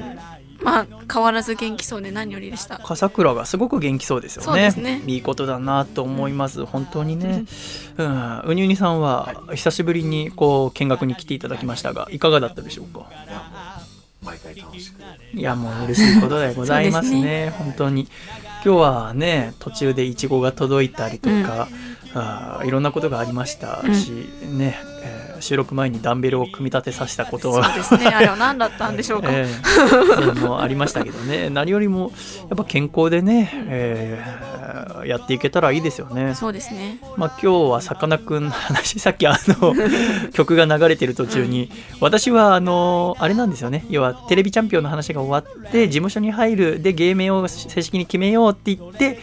まあ変わらず元気そうで何よりでした。笠倉がすごく元気そうですよね。そうですね。いいことだなと思います。本当にね。うん。うにゅうにさんは、久しぶりにこう、見学に来ていただきましたが、いかがだったでしょうか？毎回楽しく。いやもう嬉しいことでございますね。そうです本当に。今日はね途中でイチゴが届いたりとか、あーいろんなことがありましたし、ね、えー収録前にダンベルを組み立てさせたこと。はそうですね。あれは何だったんでしょうか、(laughs) ええ。そういうのもありましたけどね。(laughs) 何よりもやっぱ健康でね、えやっていけたらいいですよね。そうですね。まあ、今日はさかなクンの話、(laughs) さっきあの曲が流れてる途中に、私はあの、あれなんですよね、要はテレビチャンピオンの話が終わって、事務所に入る、で、芸名を正式に決めようって言って、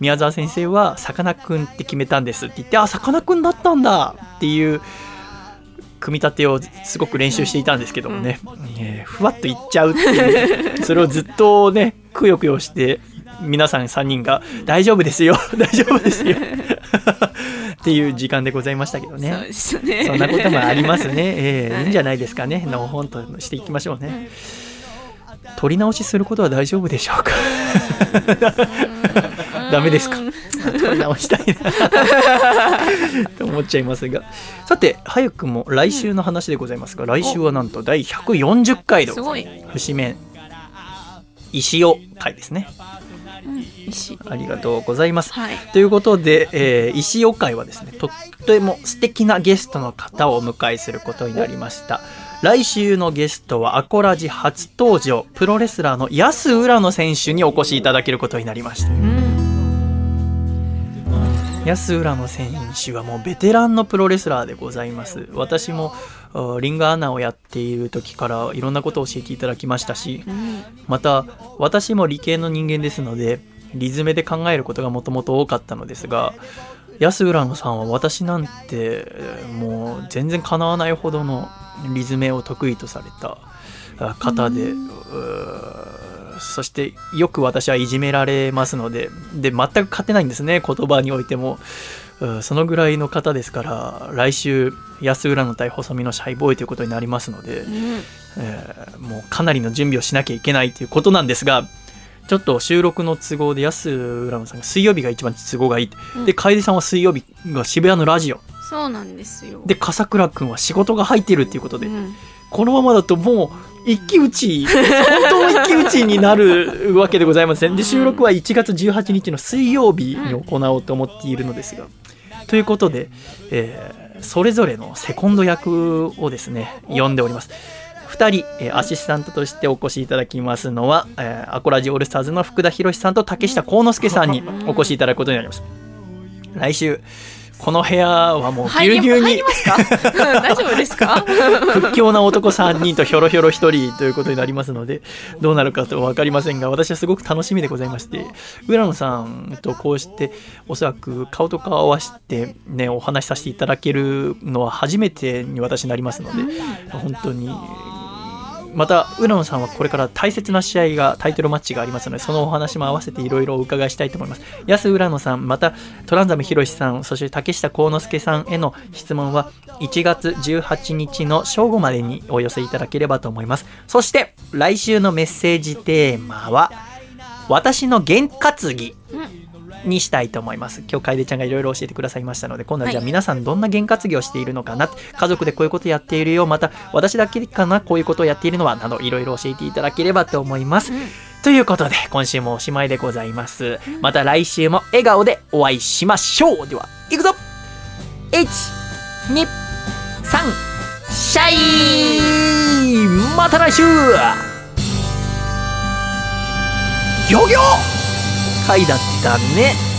宮沢先生は、さかなクンって決めたんですって言って、あ、さかなクンだったんだっていう、組み立てをすごく練習していたんですけどもね、えーふわっといっちゃうっていう、(laughs) それをずっとね、くよくよして、皆さん3人が、大丈夫ですよ、(laughs) 大丈夫ですよ。(laughs) っていう時間でございましたけどね。そねそんなこともありますね。えーいいんじゃないですかね。のほんとしていきましょうね。取り直しすることは大丈夫でしょうか？ダメですか？取り直したいな (laughs) と思っちゃいますが。さて、早くも来週の話でございますが、来週はなんと第140回でございます。節目、石尾会ですね。石ありがとうございます。はいということで、えー石尾会はですね、とっても素敵なゲストの方をお迎えすることになりました。来週のゲストはアコラジ初登場、プロレスラーの安浦野選手にお越しいただけることになりました。安浦野選手はもうベテランのプロレスラーでございます。私もあリングアナをやっている時からいろんなことを教えていただきましたし、また私も理系の人間ですのでリズメで考えることがもともと多かったのですが安浦野さんは私なんてえーもう全然かなわないほどのリズメを得意とされたあ方で、そしてよく私はいじめられますのでで全く勝てないんですね言葉においても。うんそのぐらいの方ですから来週安浦野対細身のシャイボーイということになりますので、えーもうかなりの準備をしなきゃいけないということなんですがちょっと収録の都合で安浦野さんが水曜日が一番都合がいい。うん。で楓さんは水曜日が渋谷のラジオ。そうなんですよ。で笠倉君は仕事が入ってるっていうことで、うん。このままだともう一騎打ち。本当の一騎打ちになるわけでございません。で収録は1月18日の水曜日に行おうと思っているのですが、ということで、えーそれぞれのセコンド役をですね呼んでおります。2人、えーアシスタントとしてお越しいただきますのは、えーアコラジオールスターズの福田博さんと竹下幸之助さんにお越しいただくことになります。来週この部屋はもうぎゅうぎゅうに。入りますか？(laughs) 大丈夫ですか？(laughs) 屈強な男3人とひょろひょろ1人ということになりますのでどうなるかと分かりませんが私はすごく楽しみでございまして浦野さんとこうしておそらく顔と顔を合わせてねお話しさせていただけるのは初めてに私なりますので本当にまた浦野さんはこれから大切な試合がタイトルマッチがありますのでそのお話も合わせていろいろお伺いしたいと思います。安浦野さんまたトランザムヒロシさんそして竹下幸之助さんへの質問は1月18日の正午までにお寄せいただければと思います。そして来週のメッセージテーマは私の験担ぎ。にしたいと思います。今日楓ちゃんがいろいろ教えてくださいましたので今度はじゃあはい。皆さんどんな験担ぎをしているのかな？家族でこういうことやっているよまた私だけかなこういうことをやっているのはなどいろいろ教えていただければと思います、ということで今週もおしまいでございます。また来週も笑顔でお会いしましょう。ではいくぞ。123シャイまた来週。ギョギョ回だったね。